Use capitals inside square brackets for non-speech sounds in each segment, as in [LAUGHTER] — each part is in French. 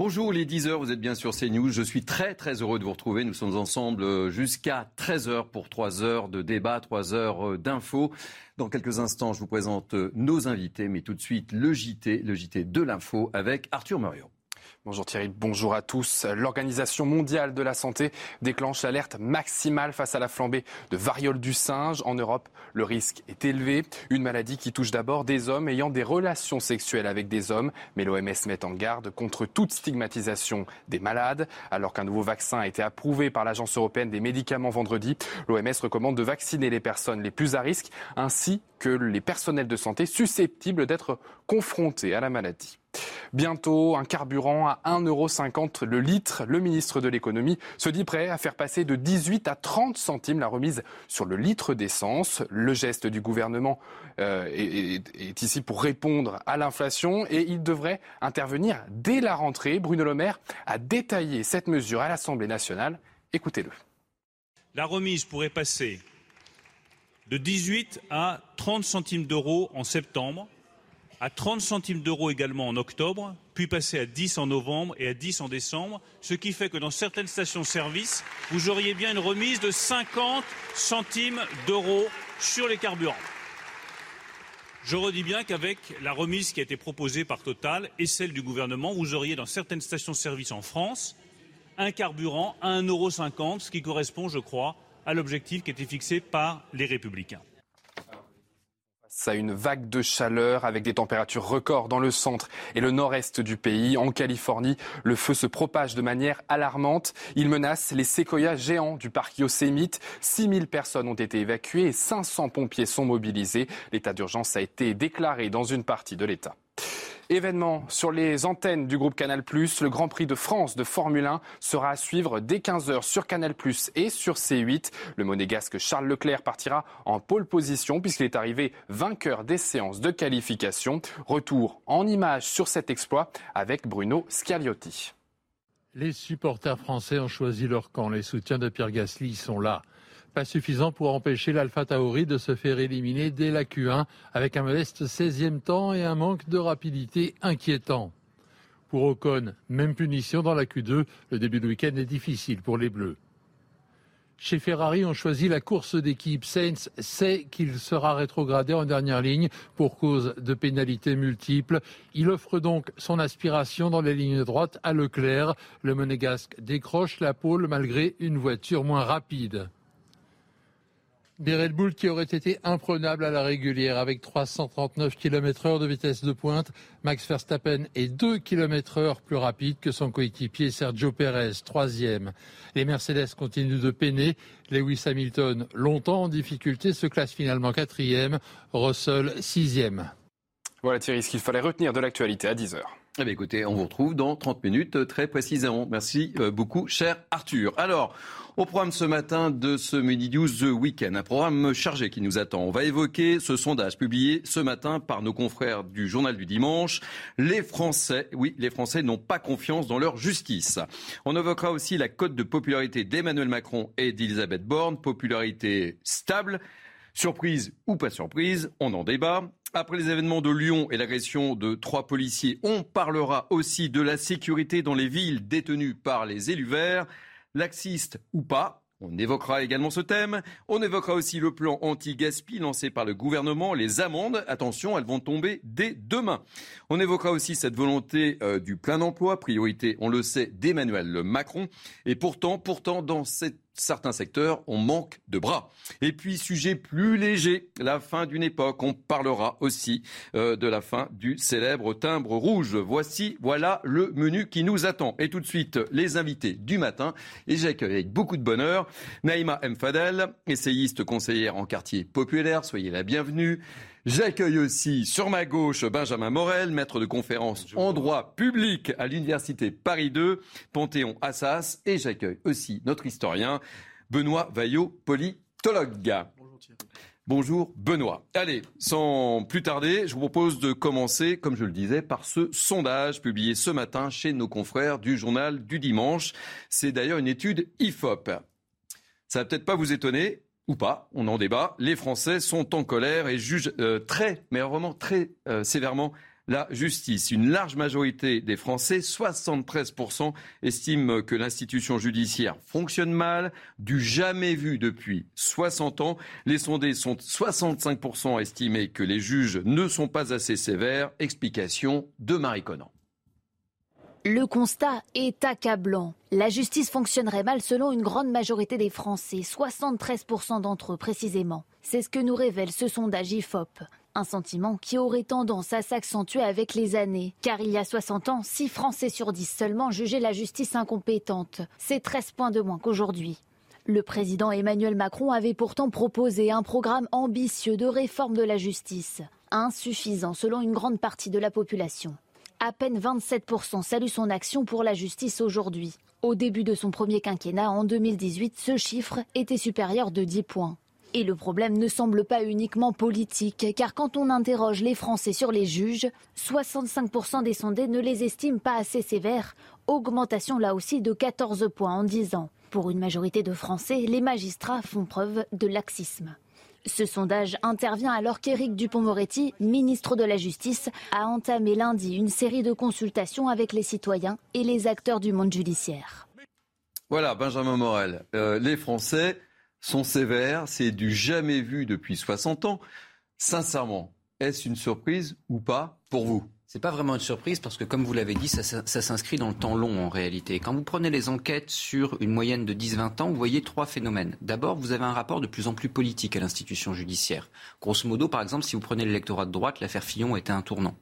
Bonjour les 10h, vous êtes bien sur CNews. Je suis très très heureux de vous retrouver. Nous sommes ensemble euh, jusqu'à 13h pour 3 heures de débat, 3 heures euh, d'infos. Dans quelques instants, je vous présente euh, nos invités, mais tout de suite le JT, le JT de l'info avec Arthur Muriot. Bonjour Thierry, bonjour à tous. L'Organisation mondiale de la santé déclenche l'alerte maximale face à la flambée de variole du singe. En Europe, le risque est élevé. Une maladie qui touche d'abord des hommes ayant des relations sexuelles avec des hommes. Mais l'OMS met en garde contre toute stigmatisation des malades. Alors qu'un nouveau vaccin a été approuvé par l'Agence européenne des médicaments vendredi, l'OMS recommande de vacciner les personnes les plus à risque ainsi que les personnels de santé susceptibles d'être confrontés à la maladie. Bientôt, un carburant à 1,50€ le litre. Le ministre de l'économie se dit prêt à faire passer de 18 à 30 centimes la remise sur le litre d'essence. Le geste du gouvernement euh, est, est, ici pour répondre à l'inflation et il devrait intervenir dès la rentrée. Bruno Le Maire a détaillé cette mesure à l'Assemblée nationale. Écoutez-le. La remise pourrait passer de 18 à 30 centimes d'euros en septembre à 30 centimes d'euros également en octobre, puis passer à 10 en novembre et à 10 en décembre, ce qui fait que dans certaines stations-service, vous auriez bien une remise de 50 centimes d'euros sur les carburants. Je redis bien qu'avec la remise qui a été proposée par Total et celle du gouvernement, vous auriez dans certaines stations-service en France un carburant à 1,50 euro, ce qui correspond, je crois, à l'objectif qui était fixé par les Républicains à une vague de chaleur avec des températures records dans le centre et le nord-est du pays. En Californie, le feu se propage de manière alarmante. Il menace les séquoias géants du parc Yosemite. 6000 personnes ont été évacuées et 500 pompiers sont mobilisés. L'état d'urgence a été déclaré dans une partie de l'État. Événement sur les antennes du groupe Canal+, le Grand Prix de France de Formule 1 sera à suivre dès 15h sur Canal+, et sur C8. Le monégasque Charles Leclerc partira en pole position puisqu'il est arrivé vainqueur des séances de qualification. Retour en images sur cet exploit avec Bruno Scagliotti. Les supporters français ont choisi leur camp. Les soutiens de Pierre Gasly sont là pas suffisant pour empêcher l'Alpha Tauri de se faire éliminer dès la Q1 avec un modeste 16e temps et un manque de rapidité inquiétant. Pour Ocon, même punition dans la Q2, le début de week-end est difficile pour les Bleus. Chez Ferrari, on choisit la course d'équipe. Sainz sait qu'il sera rétrogradé en dernière ligne pour cause de pénalités multiples. Il offre donc son aspiration dans les lignes droites à Leclerc. Le monégasque décroche la pole malgré une voiture moins rapide. Des Red Bull qui auraient été imprenables à la régulière avec 339 km heure de vitesse de pointe. Max Verstappen est 2 km heure plus rapide que son coéquipier Sergio Perez, troisième. Les Mercedes continuent de peiner. Lewis Hamilton, longtemps en difficulté, se classe finalement quatrième. Russell, sixième. Voilà Thierry, ce qu'il fallait retenir de l'actualité à 10 heures. Eh bien, écoutez, on vous retrouve dans 30 minutes euh, très précisément. Merci euh, beaucoup, cher Arthur. Alors, au programme ce matin de ce Mini News The Weekend, un programme chargé qui nous attend. On va évoquer ce sondage publié ce matin par nos confrères du Journal du Dimanche. Les Français, oui, les Français n'ont pas confiance dans leur justice. On évoquera aussi la cote de popularité d'Emmanuel Macron et d'Elisabeth Borne, popularité stable. Surprise ou pas surprise, on en débat. Après les événements de Lyon et l'agression de trois policiers, on parlera aussi de la sécurité dans les villes détenues par les élus verts. Laxiste ou pas, on évoquera également ce thème. On évoquera aussi le plan anti-gaspi lancé par le gouvernement. Les amendes, attention, elles vont tomber dès demain. On évoquera aussi cette volonté euh, du plein emploi, priorité, on le sait, d'Emmanuel Macron. Et pourtant, pourtant, dans cette certains secteurs, on manque de bras. Et puis, sujet plus léger, la fin d'une époque. On parlera aussi euh, de la fin du célèbre timbre rouge. Voici, voilà le menu qui nous attend. Et tout de suite, les invités du matin. Et j'accueille avec beaucoup de bonheur Naïma M. Fadel, essayiste conseillère en quartier populaire. Soyez la bienvenue. J'accueille aussi sur ma gauche Benjamin Morel, maître de conférence en droit public à l'Université Paris 2, Panthéon-Assas. Et j'accueille aussi notre historien Benoît Vaillot, politologue. Bonjour Benoît. Allez, sans plus tarder, je vous propose de commencer, comme je le disais, par ce sondage publié ce matin chez nos confrères du journal du dimanche. C'est d'ailleurs une étude IFOP. Ça va peut-être pas vous étonner, ou pas, on en débat. Les Français sont en colère et jugent euh, très, mais vraiment très euh, sévèrement la justice. Une large majorité des Français, 73%, estiment que l'institution judiciaire fonctionne mal, du jamais vu depuis 60 ans. Les sondés sont 65% estimés que les juges ne sont pas assez sévères. Explication de Marie Conan. Le constat est accablant. La justice fonctionnerait mal selon une grande majorité des Français, 73% d'entre eux précisément. C'est ce que nous révèle ce sondage IFOP. Un sentiment qui aurait tendance à s'accentuer avec les années. Car il y a 60 ans, 6 Français sur 10 seulement jugeaient la justice incompétente. C'est 13 points de moins qu'aujourd'hui. Le président Emmanuel Macron avait pourtant proposé un programme ambitieux de réforme de la justice. Insuffisant selon une grande partie de la population. À peine 27% saluent son action pour la justice aujourd'hui. Au début de son premier quinquennat, en 2018, ce chiffre était supérieur de 10 points. Et le problème ne semble pas uniquement politique, car quand on interroge les Français sur les juges, 65% des sondés ne les estiment pas assez sévères, augmentation là aussi de 14 points en 10 ans. Pour une majorité de Français, les magistrats font preuve de laxisme. Ce sondage intervient alors qu'Éric Dupont-Moretti, ministre de la Justice, a entamé lundi une série de consultations avec les citoyens et les acteurs du monde judiciaire. Voilà, Benjamin Morel. Euh, les Français sont sévères, c'est du jamais vu depuis 60 ans. Sincèrement, est-ce une surprise ou pas pour vous? C'est pas vraiment une surprise parce que, comme vous l'avez dit, ça, s'inscrit dans le temps long en réalité. Quand vous prenez les enquêtes sur une moyenne de 10-20 ans, vous voyez trois phénomènes. D'abord, vous avez un rapport de plus en plus politique à l'institution judiciaire. Grosso modo, par exemple, si vous prenez l'électorat de droite, l'affaire Fillon était un tournant.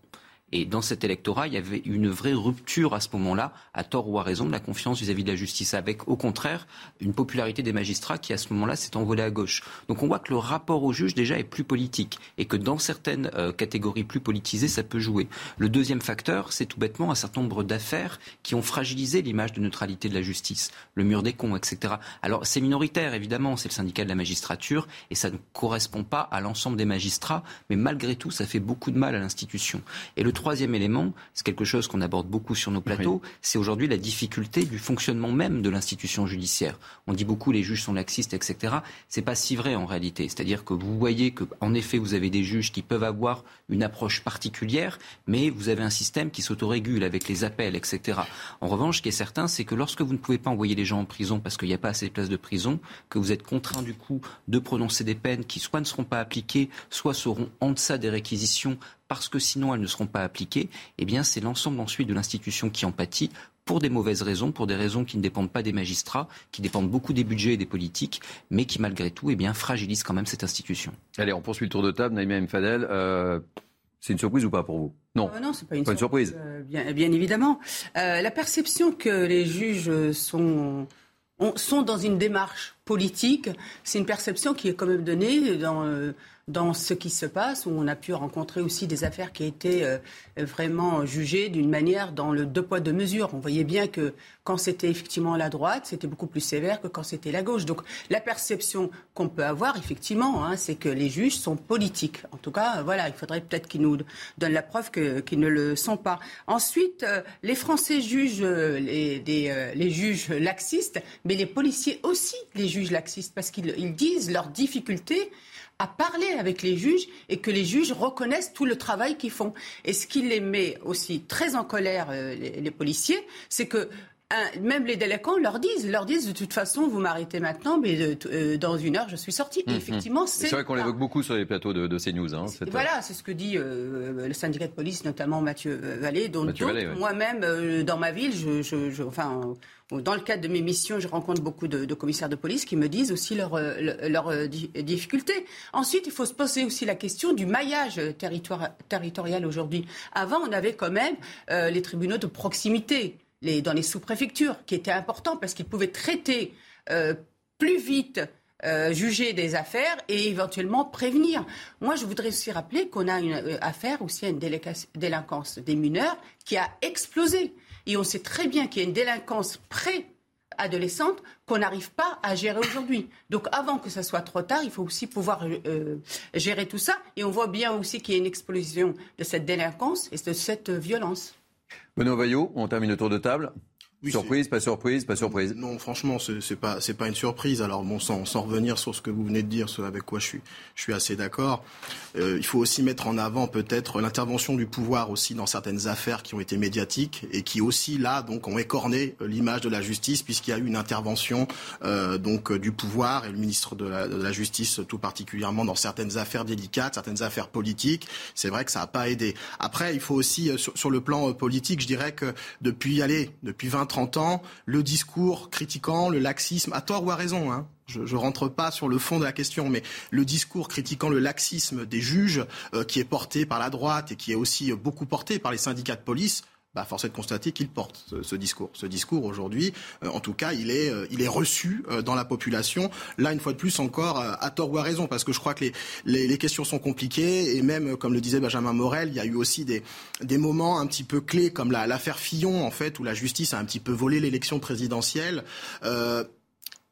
Et dans cet électorat, il y avait une vraie rupture à ce moment-là, à tort ou à raison, de la confiance vis-à-vis de la justice, avec au contraire une popularité des magistrats qui à ce moment-là s'est envolée à gauche. Donc on voit que le rapport au juge déjà est plus politique et que dans certaines euh, catégories plus politisées, ça peut jouer. Le deuxième facteur, c'est tout bêtement un certain nombre d'affaires qui ont fragilisé l'image de neutralité de la justice, le mur des cons, etc. Alors c'est minoritaire, évidemment, c'est le syndicat de la magistrature et ça ne correspond pas à l'ensemble des magistrats, mais malgré tout, ça fait beaucoup de mal à l'institution. Et le troisième élément, c'est quelque chose qu'on aborde beaucoup sur nos plateaux, c'est aujourd'hui la difficulté du fonctionnement même de l'institution judiciaire. On dit beaucoup les juges sont laxistes, etc. C'est pas si vrai en réalité. C'est-à-dire que vous voyez que, en effet, vous avez des juges qui peuvent avoir une approche particulière, mais vous avez un système qui s'autorégule avec les appels, etc. En revanche, ce qui est certain, c'est que lorsque vous ne pouvez pas envoyer les gens en prison parce qu'il n'y a pas assez de places de prison, que vous êtes contraint du coup de prononcer des peines qui soit ne seront pas appliquées, soit seront en deçà des réquisitions parce que sinon elles ne seront pas appliquées, eh bien c'est l'ensemble ensuite de l'institution qui en pâtit pour des mauvaises raisons, pour des raisons qui ne dépendent pas des magistrats, qui dépendent beaucoup des budgets et des politiques, mais qui malgré tout eh bien, fragilisent quand même cette institution. Allez, on poursuit le tour de table. Naïma Mfadel, euh, c'est une surprise ou pas pour vous? Non, euh, non, c'est pas une, surprise. Euh, bien, bien, évidemment. la perception que les juges sont, sont dans une démarche politique, c'est une perception qui est quand même donnée dans dans ce qui se passe, où on a pu rencontrer aussi des affaires qui étaient euh, vraiment jugées d'une manière dans le deux poids deux mesures. On voyait bien que quand c'était effectivement la droite, c'était beaucoup plus sévère que quand c'était la gauche. Donc la perception qu'on peut avoir, effectivement, hein, c'est que les juges sont politiques. En tout cas, voilà, il faudrait peut-être qu'ils nous donnent la preuve qu'ils ne le sont pas. Ensuite, euh, les Français jugent euh, les, les juges laxistes, mais les policiers aussi les jugent laxistes parce qu'ils disent leurs difficultés à parler avec les juges et que les juges reconnaissent tout le travail qu'ils font. Et ce qui les met aussi très en colère, euh, les, policiers, c'est que même les délinquants leur disent, leur disent de toute façon, vous m'arrêtez maintenant, mais euh, dans une heure, je suis sorti. mmh, effectivement, c'est. C'est vrai qu'on l'évoque beaucoup sur les plateaux de, de CNews. Hein, voilà, c'est ce que dit euh, le syndicat de police, notamment Mathieu Vallée, dont moi-même, dans ma ville, je, je, enfin, dans le cadre de mes missions, je rencontre beaucoup de, commissaires de police qui me disent aussi leurs leur, euh, difficultés. Ensuite, il faut se poser aussi la question du maillage territorial aujourd'hui. Avant, on avait quand même euh, les tribunaux de proximité dans les sous-préfectures, qui étaient importants parce qu'ils pouvaient traiter euh, plus vite euh, juger des affaires et éventuellement prévenir. Moi, je voudrais aussi rappeler qu'on a une euh, affaire aussi à une délinquance des mineurs qui a explosé. Et on sait très bien qu'il y a une délinquance pré-adolescente qu'on n'arrive pas à gérer aujourd'hui. Donc avant que ce soit trop tard, il faut aussi pouvoir gérer tout ça. Et on voit bien aussi qu'il y a une explosion de cette délinquance et de cette violence. Benoît Vaillot, on termine le tour de table surprise, pas surprise, pas surprise. Non, franchement, c'est pas c'est pas une surprise. Alors bon, sans, sans revenir sur ce que vous venez de dire, ce avec quoi je suis je suis assez d'accord. Euh, il faut aussi mettre en avant peut-être l'intervention du pouvoir aussi dans certaines affaires qui ont été médiatiques et qui aussi là donc ont écorné euh, l'image de la justice puisqu'il y a eu une intervention euh, donc du pouvoir et le ministre de la, de la, justice tout particulièrement dans certaines affaires délicates, certaines affaires politiques. C'est vrai que ça n'a pas aidé. Après, il faut aussi sur, sur, le plan politique, je dirais que depuis allez depuis 20 30 ans, le discours critiquant le laxisme, à tort ou à raison, hein, je ne rentre pas sur le fond de la question, mais le discours critiquant le laxisme des juges, euh, qui est porté par la droite et qui est aussi beaucoup porté par les syndicats de police, bah, force est de constater qu'il porte ce, discours. Ce discours aujourd'hui, euh, en tout cas, il est, euh, il est reçu euh, dans la population. Là, une fois de plus, encore à tort ou à raison, parce que je crois que les, les, questions sont compliquées et même, comme le disait Benjamin Morel, il y a eu aussi des, des moments un petit peu clés, comme l'affaire Fillon, en fait, où la justice a un petit peu volé l'élection présidentielle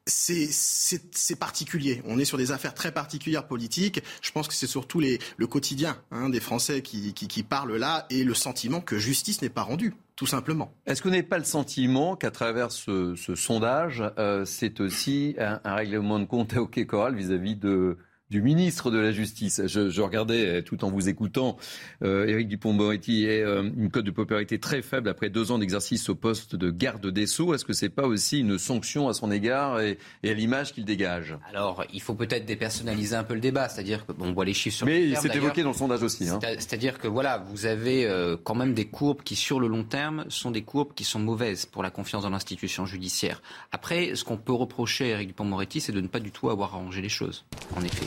c'est particulier. On est sur des affaires très particulières politiques. Je pense que c'est surtout les, le quotidien hein, des Français qui, qui, qui parlent là et le sentiment que justice n'est pas rendue tout simplement. Est-ce que vous n'avez pas le sentiment qu'à travers ce, ce sondage, euh, c'est aussi un, un, règlement de compte à OK Coral vis-à-vis de du ministre de la Justice. Je, je regardais, euh, tout en vous écoutant, euh, Éric Dupont-Moretti est euh, une cote de popularité très faible après deux ans d'exercice au poste de garde des Sceaux. Est-ce que c'est pas aussi une sanction à son égard et, et à l'image qu'il dégage? Alors, il faut peut-être dépersonnaliser un peu le débat, c'est-à-dire qu'on voit les chiffres sur Mais c'est évoqué dans le sondage aussi. Hein. C'est-à-dire que voilà, vous avez euh, quand même des courbes qui, sur le long terme, sont des courbes qui sont mauvaises pour la confiance dans l'institution judiciaire. Après, ce qu'on peut reprocher à Éric Dupont-Moretti, c'est de ne pas du tout avoir arrangé les choses, en effet.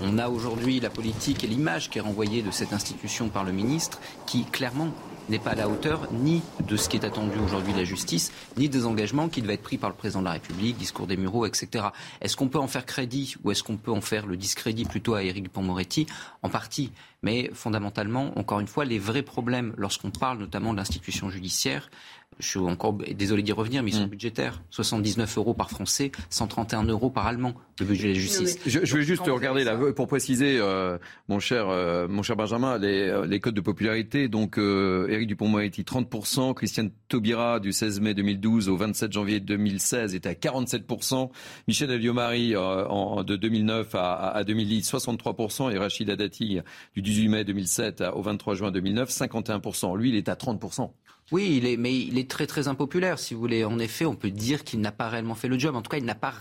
On a aujourd'hui la politique et l'image qui est renvoyée de cette institution par le ministre, qui clairement n'est pas à la hauteur ni de ce qui est attendu aujourd'hui de la justice, ni des engagements qui devaient être pris par le président de la République, discours des Mureaux, etc. Est-ce qu'on peut en faire crédit ou est-ce qu'on peut en faire le discrédit plutôt à Éric Dupond-Moretti? En partie. Mais fondamentalement, encore une fois, les vrais problèmes, lorsqu'on parle notamment de l'institution judiciaire, je suis encore désolé d'y revenir, mais ils sont mm. budgétaires. 79 euros par Français, 131 euros par Allemand, le budget de la justice. Je, je vais juste regarder là, pour préciser, euh, mon, cher, euh, mon cher Benjamin, les, euh, les codes de popularité. Donc, euh, Éric Dupont-Moretti, 30%. Christiane Taubira, du 16 mai 2012 au 27 janvier 2016, était à 47%. Michel Alliot-Marie, en, de 2009 à, à 2010, 63%. Et Rachida Dati, du 18 mai 2007 au 23 juin 2009, 51%. Lui, il est à 30%. Oui, il est, mais il est très très impopulaire, si vous voulez. En effet, on peut dire qu'il n'a pas réellement fait le job. En tout cas, il n'a pas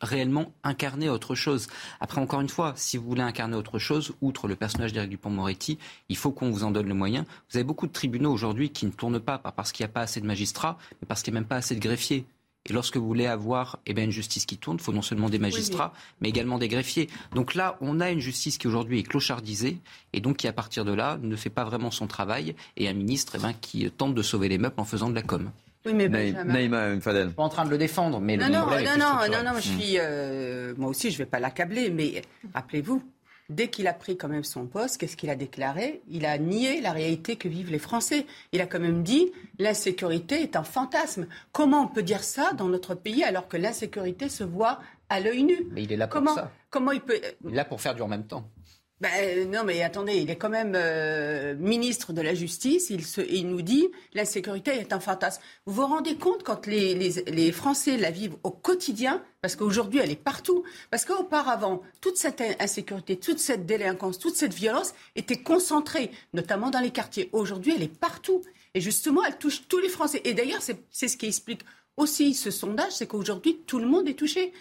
réellement incarné autre chose. Après, encore une fois, si vous voulez incarner autre chose, outre le personnage d'Éric Dupont-Moretti, il faut qu'on vous en donne le moyen. Vous avez beaucoup de tribunaux aujourd'hui qui ne tournent pas, pas parce qu'il n'y a pas assez de magistrats, mais parce qu'il n'y a même pas assez de greffiers. Et lorsque vous voulez avoir eh bien, une justice qui tourne, il faut non seulement des magistrats, mais également des greffiers. Donc là, on a une justice qui aujourd'hui est clochardisée, et donc qui, à partir de là, ne fait pas vraiment son travail, et un ministre eh bien, qui tente de sauver les meubles en faisant de la com. Oui, mais Naïma Fadel. Je suis pas en train de le défendre, mais non, non, non, non, non, non, je suis, euh, moi aussi, je ne vais pas l'accabler, mais rappelez-vous, dès qu'il a pris quand même son poste, qu'est-ce qu'il a déclaré? Il a nié la réalité que vivent les Français. Il a quand même dit l'insécurité est un fantasme. Comment on peut dire ça dans notre pays alors que l'insécurité se voit à l'œil nu? Mais il est là pour comment, ça. Comment il peut Il est là pour faire du en même temps. Ben, non, mais attendez, il est quand même euh, ministre de la Justice. Il, se, nous dit l'insécurité est un fantasme. Vous vous rendez compte quand les, les Français la vivent au quotidien? Parce qu'aujourd'hui, elle est partout. Parce qu'auparavant, toute cette insécurité, toute cette délinquance, toute cette violence était concentrée, notamment dans les quartiers. Aujourd'hui, elle est partout. Et justement, elle touche tous les Français. Et d'ailleurs, c'est ce qui explique aussi ce sondage, c'est qu'aujourd'hui, tout le monde est touché.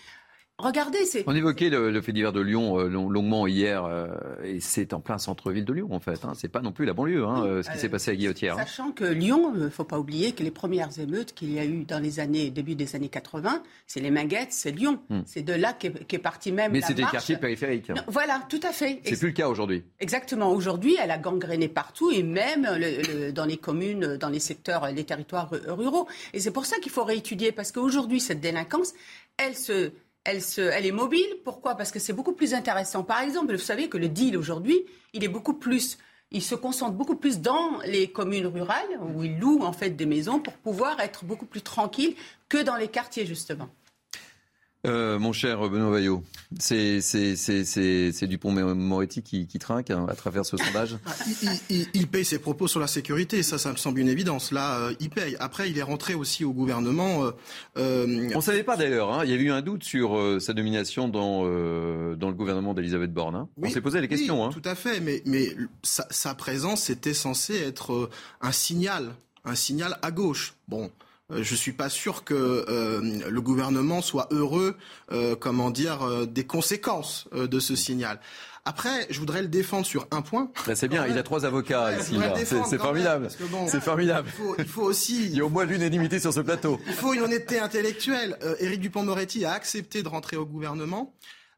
Regardez, c'est. On évoquait le, fait divers de Lyon euh, longuement hier, euh, et c'est en plein centre-ville de Lyon en fait. Hein. C'est pas non plus la banlieue, hein, euh, ce qui s'est passé à Guillotière. Hein. Sachant que Lyon, il ne faut pas oublier que les premières émeutes qu'il y a eu dans les années début des années 80, c'est les Minguettes, c'est Lyon. Hmm. C'est de là qu'est est parti même. Mais c'était des quartiers périphériques. voilà, tout à fait. C'est plus le cas aujourd'hui. Exactement. Aujourd'hui, elle a gangréné partout et même dans les communes, dans les secteurs, les territoires ruraux. Et c'est pour ça qu'il faut réétudier parce qu'aujourd'hui, cette délinquance, elle se elle, est mobile. Pourquoi? Parce que c'est beaucoup plus intéressant. Par exemple, vous savez que le deal aujourd'hui, il est beaucoup plus se concentre beaucoup plus dans les communes rurales où il loue en fait des maisons pour pouvoir être beaucoup plus tranquille que dans les quartiers justement. Euh, mon cher Benoît Vaillot, c'est Dupont-Moretti qui, qui trinque hein, à travers ce sondage ah, il, paye ses propos sur la sécurité, ça, ça me semble une évidence. Là, euh, il paye. Après, il est rentré aussi au gouvernement. Euh, On ne savait pas d'ailleurs, hein. il y a eu un doute sur sa nomination dans, dans le gouvernement d'Elisabeth Borne. Hein. On s'est posé les questions. tout à fait, mais, mais sa, sa présence était censée être un signal, un signal à gauche. Bon. Euh, je suis pas sûr que euh, le gouvernement soit heureux, euh, comment dire, des conséquences de ce signal. Après, je voudrais le défendre sur un point. Ben, c'est bien, il a trois avocats ici. C'est formidable. c'est formidable. Il faut, aussi. il y a au moins l'unanimité sur ce plateau. Il faut une honnêteté intellectuelle. Éric Dupont-Moretti a accepté de rentrer au gouvernement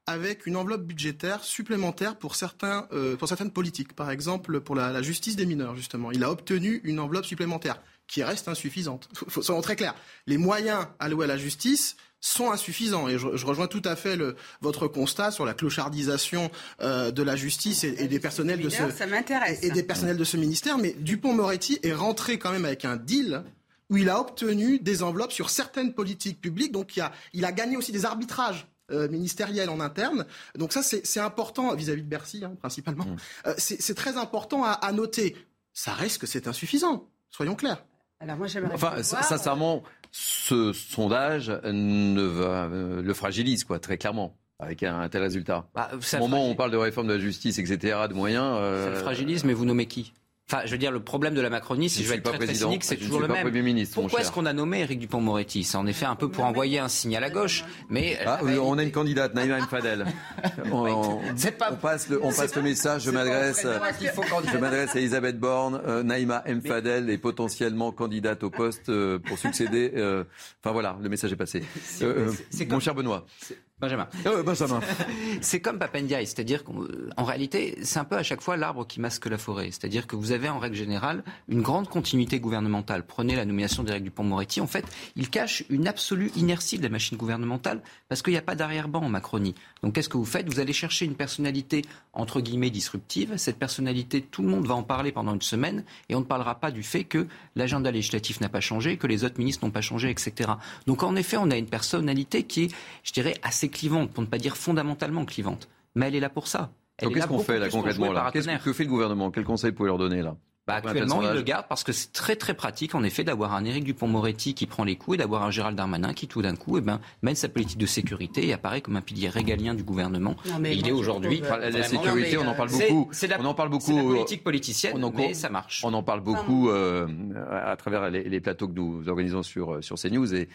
avec une enveloppe budgétaire supplémentaire pour certains, pour certaines politiques. Par exemple, pour la, la justice des mineurs, justement. Il a obtenu une enveloppe supplémentaire qui reste insuffisante. Faut, soyons très clairs. Les moyens alloués à la justice sont insuffisants. Et je, rejoins tout à fait le, votre constat sur la clochardisation euh, de la justice et, des personnels de ce et, des personnels de ce ministère. Mais Dupont-Moretti est rentré quand même avec un deal où il a obtenu des enveloppes sur certaines politiques publiques. Donc il a, il a gagné aussi des arbitrages euh, ministériels en interne. Donc ça, c'est important vis-à-vis de Bercy, hein, principalement. Mmh. Euh, c'est très important à, à noter. Ça reste que c'est insuffisant. Soyons clairs. Alors moi, enfin, sincèrement, ce sondage ne va, euh, le fragilise, quoi, très clairement avec un, tel résultat. Bah, Au moment où on parle de réforme de la justice, etc., de moyens. Euh... Ça le fragilise, mais vous nommez qui? Enfin, je veux dire, le problème de la Macronie, si je, vais être très, cynique, c'est toujours le même. Ministre, Pourquoi est-ce qu'on a nommé Éric Dupont-Moretti C'est en effet un peu pour envoyer un signal à gauche, mais ah, on a une candidate, Naïma Mfadel. [LAUGHS] on, pas... on, passe le, on passe le message. Je m'adresse, je m'adresse à Elisabeth Borne. Euh, Naïma Mfadel est potentiellement candidate au poste euh, pour succéder. Euh, enfin voilà, le message est passé. [LAUGHS] mon cher Benoît. Benjamin. Ah Benjamin. [LAUGHS] c'est comme Papendiaï, c'est-à-dire qu'en réalité, c'est un peu à chaque fois l'arbre qui masque la forêt. C'est-à-dire que vous avez en règle générale une grande continuité gouvernementale. Prenez la nomination d'Éric Dupont-Moretti. En fait, il cache une absolue inertie de la machine gouvernementale parce qu'il n'y a pas d'arrière-ban en Macronie. Donc qu'est-ce que vous faites? Vous allez chercher une personnalité entre guillemets disruptive. Cette personnalité, tout le monde va en parler pendant une semaine et on ne parlera pas du fait que l'agenda législatif n'a pas changé, que les autres ministres n'ont pas changé, etc. Donc en effet, on a une personnalité qui est, je dirais, assez clivante, pour ne pas dire fondamentalement clivante. Mais elle est là pour ça. qu'est-ce qu'on fait là concrètement là Que fait le gouvernement? Quel conseil pouvez leur donner là bah, actuellement, il le garde parce que c'est très très pratique en effet d'avoir un Éric Dupont-Moretti qui prend les coups et d'avoir un Gérald Darmanin qui tout d'un coup eh ben, mène sa politique de sécurité et apparaît comme un pilier régalien du gouvernement. et il est aujourd'hui. La sécurité, on en parle beaucoup. C'est la, on en parle beaucoup. La politique politicienne, on mais ça marche. On en parle beaucoup euh, à travers les, les, plateaux que nous organisons sur, sur CNews et euh,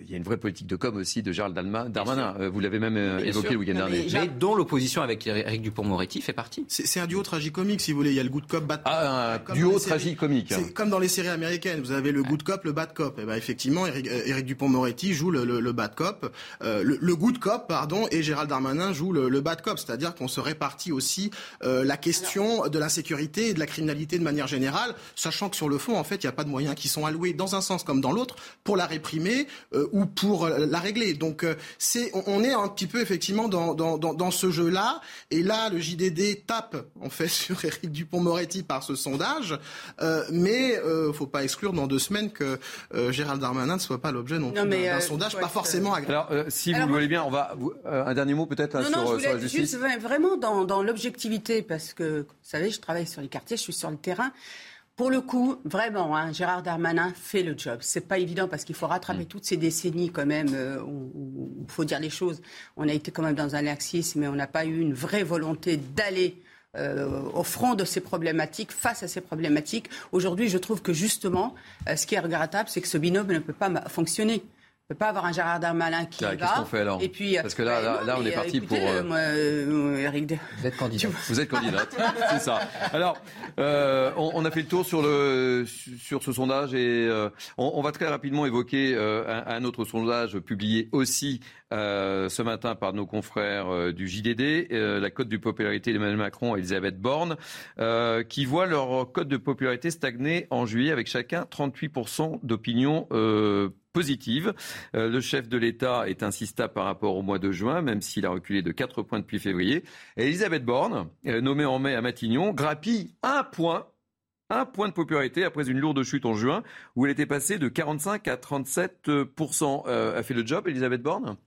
il y a une vraie politique de com aussi de Gérald Darmanin. Euh, vous l'avez même euh, évoqué le week-end dernier. Mais, dont l'opposition avec Eric Dupont-Moretti fait partie. C'est un duo tragicomique, si vous voulez. Il y a le good cop, bad cop. Ah, un duo tragicomique. C'est comme dans les séries américaines. Vous avez le good cop, le bad cop. Et eh ben effectivement, Eric, Dupont-Moretti joue le, bad cop, le, good cop, pardon, et Gérald Darmanin joue le, bad cop. C'est-à-dire qu'on se répartit aussi la question de l'insécurité et de la criminalité de manière générale, sachant que sur le fond, en fait, il n'y a pas de moyens qui sont alloués dans un sens comme dans l'autre pour la réprimer euh, ou pour euh, la régler. Donc euh, c'est on, est un petit peu effectivement dans, dans, dans, ce jeu-là. Et là, le JDD tape en fait [LAUGHS] sur Éric Dupont-Moretti par ce sondage. mais euh, faut pas exclure dans deux semaines que Gérald Darmanin ne soit pas l'objet non plus d'un sondage pas forcément agréable. Alors si vous le voulez bien, on va un dernier mot peut-être hein, sur, sur la justice. Juste, vraiment dans, dans l'objectivité parce que vous savez, je travaille sur les quartiers, je suis sur le terrain. Pour le coup, vraiment, hein, Gérard Darmanin fait le job. C'est pas évident parce qu'il faut rattraper mm. toutes ces décennies quand même. Euh, il faut dire les choses. On a été quand même dans un laxisme, mais on n'a pas eu une vraie volonté d'aller euh, au front de ces problématiques, face à ces problématiques. Aujourd'hui, je trouve que justement, euh, ce qui est regrettable, c'est que ce binôme ne peut pas fonctionner peut pas avoir un Gérard Darmanin qui va. Qu'est-ce qu'on fait alors Et puis, Parce que là, là, là on est parti pour. Euh... Moi, euh, Eric Vous êtes candidat. [LAUGHS] Vous êtes candidate, c'est ça. Alors, euh, on, on, a fait le tour sur, le, sur ce sondage et euh, on, on, va très rapidement évoquer euh, un, un, autre sondage publié aussi euh, ce matin par nos confrères du JDD, la cote de popularité d'Emmanuel Macron et Elisabeth Borne, qui voient leur cote de popularité stagner en juillet avec chacun 38% d'opinion positive. Euh, le chef de l'État est ainsi stable par rapport au mois de juin, même s'il a reculé de 4 points depuis février. Et Elisabeth Borne, euh, nommée en mai à Matignon, grappille un point un point de popularité après une lourde chute en juin où elle était passée de 45 à 37% euh, A fait le job, Elisabeth Borne?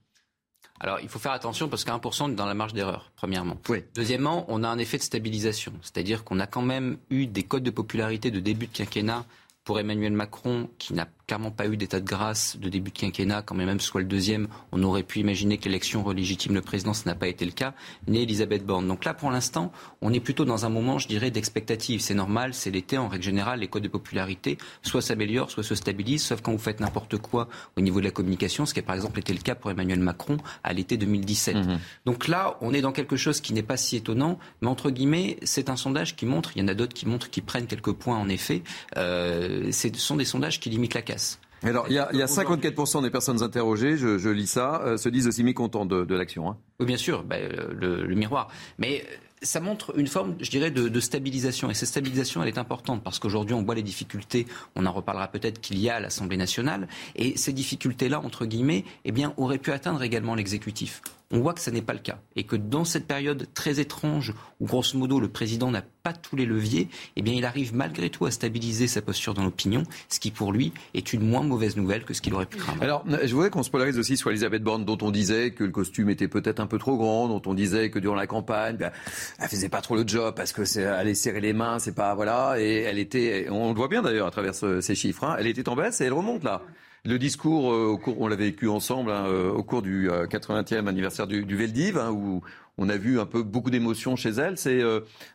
Alors, il faut faire attention parce qu'à 1%, on est dans la marge d'erreur, premièrement. Oui. Deuxièmement, on a un effet de stabilisation. C'est-à-dire qu'on a quand même eu des codes de popularité de début de quinquennat pour Emmanuel Macron, qui n'a clairement pas eu d'état de grâce de début de quinquennat, quand même soit le deuxième, on aurait pu imaginer que l'élection relégitime le président, ce n'a pas été le cas, ni Elisabeth Borne. Donc là, pour l'instant, on est plutôt dans un moment, je dirais, d'expectative. C'est normal, c'est l'été, en règle générale, les codes de popularité soit s'améliorent, soit se stabilisent, sauf quand vous faites n'importe quoi au niveau de la communication, ce qui a par exemple été le cas pour Emmanuel Macron à l'été 2017. Mhm. Donc là, on est dans quelque chose qui n'est pas si étonnant, mais entre guillemets, c'est un sondage qui montre, il y en a d'autres qui montrent, qui prennent quelques points en effet, euh, ce sont des sondages qui limitent la casse. Alors, il y a, 54% des personnes interrogées, je, lis ça, euh, se disent aussi mécontents de, de l'action. Hein. Oui, bien sûr, ben, le, miroir. Mais euh, ça montre une forme, je dirais, de, de, stabilisation. Et cette stabilisation, elle est importante parce qu'aujourd'hui, on voit les difficultés, on en reparlera peut-être qu'il y a à l'Assemblée nationale. Et ces difficultés-là, entre guillemets, eh bien, auraient pu atteindre également l'exécutif on voit que ce n'est pas le cas. Et que dans cette période très étrange, où grosso modo le président n'a pas tous les leviers, eh bien il arrive malgré tout à stabiliser sa posture dans l'opinion, ce qui pour lui est une moins mauvaise nouvelle que ce qu'il aurait pu craindre. Alors je voudrais qu'on se polarise aussi sur Elisabeth Borne, dont on disait que le costume était peut-être un peu trop grand, dont on disait que durant la campagne, ben, elle faisait pas trop le job parce que c'est allait serrer les mains, c'est pas voilà, et elle était, on le voit bien d'ailleurs à travers ces chiffres, hein, elle était en baisse et elle remonte là. Le discours, euh, on l'a vécu ensemble hein, euh, au cours du 80e euh, anniversaire du, du Veldiv, hein, où on a vu un peu beaucoup d'émotions chez elle. C'est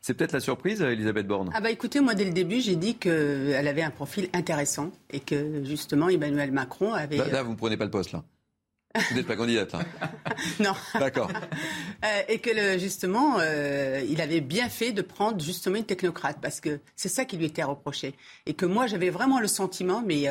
c'est peut-être la surprise, Elisabeth Borne Ah bah écoutez, moi dès le début, j'ai dit qu'elle avait un profil intéressant et que justement Emmanuel Macron avait... Là, vous ne prenez pas le poste, là vous n'êtes pas candidate, [LAUGHS] Non. D'accord. [LAUGHS] et que justement, il avait bien fait de prendre justement une technocrate, parce que c'est ça qui lui était reproché. Et que moi, j'avais vraiment le sentiment, mais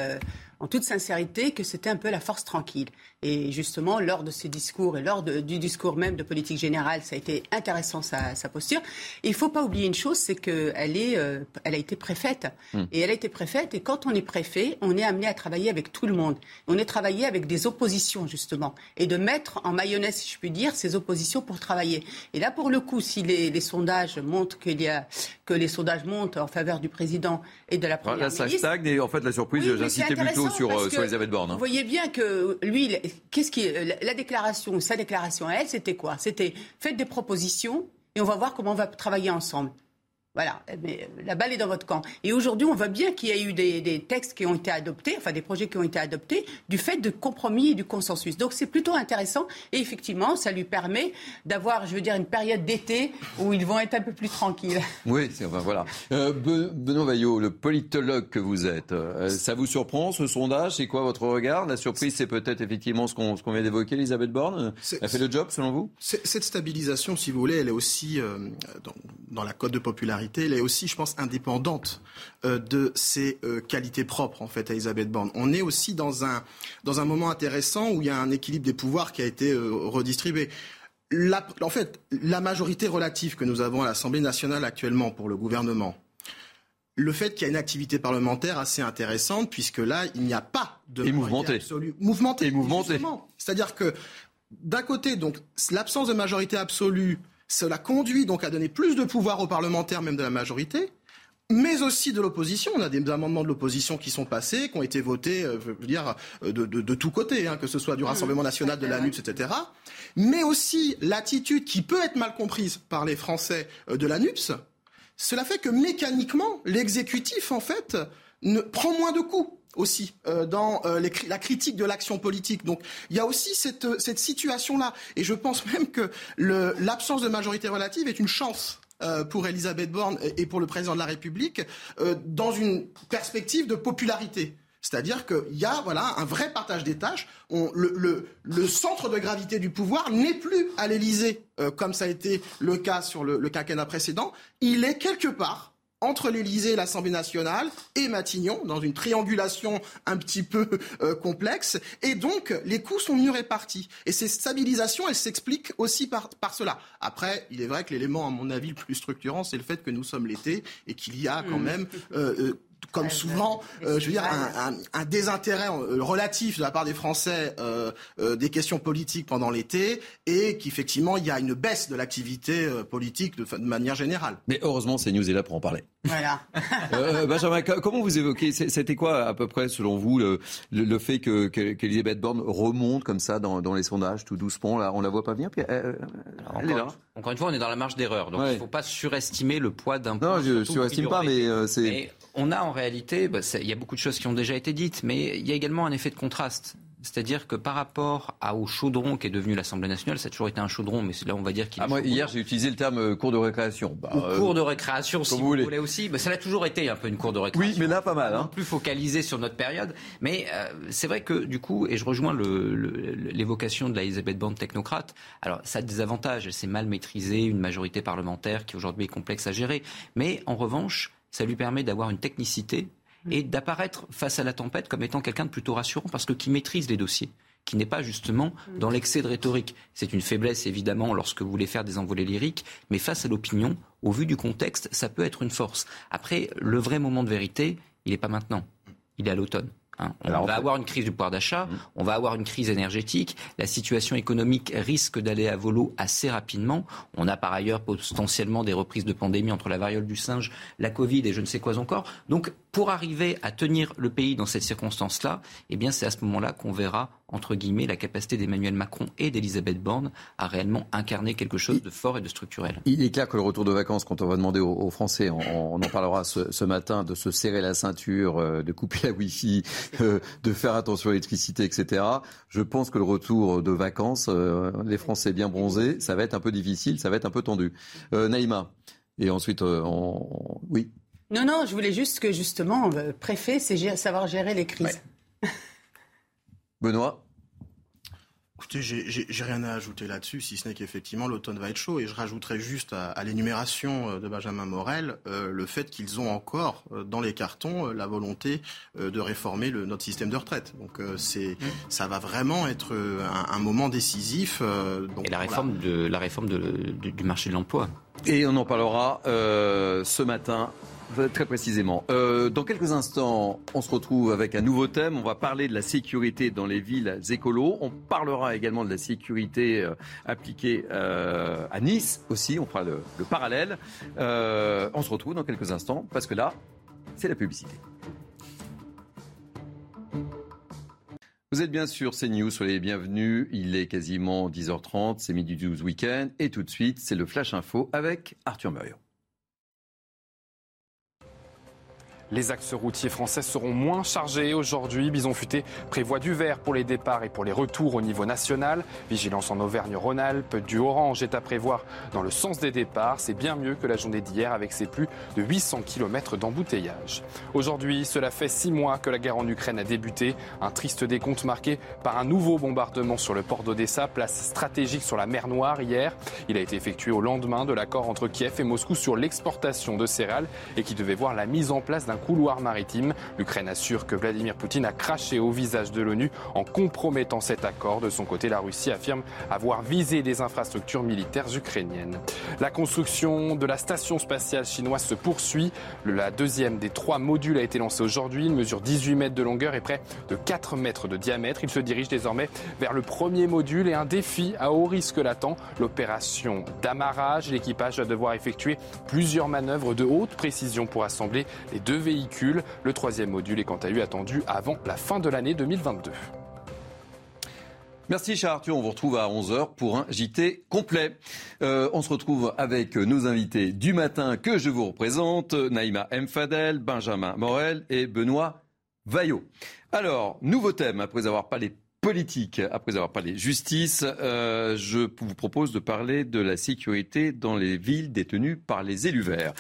en toute sincérité que c'était un peu la force tranquille. Et justement, lors de ses discours et lors du discours même de politique générale, ça a été intéressant sa, posture. il ne faut pas oublier une chose, c'est qu'elle est, euh, elle a été préfète. Hmm. Et elle a été préfète. Et quand on est préfet, on est amené à travailler avec tout le monde. On est travaillé avec des oppositions, justement. Et de mettre en mayonnaise, si je puis dire, ces oppositions pour travailler. Et là, pour le coup, si les, sondages montrent qu'il y a, que les sondages montent en faveur du président et de la première là, ministre. ça stagne. Et en fait, la surprise, j'insistais plutôt sur, euh, sur Elisabeth Borne. Hein. Vous voyez bien que lui, qu'est-ce qui, la déclaration, sa déclaration à elle, c'était quoi? C'était faites des propositions et on va voir comment on va travailler ensemble. Voilà, mais la balle est dans votre camp. Et aujourd'hui, on voit bien qu'il y a eu des, textes qui ont été adoptés, enfin des projets qui ont été adoptés, du fait de compromis et du consensus. Donc c'est plutôt intéressant. Et effectivement, ça lui permet d'avoir, je veux dire, une période d'été où ils vont être un peu plus tranquilles. [LAUGHS] Oui, enfin, voilà. Euh, Benoît Vaillot, le politologue que vous êtes, euh, ça vous surprend ce sondage? C'est quoi votre regard? La surprise, c'est peut-être effectivement ce qu'on vient d'évoquer, Elisabeth Borne? Elle fait le job, selon vous? Cette stabilisation, si vous voulez, elle est aussi euh, dans, dans la cote de popularité elle est aussi, je pense, indépendante euh, de ses euh, qualités propres, en fait, à Elisabeth Borne. On est aussi dans un, dans un moment intéressant où il y a un équilibre des pouvoirs qui a été euh, redistribué. en fait, la majorité relative que nous avons à l'Assemblée nationale actuellement pour le gouvernement, le fait qu'il y a une activité parlementaire assez intéressante, puisque là, il n'y a pas de et mouvementé. absolue. Mouvementé. Et mouvementé. C'est-à-dire que, d'un côté, donc, l'absence de majorité absolue cela conduit donc à donner plus de pouvoir aux parlementaires, même de la majorité, mais aussi de l'opposition. On a des amendements de l'opposition qui sont passés, qui ont été votés, euh, je veux dire, euh, de, de, de tous côtés, hein, que ce soit du mmh. Rassemblement national, de la NUPS, etc. Mais aussi l'attitude qui peut être mal comprise par les Français euh, de la NUPS. Cela fait que mécaniquement, l'exécutif, en fait, ne, prend moins de coups aussi euh, dans euh, la critique de l'action politique. Donc il y a aussi cette, euh, situation-là. Et je pense même que l'absence de majorité relative est une chance pour Elisabeth Borne et pour le président de la République dans une perspective de popularité. C'est-à-dire qu'il y a voilà, un vrai partage des tâches. Le, centre de gravité du pouvoir n'est plus à l'Élysée, comme ça a été le cas sur le, le quinquennat précédent. Il est quelque part entre l'Élysée et l'Assemblée nationale et Matignon, dans une triangulation un petit peu euh, complexe. Et donc, les coûts sont mieux répartis. Et ces stabilisations, elles s'expliquent aussi par, par cela. Après, il est vrai que l'élément, à mon avis, le plus structurant, c'est le fait que nous sommes l'été et qu'il y a quand mmh. même... Euh, euh, comme souvent, je veux dire, un, un, désintérêt relatif de la part des Français des questions politiques pendant l'été et qu'effectivement il y a une baisse de l'activité politique de, de, manière générale. Mais heureusement, CNews est là pour en parler. Voilà. [LAUGHS] Benjamin, comment vous évoquez, c'était quoi à peu près selon vous le, le, fait que qu'Elisabeth Borne remonte comme ça dans, dans, les sondages tout doucement là, On la voit pas venir, puis elle, est là. Encore une fois, on est dans la marge d'erreur, donc il ne faut pas surestimer le poids d'un point. Non, je ne surestime pas, mais euh, c'est. On a en réalité, bah, il y a beaucoup de choses qui ont déjà été dites, mais il y a également un effet de contraste. C'est-à-dire que par rapport au chaudron qui est devenu l'Assemblée nationale, ça a toujours été un chaudron, mais là on va dire qu'il. Ah, moi, hier j'ai utilisé le terme euh, cours de récréation. Bah, Ou cours de récréation, si vous, voulez. aussi. Bah, ça a toujours été un peu une cour de récréation. Oui, mais là pas mal. Hein. Plus focalisé sur notre période, mais euh, c'est vrai que du coup, et je rejoins l'évocation de l'Elisabeth Borne technocrate. Alors ça a des avantages, elle s'est mal maîtrisée, une majorité parlementaire qui aujourd'hui est complexe à gérer, mais en revanche, ça lui permet d'avoir une technicité et d'apparaître face à la tempête comme étant quelqu'un de plutôt rassurant parce que qui maîtrise les dossiers qui n'est pas justement dans l'excès de rhétorique. C'est une faiblesse évidemment lorsque vous voulez faire des envolées lyriques, mais face à l'opinion, au vu du contexte, ça peut être une force. Après, le vrai moment de vérité, il n'est pas maintenant, il est à l'automne. Hein. On va avoir une crise du pouvoir d'achat, mmh. on va avoir une crise énergétique, la situation économique risque d'aller à volo assez rapidement. On a par ailleurs potentiellement des reprises de pandémie entre la variole du singe, la Covid et je ne sais quoi encore. Donc pour arriver à tenir le pays dans cette circonstance-là, eh bien c'est à ce moment-là qu'on verra entre guillemets, la capacité d'Emmanuel Macron et d'Elisabeth Borne à réellement incarner quelque chose de fort et de structurel. Il est clair que le retour de vacances, quand on va demander aux, Français, on, en parlera ce, matin, de se serrer la ceinture, euh, de couper la Wi-Fi, euh, de faire attention à l'électricité, etc. Je pense que le retour de vacances, euh, les Français bien bronzés, ça va être un peu difficile, ça va être un peu tendu. Naïma, et ensuite, on... oui. Non, non, je voulais juste que justement, préfet, c'est savoir gérer les crises. [LAUGHS] Benoît? Écoutez, j'ai rien à ajouter là-dessus, si ce n'est qu'effectivement l'automne va être chaud. Et je rajouterais juste à, l'énumération euh, de Benjamin Morel euh, le fait qu'ils ont encore euh, dans les cartons la volonté de réformer le, notre système de retraite. Donc c'est, mmh. ça va vraiment être un, moment décisif. Donc, et la réforme, de, la réforme du marché de l'emploi. Et on en parlera ce matin Très précisément. Euh, dans quelques instants, on se retrouve avec un nouveau thème. On va parler de la sécurité dans les villes écolos. On parlera également de la sécurité euh, appliquée euh, à Nice aussi. On fera le, le parallèle. on se retrouve dans quelques instants parce que là, c'est la publicité. Vous êtes bien sûr CNews, soyez les bienvenus. Il est quasiment 10h30, c'est midi 12 week-end. Et tout de suite, c'est le Flash Info avec Arthur Muriot. Les axes routiers français seront moins chargés aujourd'hui. Bison Futé prévoit du vert pour les départs et pour les retours au niveau national. Vigilance en Auvergne-Rhône-Alpes. Du orange est à prévoir dans le sens des départs. C'est bien mieux que la journée d'hier avec ses plus de 800 km d'embouteillage. Aujourd'hui, cela fait six mois que la guerre en Ukraine a débuté. Un triste décompte marqué par un nouveau bombardement sur le port d'Odessa, place stratégique sur la mer Noire hier. Il a été effectué au lendemain de l'accord entre Kiev et Moscou sur l'exportation de céréales et qui devait voir la mise en place d'un couloir maritime. L'Ukraine assure que Vladimir Poutine a craché au visage de l'ONU en compromettant cet accord. De son côté, la Russie affirme avoir visé des infrastructures militaires ukrainiennes. La construction de la station spatiale chinoise se poursuit. La deuxième des trois modules a été lancée aujourd'hui. Il mesure 18 mètres de longueur et près de 4 mètres de diamètre. Il se dirige désormais vers le premier module et un défi à haut risque l'attend, l'opération d'amarrage. L'équipage va devoir effectuer plusieurs manœuvres de haute précision pour assembler les deux le troisième module est quant à lui attendu avant la fin de l'année 2022. Merci cher Arthur, on vous retrouve à 11h pour un JT complet. Euh, on se retrouve avec nos invités du matin que je vous représente, Naïma M. Fadel, Benjamin Morel et Benoît Vaillot. Alors, nouveau thème, après avoir parlé politique, après avoir parlé justice, euh, je vous propose de parler de la sécurité dans les villes détenues par les élus verts.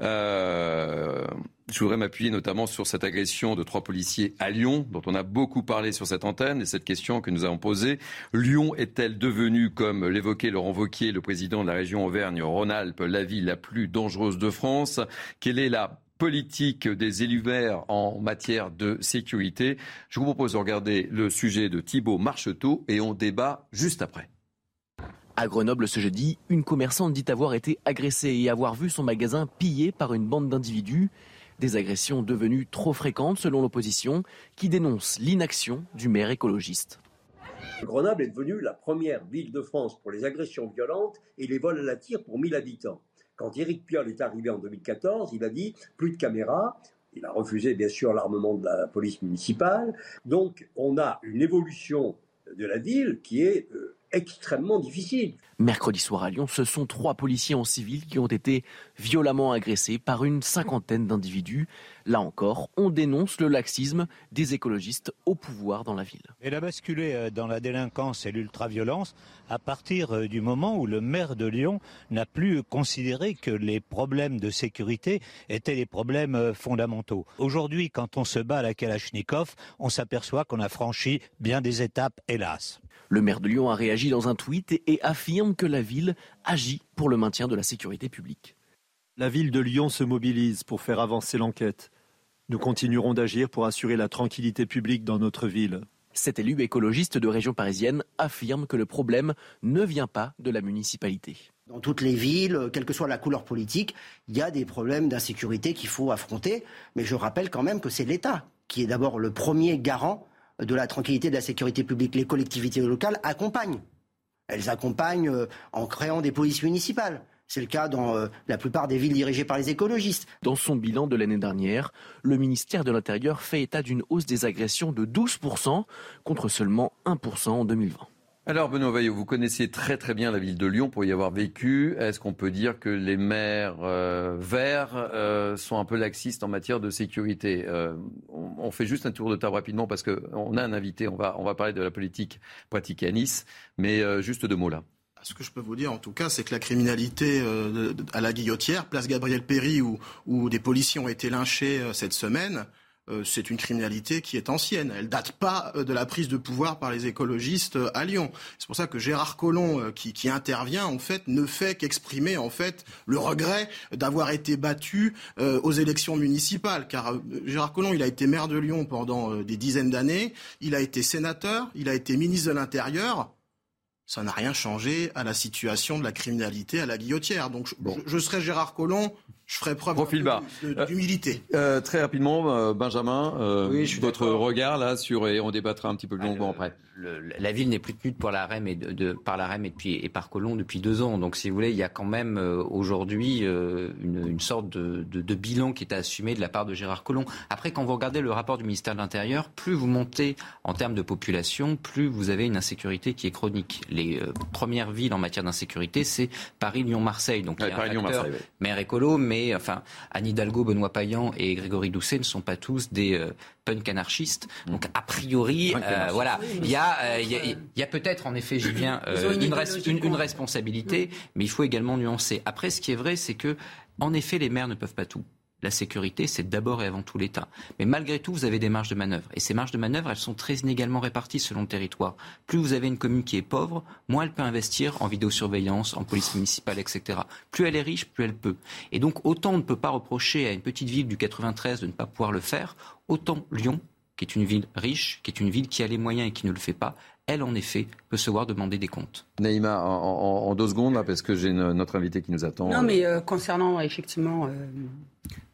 Euh, je voudrais m'appuyer notamment sur cette agression de trois policiers à Lyon, dont on a beaucoup parlé sur cette antenne, et cette question que nous avons posée. Lyon est-elle devenue, comme l'évoquait Laurent Vauquier, le président de la région Auvergne-Rhône-Alpes, la ville la plus dangereuse de France? Quelle est la politique des élus verts en matière de sécurité. Je vous propose de regarder le sujet de Thibault Marcheteau et on débat juste après. À Grenoble ce jeudi, une commerçante dit avoir été agressée et avoir vu son magasin pillé par une bande d'individus. Des agressions devenues trop fréquentes selon l'opposition, qui dénonce l'inaction du maire écologiste. Grenoble est devenue la première ville de France pour les agressions violentes et les vols à la tire pour 1000 habitants. Quand Éric Piolle est arrivé en 2014, il a dit plus de caméras. Il a refusé bien sûr l'armement de la police municipale. Donc on a une évolution de la ville qui est euh, extrêmement difficile. Mercredi soir à Lyon, ce sont trois policiers en civil qui ont été violemment agressés par une cinquantaine d'individus. Là encore, on dénonce le laxisme des écologistes au pouvoir dans la ville. Elle a basculé euh, dans la délinquance et l'ultraviolence à partir euh, du moment où le maire de Lyon n'a plus considéré que les problèmes de sécurité étaient des problèmes euh, fondamentaux. Aujourd'hui, quand on se bat à la Kalachnikov, on s'aperçoit qu'on a franchi bien des étapes, hélas. Le maire de Lyon a réagi dans un tweet et affirme que la ville agit pour le maintien de la sécurité publique. La ville de Lyon se mobilise pour faire avancer l'enquête. Nous continuerons d'agir pour assurer la tranquillité publique dans notre ville. Cet élu écologiste de région parisienne affirme que le problème ne vient pas de la municipalité. Dans toutes les villes, quelle que soit la couleur politique, il y a des problèmes d'insécurité qu'il faut affronter. Mais je rappelle quand même que c'est l'État qui est d'abord le premier garant de la tranquillité de la sécurité publique. Les collectivités locales accompagnent. Elles accompagnent euh, en créant des polices municipales. C'est le cas dans euh, la plupart des villes dirigées par les écologistes. Dans son bilan de l'année dernière, le ministère de l'Intérieur fait état d'une hausse des agressions de 12% contre seulement 1% en 2020. Alors Benoît Vaillot, vous connaissiez très très bien la ville de Lyon pour y avoir vécu. Est-ce qu'on peut dire que les maires euh, verts euh, sont un peu laxistes en matière de sécurité? Euh, on, fait juste un tour de table rapidement parce qu'on a un invité, on va, on va parler de la politique pratiquée à Nice, mais juste deux mots là. Ce que je peux vous dire, en tout cas, c'est que la criminalité à la guillotière, place Gabriel Péry, où, des policiers ont été lynchés cette semaine, c'est une criminalité qui est ancienne. Elle date pas de la prise de pouvoir par les écologistes à Lyon. C'est pour ça que Gérard Collomb, qui, qui, intervient, en fait, ne fait qu'exprimer en fait le regret d'avoir été battu aux élections municipales. Car Gérard Collomb, il a été maire de Lyon pendant des dizaines d'années. Il a été sénateur. Il a été ministre de l'Intérieur ça n'a rien changé à la situation de la criminalité à la guillotière. Donc je, bon. je, je serais Gérard Collomb, je ferai preuve d'humilité. Euh, très rapidement, euh, Benjamin, euh, oui, votre regard là sur et on débattra un petit peu plus longuement ah, après. Le, la ville n'est plus tenue pour la REM et de, de, par la REM et, depuis, et par Colomb depuis deux ans. Donc, si vous voulez, il y a quand même euh, aujourd'hui euh, une, une, sorte de, de, de, bilan qui est assumé de la part de Gérard Collomb. Après, quand vous regardez le rapport du ministère de l'Intérieur, plus vous montez en termes de population, plus vous avez une insécurité qui est chronique. Les euh, premières villes en matière d'insécurité, c'est Paris, Lyon, Marseille. Donc, ouais, il y a Paris, un Lyon, maire écolo, mais mais enfin, Anne Hidalgo, Benoît Payan et Grégory Doucet ne sont pas tous des euh, punks anarchistes. Donc, a priori, euh, voilà, il y a, euh, il y a, y a peut-être, en effet, Julien, euh, une, une, une, responsabilité, mais il faut également nuancer. Après, ce qui est vrai, c'est que, en effet, les maires ne peuvent pas tout la sécurité, c'est d'abord et avant tout l'État. Mais malgré tout, vous avez des marges de manœuvre. Et ces marges de manœuvre, elles sont très inégalement réparties selon le territoire. Plus vous avez une commune qui est pauvre, moins elle peut investir en vidéosurveillance, en police municipale, etc. Plus elle est riche, plus elle peut. Et donc, autant on ne peut pas reprocher à une petite ville du 93 de ne pas pouvoir le faire, autant Lyon, qui est une ville riche, qui est une ville qui a les moyens et qui ne le fait pas, elle, en effet, peut se voir demander des comptes. Naïma, en, en, en deux secondes, là, parce que j'ai notre invité qui nous attend. Non, mais euh, concernant effectivement euh,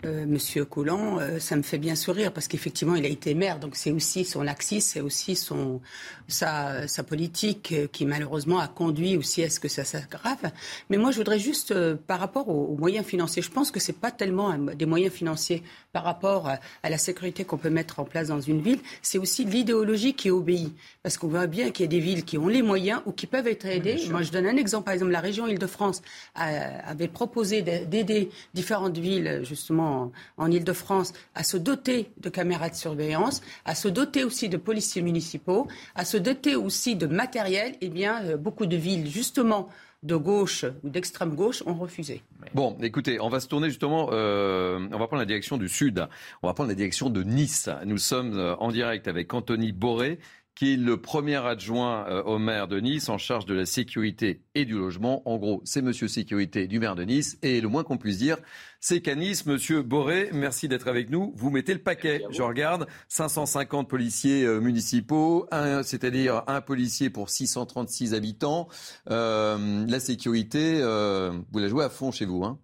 euh, Monsieur Collant, euh, ça me fait bien sourire parce qu'effectivement, il a été maire, donc c'est aussi son axis, c'est aussi son sa, sa politique euh, qui malheureusement a conduit aussi à ce que ça s'aggrave. Mais moi, je voudrais juste, euh, par rapport aux, aux, moyens financiers, je pense que c'est pas tellement un, des moyens financiers par rapport à, à la sécurité qu'on peut mettre en place dans une ville, c'est aussi l'idéologie qui obéit, parce qu'on voit bien qu'il y a des villes qui ont les moyens ou qui peuvent être aidées. Oui, moi, je donne un exemple, par exemple, la région Île-de-France avait proposé d'aider différentes villes justement en, en Ile-de-France à se doter de caméras de surveillance, à se doter aussi de policiers municipaux, à se doter aussi de matériel, eh bien, euh, beaucoup de villes, justement, de gauche ou d'extrême gauche ont refusé. Bon, écoutez, on va se tourner justement, euh, on va prendre la direction du sud, on va prendre la direction de Nice. Nous sommes euh, en direct avec Anthony Boré, qui est le premier adjoint euh, au maire de Nice en charge de la sécurité et du logement. En gros, c'est monsieur sécurité du maire de Nice. Et le moins qu'on puisse dire, c'est qu'à Nice, monsieur Boré, merci d'être avec nous. Vous mettez le paquet. Je regarde 550 policiers euh, municipaux, c'est-à-dire un policier pour 636 habitants. Euh, la sécurité, vous la jouez à fond chez vous, hein?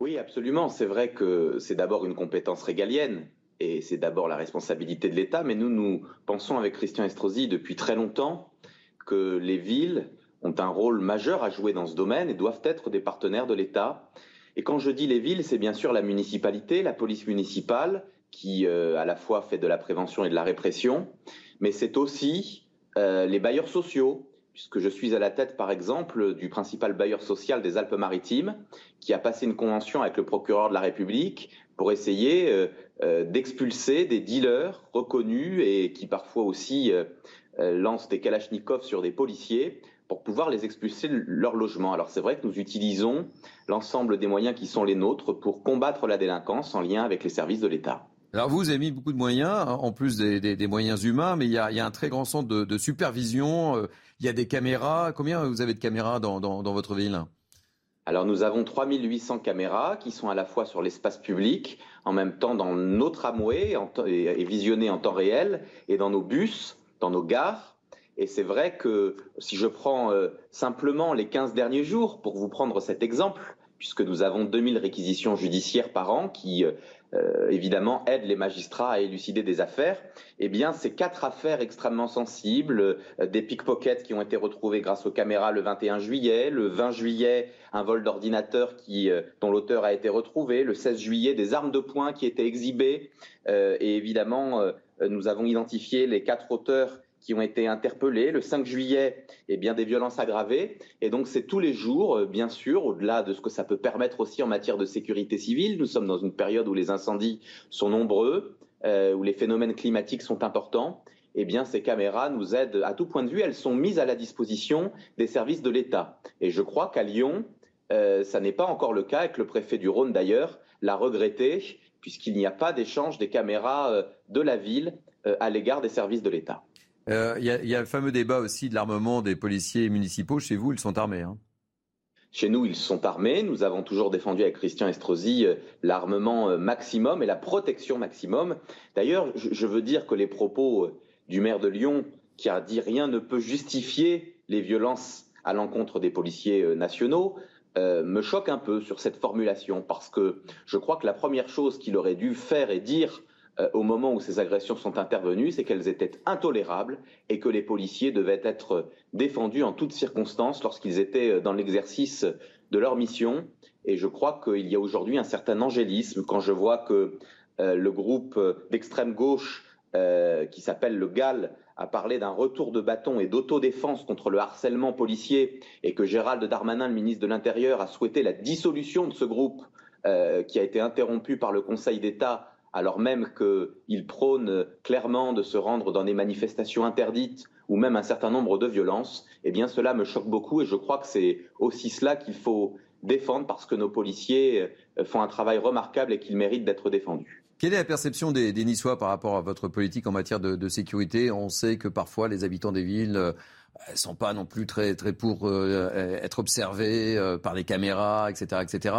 Oui, absolument. C'est vrai que c'est d'abord une compétence régalienne et c'est d'abord la responsabilité de l'État, mais nous, nous pensons avec Christian Estrosi depuis très longtemps que les villes ont un rôle majeur à jouer dans ce domaine et doivent être des partenaires de l'État. Et quand je dis les villes, c'est bien sûr la municipalité, la police municipale, qui euh, à la fois fait de la prévention et de la répression, mais c'est aussi euh, les bailleurs sociaux, puisque je suis à la tête, par exemple, du principal bailleur social des Alpes-Maritimes, qui a passé une convention avec le procureur de la République pour essayer euh, d'expulser des dealers reconnus et qui parfois aussi euh, lancent des kalachnikovs sur des policiers pour pouvoir les expulser de leur logement. Alors c'est vrai que nous utilisons l'ensemble des moyens qui sont les nôtres pour combattre la délinquance en lien avec les services de l'État. Alors vous avez mis beaucoup de moyens, hein, en plus des, moyens humains, mais il y a, un très grand centre de, supervision, euh, il y a des caméras. Combien vous avez de caméras dans, votre ville? Alors nous avons 3800 caméras qui sont à la fois sur l'espace public, en même temps dans nos tramways et, visionnées en temps réel, et dans nos bus, dans nos gares. Et c'est vrai que si je prends euh, simplement les 15 derniers jours, pour vous prendre cet exemple, puisque nous avons 2000 réquisitions judiciaires par an qui euh, évidemment aide les magistrats à élucider des affaires, eh bien ces quatre affaires extrêmement sensibles, euh, des pickpockets qui ont été retrouvés grâce aux caméras le 21 juillet, le 20 juillet un vol d'ordinateur qui euh, dont l'auteur a été retrouvé, le 16 juillet des armes de poing qui étaient exhibées, et évidemment nous avons identifié les quatre auteurs qui ont été interpellés. Le 5 juillet, eh bien, des violences aggravées. Et donc, c'est tous les jours, euh, bien sûr, au-delà de ce que ça peut permettre aussi en matière de sécurité civile. Nous sommes dans une période où les incendies sont nombreux, euh, où les phénomènes climatiques sont importants. Eh bien, ces caméras nous aident à tout point de vue. Elles sont mises à la disposition des services de l'État. Et je crois qu'à Lyon, euh, ça n'est pas encore le cas, et que le préfet du Rhône, d'ailleurs, l'a regretté, puisqu'il n'y a pas d'échange des caméras de la ville à l'égard des services de l'État. Euh, il y, a le fameux débat aussi de l'armement des policiers municipaux. Chez vous, ils sont armés. Hein. Chez nous, ils sont armés. Nous avons toujours défendu avec Christian Estrosi euh, l'armement euh, maximum et la protection maximum. D'ailleurs, je veux dire que les propos du maire de Lyon, qui a dit rien ne peut justifier les violences à l'encontre des policiers nationaux, me choquent un peu sur cette formulation parce que je crois que la première chose qu'il aurait dû faire et dire au moment où ces agressions sont intervenues, c'est qu'elles étaient intolérables et que les policiers devaient être défendus en toutes circonstances lorsqu'ils étaient euh, dans l'exercice de leur mission. Et je crois qu'il y a aujourd'hui un certain angélisme quand je vois que euh, le groupe d'extrême gauche qui s'appelle le GAL a parlé d'un retour de bâton et d'autodéfense contre le harcèlement policier et que Gérald Darmanin, le ministre de l'Intérieur, a souhaité la dissolution de ce groupe qui a été interrompu par le Conseil d'État alors même qu'il prône clairement de se rendre dans des manifestations interdites ou même un certain nombre de violences, eh bien cela me choque beaucoup et je crois que c'est aussi cela qu'il faut défendre parce que nos policiers euh, font un travail remarquable et qu'ils méritent d'être défendus. Quelle est la perception des, Niçois par rapport à votre politique en matière de sécurité? On sait que parfois les habitants des villes euh, elles sont pas non plus très très pour euh, être observées euh, par les caméras, etc., etc.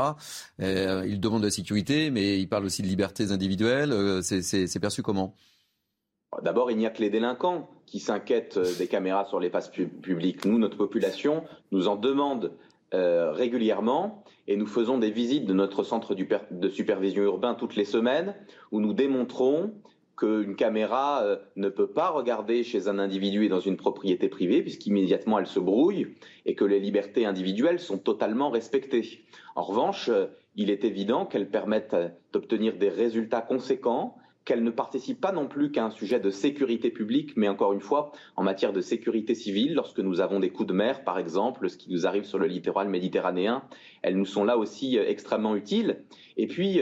Euh, ils demandent de la sécurité, mais ils parlent aussi de libertés individuelles. c'est perçu comment? D'abord, il n'y a que les délinquants qui s'inquiètent des caméras sur l'espace public. Nous, notre population, nous en demande régulièrement et nous faisons des visites de notre centre de supervision urbain toutes les semaines où nous démontrons qu'une caméra euh, ne peut pas regarder chez un individu et dans une propriété privée, puisqu'immédiatement elle se brouille, et que les libertés individuelles sont totalement respectées. En revanche, euh, il est évident qu'elles permettent euh, d'obtenir des résultats conséquents, qu'elles ne participent pas non plus qu'à un sujet de sécurité publique, mais encore une fois, en matière de sécurité civile, lorsque nous avons des coups de mer, par exemple, ce qui nous arrive sur le littoral méditerranéen, elles nous sont là aussi extrêmement utiles. Et puis,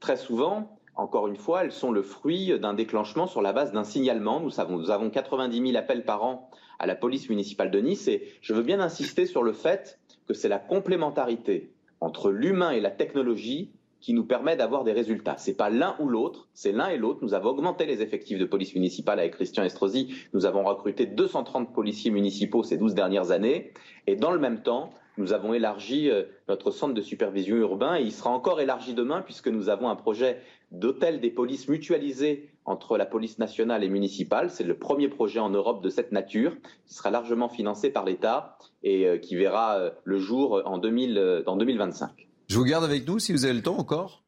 très souvent, encore une fois, elles sont le fruit d'un déclenchement sur la base d'un signalement. Nous, savons, nous avons 90 000 appels par an à la police municipale de Nice et je veux bien insister sur le fait que c'est la complémentarité entre l'humain et la technologie qui nous permet d'avoir des résultats. C'est pas l'un ou l'autre, c'est l'un et l'autre. Nous avons augmenté les effectifs de police municipale avec Christian Estrosi. Nous avons recruté 230 policiers municipaux ces 12 dernières années. Et dans le même temps, nous avons élargi euh, notre centre de supervision urbain et il sera encore élargi demain puisque nous avons un projet d'hôtel des polices mutualisé entre la police nationale et municipale. C'est le premier projet en Europe de cette nature qui sera largement financé par l'État et euh, qui verra euh, le jour en 2025. Je vous garde avec nous si vous avez le temps encore.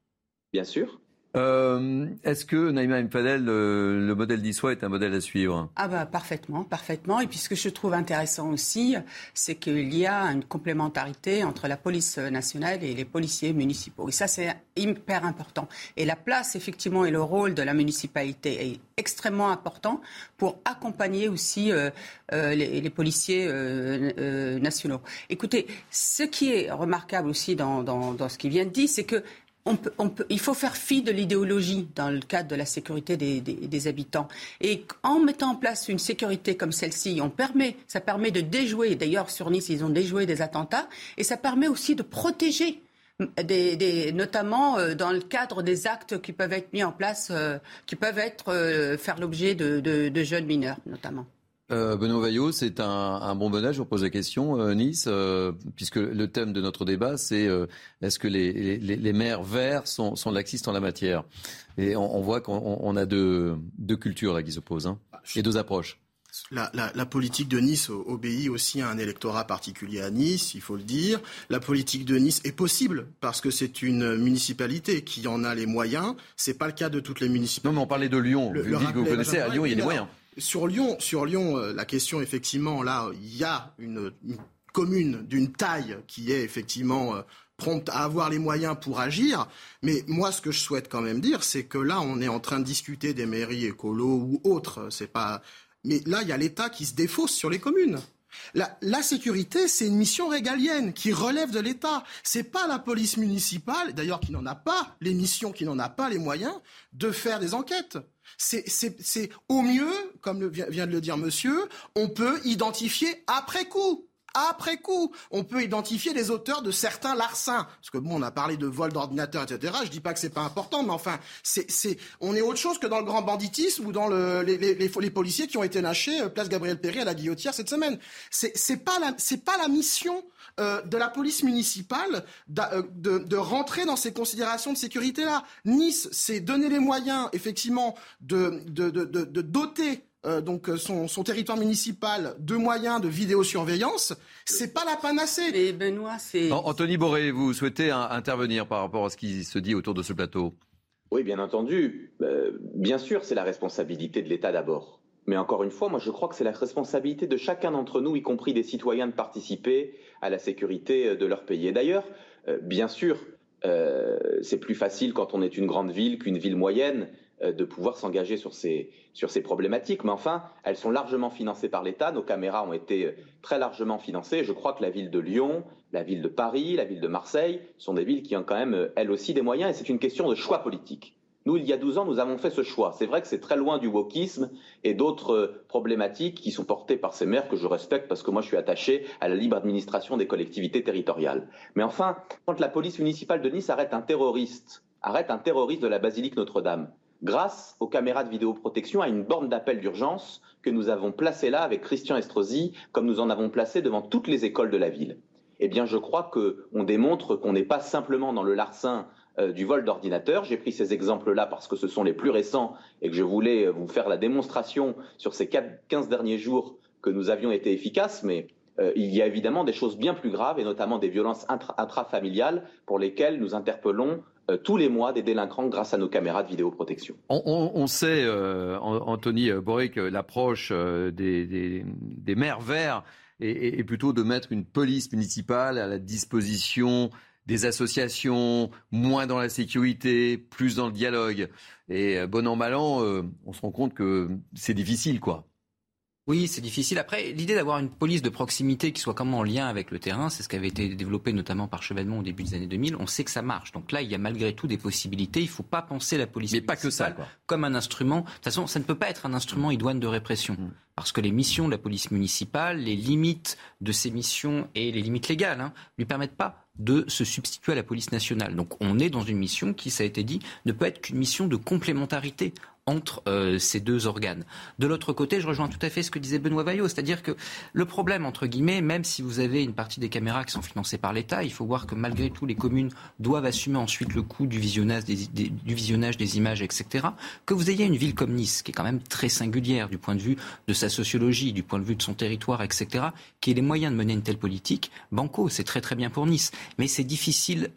Bien sûr. Euh, Est-ce que Naïma Mfadel, le, le modèle d'Issois est un modèle à suivre? Ah bah parfaitement, parfaitement. Et puis ce que je trouve intéressant aussi, c'est qu'il y a une complémentarité entre la police nationale et les policiers municipaux. Et ça, c'est hyper important. Et la place, effectivement, et le rôle de la municipalité est extrêmement important pour accompagner aussi euh, euh, les, policiers euh, euh, nationaux. Écoutez, ce qui est remarquable aussi dans, dans, dans ce qui vient de dire, c'est que il faut faire fi de l'idéologie dans le cadre de la sécurité des, habitants. Et en mettant en place une sécurité comme celle-ci, on permet, ça permet de déjouer, d'ailleurs sur Nice, ils ont déjoué des attentats, et ça permet aussi de protéger notamment euh, dans le cadre des actes qui peuvent être mis en place, euh, qui peuvent être euh, faire l'objet de jeunes mineurs, notamment. Euh, Benoît Vaillot, c'est un, un, bon bonheur. Je vous pose la question, euh, Nice, euh, puisque le thème de notre débat, c'est est-ce que les, les, les, maires verts sont, sont, laxistes en la matière? Et on, on voit qu'on a deux, deux, cultures là qui s'opposent, hein, et deux approches. La, la, la, politique de Nice obéit aussi à un électorat particulier à Nice, il faut le dire. La politique de Nice est possible parce que c'est une municipalité qui en a les moyens. C'est pas le cas de toutes les municipalités. Non, mais on parlait de Lyon. Le, le que vous connaissez, à Lyon, il y a des moyens. Sur Lyon, Lyon, la question effectivement, là, il y a une, une commune d'une taille qui est effectivement euh, prompte à avoir les moyens pour agir. Mais moi, ce que je souhaite quand même dire, c'est que là, on est en train de discuter des mairies écolo ou autres. C'est pas. Mais là, il y a l'État qui se défausse sur les communes. La, la, sécurité, c'est une mission régalienne qui relève de l'État. C'est pas la police municipale, d'ailleurs qui n'en a pas les missions, qui n'en a pas les moyens de faire des enquêtes. C'est au mieux, comme vient de le dire monsieur, on peut identifier après coup après coup. On peut identifier les auteurs de certains larcins. Parce que bon, on a parlé de vol d'ordinateur, etc. Je dis pas que c'est pas important, mais enfin, on est autre chose que dans le grand banditisme ou dans le, les, policiers qui ont été lâchés euh, place Gabriel Péry à la guillotière cette semaine. C'est, c'est pas pas la mission euh, de la police municipale de, de, de, rentrer dans ces considérations de sécurité-là. Nice, c'est donner les moyens, effectivement, de, de, de, de doter euh, donc son, son, territoire municipal de moyens de vidéosurveillance, c'est pas la panacée. Mais Benoît, c'est. Anthony Boré, vous souhaitez un, intervenir par rapport à ce qui se dit autour de ce plateau? Oui, bien entendu. Euh, bien sûr, c'est la responsabilité de l'État d'abord. Mais encore une fois, moi je crois que c'est la responsabilité de chacun d'entre nous, y compris des citoyens, de participer à la sécurité de leur pays. Et d'ailleurs, euh, bien sûr, euh, c'est plus facile quand on est une grande ville qu'une ville moyenne de pouvoir s'engager sur ces, sur ces problématiques. Mais enfin, elles sont largement financées par l'État. Nos caméras ont été très largement financées. Je crois que la ville de Lyon, la ville de Paris, la ville de Marseille sont des villes qui ont quand même, elles aussi, des moyens. Et c'est une question de choix politique. Nous, il y a 12 ans, nous avons fait ce choix. C'est vrai que c'est très loin du wokisme et d'autres problématiques qui sont portées par ces maires que je respecte parce que moi, je suis attaché à la libre administration des collectivités territoriales. Mais enfin, quand la police municipale de Nice arrête un terroriste, arrête un terroriste de la basilique Notre-Dame, grâce aux caméras de vidéoprotection, à une borne d'appel d'urgence que nous avons placée là avec Christian Estrosi, comme nous en avons placé devant toutes les écoles de la ville. Eh bien, je crois qu'on démontre qu'on n'est pas simplement dans le larcin euh, du vol d'ordinateur. J'ai pris ces exemples-là parce que ce sont les plus récents et que je voulais vous faire la démonstration sur ces 15 derniers jours que nous avions été efficaces, mais euh, il y a évidemment des choses bien plus graves et notamment des violences intra intrafamiliales pour lesquelles nous interpellons euh, tous les mois des délinquants grâce à nos caméras de vidéoprotection. On, on, sait, euh, Anthony Boré, que l'approche euh, des, maires verts est, plutôt de mettre une police municipale à la disposition des associations, moins dans la sécurité, plus dans le dialogue. Et bon an, mal an, euh, on se rend compte que c'est difficile, quoi. Oui, c'est difficile. Après, l'idée d'avoir une police de proximité qui soit quand même en lien avec le terrain, c'est ce qui avait été développé notamment par Chevènement au début des années 2000. On sait que ça marche. Donc là, il y a malgré tout des possibilités. Il ne faut pas penser la police Mais pas que ça, quoi. comme un instrument. De toute façon, ça ne peut pas être un instrument idoine de répression. Mmh. Parce que les missions de la police municipale, les limites de ces missions et les limites légales, hein, lui permettent pas de se substituer à la police nationale. Donc on est dans une mission qui, ça a été dit, ne peut être qu'une mission de complémentarité entre euh, ces deux organes. De l'autre côté, je rejoins tout à fait ce que disait Benoît Vaillot, c'est-à-dire que le problème, entre guillemets, même si vous avez une partie des caméras qui sont financées par l'État, il faut voir que malgré tout, les communes doivent assumer ensuite le coût du visionnage des, du visionnage des images, etc. Que vous ayez une ville comme Nice, qui est quand même très singulière du point de vue de sa sociologie, du point de vue de son territoire, etc., qui ait les moyens de mener une telle politique, banco, c'est très très bien pour Nice. Mais c'est difficile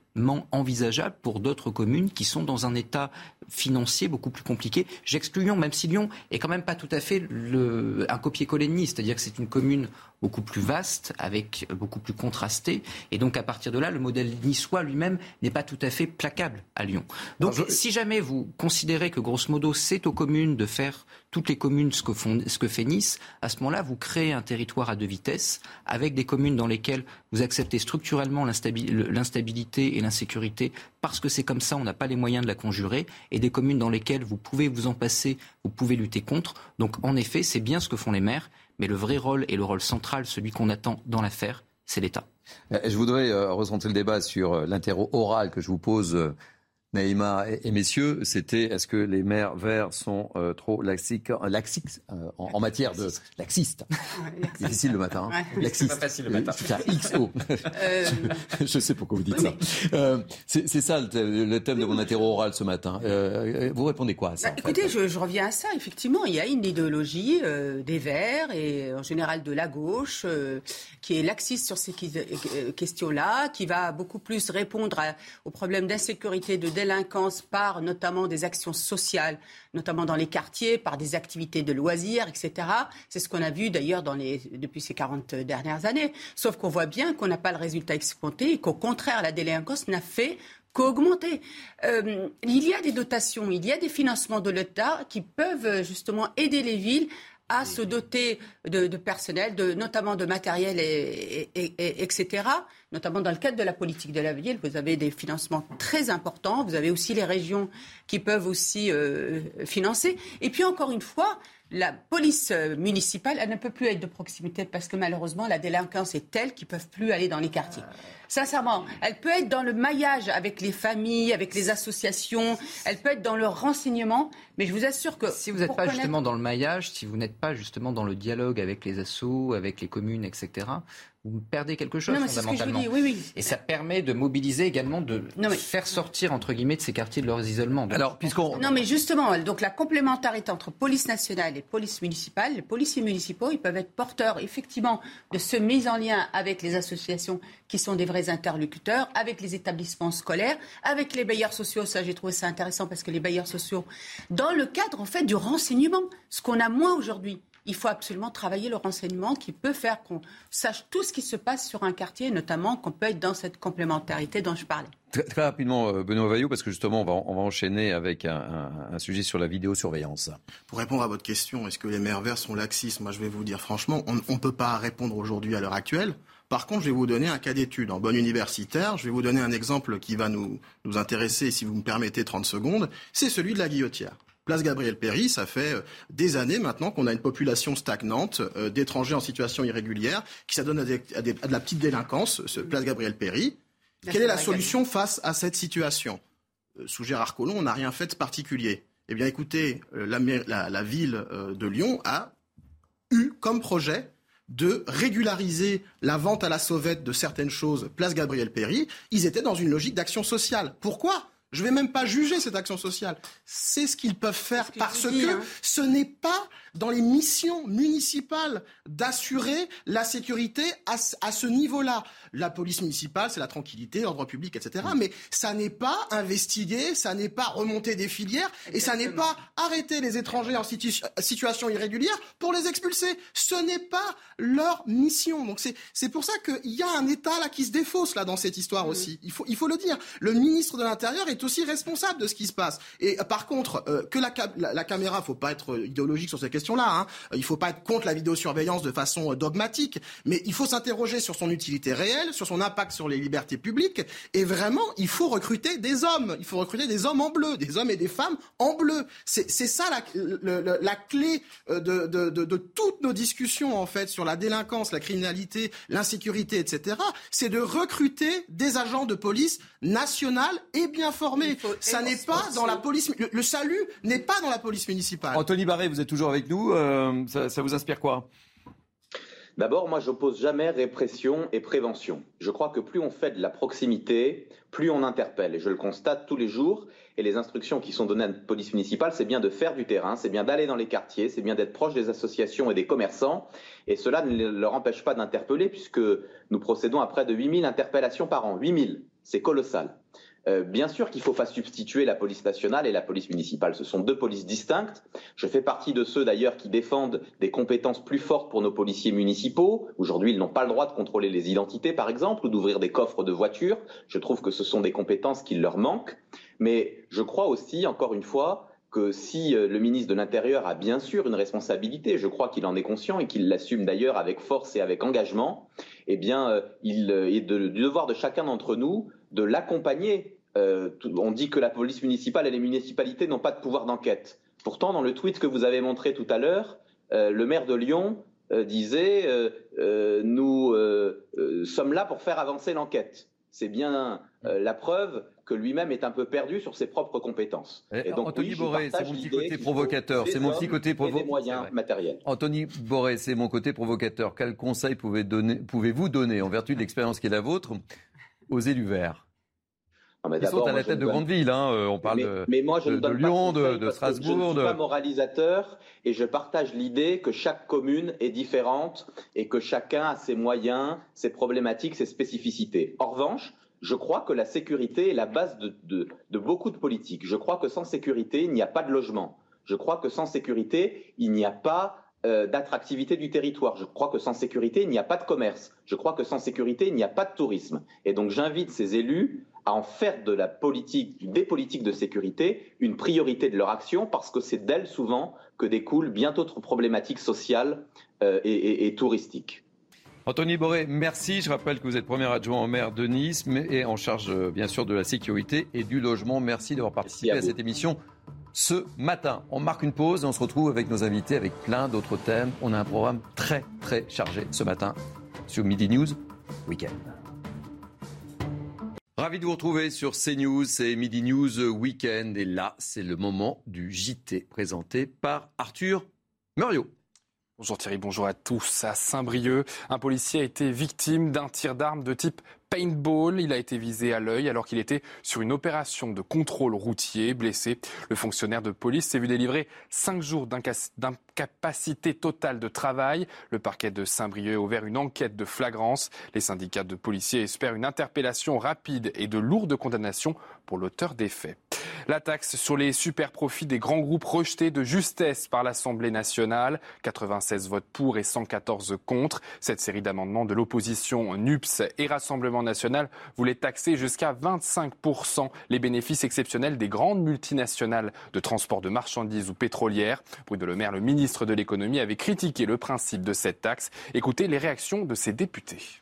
envisageable pour d'autres communes qui sont dans un état financier beaucoup plus compliqué. J'exclus Lyon, même si Lyon est quand même pas tout à fait un copier-coller de c'est-à-dire que c'est une commune beaucoup plus vaste, avec beaucoup plus contrasté, et donc à partir de là, le modèle niçois lui-même n'est pas tout à fait placable à Lyon. Donc, si jamais vous considérez que grosso modo c'est aux communes de faire toutes les communes ce que, font, ce que fait Nice, à ce moment-là, vous créez un territoire à deux vitesses, avec des communes dans lesquelles vous acceptez structurellement l'instabilité et l'insécurité, parce que c'est comme ça, on n'a pas les moyens de la conjurer, et des communes dans lesquelles vous pouvez vous en passer, vous pouvez lutter contre. Donc en effet, c'est bien ce que font les maires, mais le vrai rôle et le rôle central, celui qu'on attend dans l'affaire, c'est l'État. Euh, je voudrais euh, recentrer le débat sur euh, l'interro oral que je vous pose Naïma et, messieurs, c'était est-ce que les maires verts sont euh, trop laxiques, euh, euh, en, matière de laxistes Difficile le matin. Hein C'est pas facile le matin. XO. [LAUGHS] Je sais pourquoi vous dites ça. c'est ça le, thème de mon interro oral ce matin. vous répondez quoi à ça bah, Écoutez, je, je, reviens à ça. Effectivement, il y a une idéologie des Verts et en général de la gauche qui est laxiste sur ces questions-là, qui va beaucoup plus répondre aux problèmes d'insécurité de délinquance par notamment des actions sociales, notamment dans les quartiers, par des activités de loisirs, etc. C'est ce qu'on a vu d'ailleurs depuis ces 40 dernières années. Sauf qu'on voit bien qu'on n'a pas le résultat escompté et qu'au contraire, la délinquance n'a fait qu'augmenter. Euh, il y a des dotations, il y a des financements de l'État qui peuvent justement aider les villes à se doter de, personnel, de, notamment de matériel, et, etc. Notamment dans le cadre de la politique de la ville, vous avez des financements très importants. Vous avez aussi les régions qui peuvent aussi euh, financer. Et puis encore une fois, la police euh, municipale, elle ne peut plus être de proximité parce que malheureusement, la délinquance est telle qu'ils ne peuvent plus aller dans les quartiers. Sincèrement, elle peut être dans le maillage avec les familles, avec les associations, elle peut être dans le renseignement, mais je vous assure que... Si vous n'êtes pas justement dans le maillage, si vous n'êtes pas justement dans le dialogue avec les assos, avec les communes, etc., vous perdez quelque chose fondamentalement. Et ça permet de mobiliser également, de faire sortir entre guillemets de ces quartiers de leur isolement. Alors, puisqu'on non mais justement, donc la complémentarité entre police nationale et police municipale, les policiers municipaux, ils peuvent être porteurs effectivement de ce mise en lien avec les associations qui sont des vrais interlocuteurs, avec les établissements scolaires, avec les bailleurs sociaux. Ça, j'ai trouvé ça intéressant parce que les bailleurs sociaux, dans le cadre en fait du renseignement, ce qu'on a moins aujourd'hui il faut absolument travailler le renseignement qui peut faire qu'on sache tout ce qui se passe sur un quartier, notamment qu'on peut être dans cette complémentarité dont je parlais. Très, rapidement, euh, Benoît Vaillot, parce que justement, on va, on va enchaîner avec un, sujet sur la vidéosurveillance. Pour répondre à votre question, est-ce que les maires verts sont laxistes? Moi, je vais vous dire franchement, on ne peut pas répondre aujourd'hui à l'heure actuelle. Par contre, je vais vous donner un cas d'étude en bonne universitaire. Je vais vous donner un exemple qui va nous, nous intéresser, si vous me permettez 30 secondes. C'est celui de la guillotière. Place Gabriel Péry, ça fait euh, des années maintenant qu'on a une population stagnante euh, d'étrangers en situation irrégulière qui s'adonne à, à, de la petite délinquance, ce Place Gabriel Péry. Quelle est la solution face à cette situation? Euh, Sous Gérard Collomb, on n'a rien fait de particulier. Eh bien, écoutez, la, la ville de Lyon a eu comme projet de régulariser la vente à la sauvette de certaines choses, place Gabriel Péry, ils étaient dans une logique d'action sociale. Pourquoi? Je ne vais même pas juger cette action sociale. C'est ce qu'ils peuvent faire parce que hein. ce n'est pas dans les missions municipales d'assurer la sécurité à, ce niveau-là. La police municipale, c'est la tranquillité, l'ordre public, etc. Mm. Mais ça n'est pas investiguer, ça n'est pas remonter des filières et ça n'est pas arrêter les étrangers en situation irrégulière pour les expulser. Ce n'est pas leur mission. Donc c'est pour ça qu'il y a un État là qui se défausse là dans cette histoire mm. aussi. Il faut, il faut le dire. Le ministre de l'Intérieur est aussi responsable de ce qui se passe. Et euh, par contre, euh, que la, la, la caméra, faut pas être idéologique sur ces questions là Hein. Il ne faut pas être contre la vidéosurveillance de façon euh, dogmatique, mais il faut s'interroger sur son utilité réelle, sur son impact sur les libertés publiques. Et vraiment, il faut recruter des hommes. Il faut recruter des hommes en bleu, des hommes et des femmes en bleu. C'est ça la, la clé euh, de, de, de, de, toutes nos discussions en fait sur la délinquance, la criminalité, l'insécurité, etc. C'est de recruter des agents de police nationale et bien formés. Ça n'est pas dans la police. Le, le salut n'est pas dans la police municipale. Anthony Barré, vous êtes toujours avec nous. Euh, ça, vous inspire quoi? D'abord, moi, j'oppose jamais répression et prévention. Je crois que plus on fait de la proximité, plus on interpelle. Et je le constate tous les jours. Et les instructions qui sont données à la police municipale, c'est bien de faire du terrain, c'est bien d'aller dans les quartiers, c'est bien d'être proche des associations et des commerçants. Et cela ne leur empêche pas d'interpeller, puisque nous procédons à près de 8000 interpellations par an. 8000. C'est colossal. Euh, bien sûr qu'il faut pas substituer la police nationale et la police municipale. Ce sont deux polices distinctes. Je fais partie de ceux d'ailleurs qui défendent des compétences plus fortes pour nos policiers municipaux. Aujourd'hui, ils n'ont pas le droit de contrôler les identités, par exemple, ou d'ouvrir des coffres de voitures. Je trouve que ce sont des compétences qui leur manquent. Mais je crois aussi, encore une fois, que si euh, le ministre de l'Intérieur a bien sûr une responsabilité, je crois qu'il en est conscient et qu'il l'assume d'ailleurs avec force et avec engagement, eh bien, euh, il est du devoir de chacun d'entre nous de l'accompagner. Euh, on dit que la police municipale et les municipalités n'ont pas de pouvoir d'enquête. Pourtant, dans le tweet que vous avez montré tout à l'heure, le maire de Lyon disait Nous sommes là pour faire avancer l'enquête. C'est bien la preuve que lui-même est un peu perdu sur ses propres compétences. Eh, Et donc, Anthony Boré, c'est mon petit côté provocateur. C'est mon petit côté provocateur. moyens matériels. Anthony Boré, c'est mon côté provocateur. Quel conseil pouvez-vous donner, en vertu de l'expérience qui est la vôtre, aux élus verts Ils sont à la tête de grandes villes. Hein. Euh, on parle mais, de, mais moi, je de, Lyon, de, Strasbourg. Je ne suis pas moralisateur et je partage l'idée que chaque commune est différente et que chacun a ses moyens, ses problématiques, ses spécificités. En revanche, je crois que la sécurité est la base de beaucoup de politiques. Je crois que sans sécurité, il n'y a pas de logement. Je crois que sans sécurité, il n'y a pas euh, d'attractivité du territoire. Je crois que sans sécurité, il n'y a pas de commerce. Je crois que sans sécurité, il n'y a pas de tourisme. Et donc j'invite ces élus à en faire de la politique, des politiques de sécurité, une priorité de leur action, parce que c'est d'elles souvent que découlent bien d'autres problématiques sociales euh, et- et- et touristiques. Anthony Boré, merci. Je rappelle que vous êtes premier adjoint au maire de Nice mais, et en charge euh, bien sûr de la sécurité et du logement. Merci d'avoir participé à cette émission ce matin. On marque une pause et on se retrouve avec nos invités avec plein d'autres thèmes. On a un programme très très chargé ce matin sur Midi News Weekend. Ravi de vous retrouver sur CNews, c'est Midi News Weekend et là c'est le moment du JT présenté par Arthur Muriot. Bonjour Thierry, bonjour à tous. À Saint-Brieuc, un policier a été victime d'un tir d'arme de type paintball. Il a été visé à l'œil alors qu'il était sur une opération de contrôle routier. Blessé, le fonctionnaire de police s'est vu délivrer cinq jours d'inca- d'incapacité totale de travail. Le parquet de Saint-Brieuc a ouvert une enquête de flagrance. Les syndicats de policiers espèrent une interpellation rapide et de lourdes condamnations pour l'auteur des faits. La taxe sur les super profits des grands groupes rejetée de justesse par l'Assemblée nationale. 96 votes pour et 114 contre. Cette série d'amendements de l'opposition NUPS et Rassemblement national voulait taxer jusqu'à 25% les bénéfices exceptionnels des grandes multinationales de transport de marchandises ou pétrolières. Bruno Le Maire, le ministre de l'économie, avait critiqué le principe de cette taxe. Écoutez les réactions de ses députés.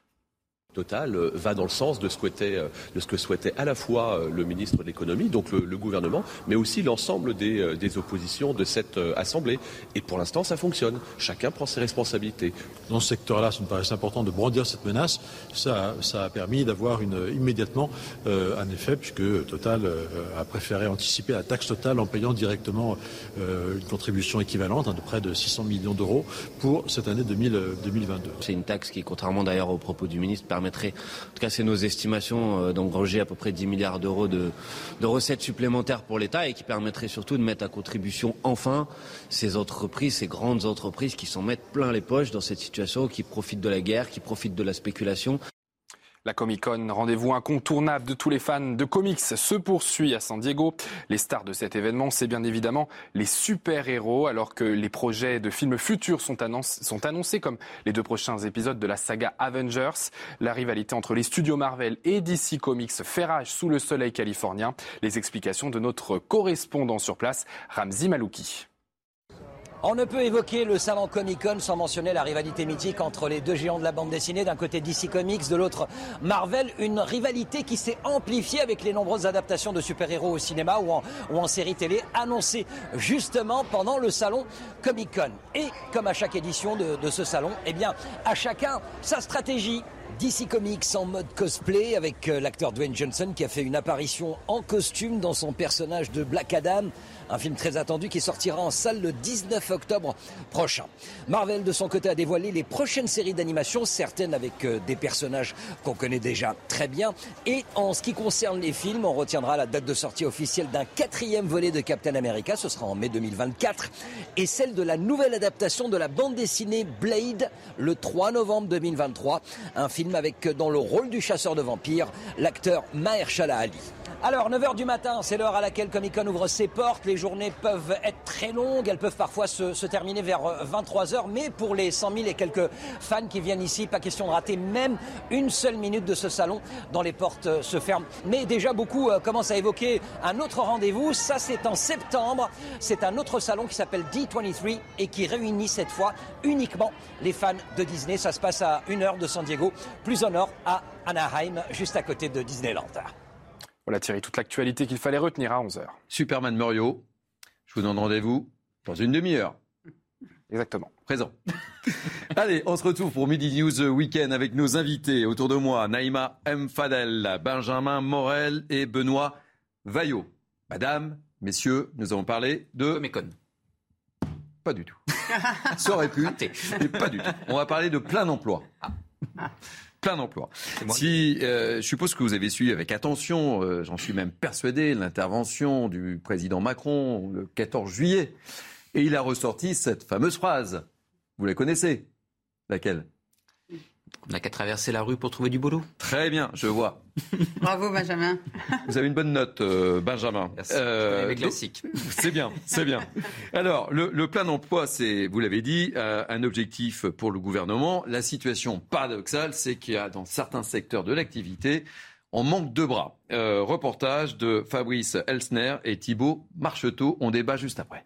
Total euh, va dans le sens de, euh, de ce que souhaitait à la fois euh, le ministre de l'économie, donc le, le gouvernement, mais aussi l'ensemble des, des oppositions de cette Assemblée. Et pour l'instant, ça fonctionne. Chacun prend ses responsabilités. Dans ce secteur-là, ça me paraissait important de brandir cette menace. Ça, ça a permis d'avoir immédiatement euh, un effet, puisque Total euh, a préféré anticiper la taxe totale en payant directement euh, une contribution équivalente hein, de près de 600 millions d'euros pour cette année 2000, euh, 2022. C'est une taxe qui, contrairement d'ailleurs aux propos du ministre, permettrait, en tout cas c'est nos estimations, euh, d'engranger à peu près 10 milliards d'euros de, de recettes supplémentaires pour l'État et qui permettrait surtout de mettre à contribution enfin ces entreprises, ces grandes entreprises qui s'en mettent plein les poches dans cette situation, qui profitent de la guerre, qui profitent de la spéculation. La Comic Con, rendez-vous incontournable de tous les fans de comics, se poursuit à San Diego. Les stars de cet événement, c'est bien évidemment les super-héros, alors que les projets de films futurs sont, annonc- sont annoncés comme les deux prochains épisodes de la saga Avengers. La rivalité entre les studios Marvel et DC Comics fait rage sous le soleil californien. Les explications de notre correspondant sur place, Ramzi Malouki. On ne peut évoquer le salon Comic Con sans mentionner la rivalité mythique entre les deux géants de la bande dessinée, d'un côté DC Comics, de l'autre Marvel, une rivalité qui s'est amplifiée avec les nombreuses adaptations de super-héros au cinéma ou en, série télé annoncées justement pendant le salon Comic Con. Et comme à chaque édition de, de ce salon, eh bien, à chacun sa stratégie. DC Comics en mode cosplay avec euh, l'acteur Dwayne Johnson qui a fait une apparition en costume dans son personnage de Black Adam. Un film très attendu qui sortira en salle le 19 octobre prochain. Marvel, de son côté, a dévoilé les prochaines séries d'animation, certaines avec euh, des personnages qu'on connaît déjà très bien. Et en ce qui concerne les films, on retiendra la date de sortie officielle d'un quatrième volet de Captain America, ce sera en mai 2024, et celle de la nouvelle adaptation de la bande dessinée Blade le 3 novembre 2023. Un film avec euh, dans le rôle du chasseur de vampires l'acteur Mahershala Ali. Alors, 9h du matin, c'est l'heure à laquelle Comic Con ouvre ses portes. Les journées peuvent être très longues, elles peuvent parfois se, terminer vers 23h, mais pour les 100 000 et quelques fans qui viennent ici, pas question de rater même une seule minute de ce salon dont les portes euh, se ferment. Mais déjà, beaucoup euh, commencent à évoquer un autre rendez-vous. Ça, c'est en septembre. C'est un autre salon qui s'appelle D23 et qui réunit cette fois uniquement les fans de Disney. Ça se passe à une heure de San Diego, plus au nord, à Anaheim, juste à côté de Disneyland. Voilà Thierry, toute l'actualité qu'il fallait retenir à 11h. Superman Murio, je vous donne rendez-vous dans une demi-heure. Exactement. Présent. [LAUGHS] Allez, on se retrouve pour Midi News Weekend avec nos invités. Autour de moi, Naïma M. Fadel, Benjamin Morel et Benoît Vaillot. Madame, messieurs, nous avons parlé de... Mécon. Pas du tout. Ça aurait pu, [LAUGHS] mais pas du tout. On va parler de plein emploi. Plein d'emplois. Si, euh, je suppose que vous avez suivi avec attention, euh, j'en suis même persuadé, l'intervention du président Macron le 14 juillet. Et il a ressorti cette fameuse phrase. Vous la connaissez? Laquelle? On n'a qu'à traverser la rue pour trouver du boulot. Très bien, je vois. [LAUGHS] Bravo Benjamin. Vous avez une bonne note, euh, Benjamin. Merci. Les classiques. [LAUGHS] C'est bien, c'est bien. Alors, le, le plein d'emploi, c'est, vous l'avez dit, euh, un objectif pour le gouvernement. La situation paradoxale, c'est qu'il y a dans certains secteurs de l'activité, on manque de bras. Euh, reportage de Fabrice Elsner et Thibault Marcheteau. On débat juste après.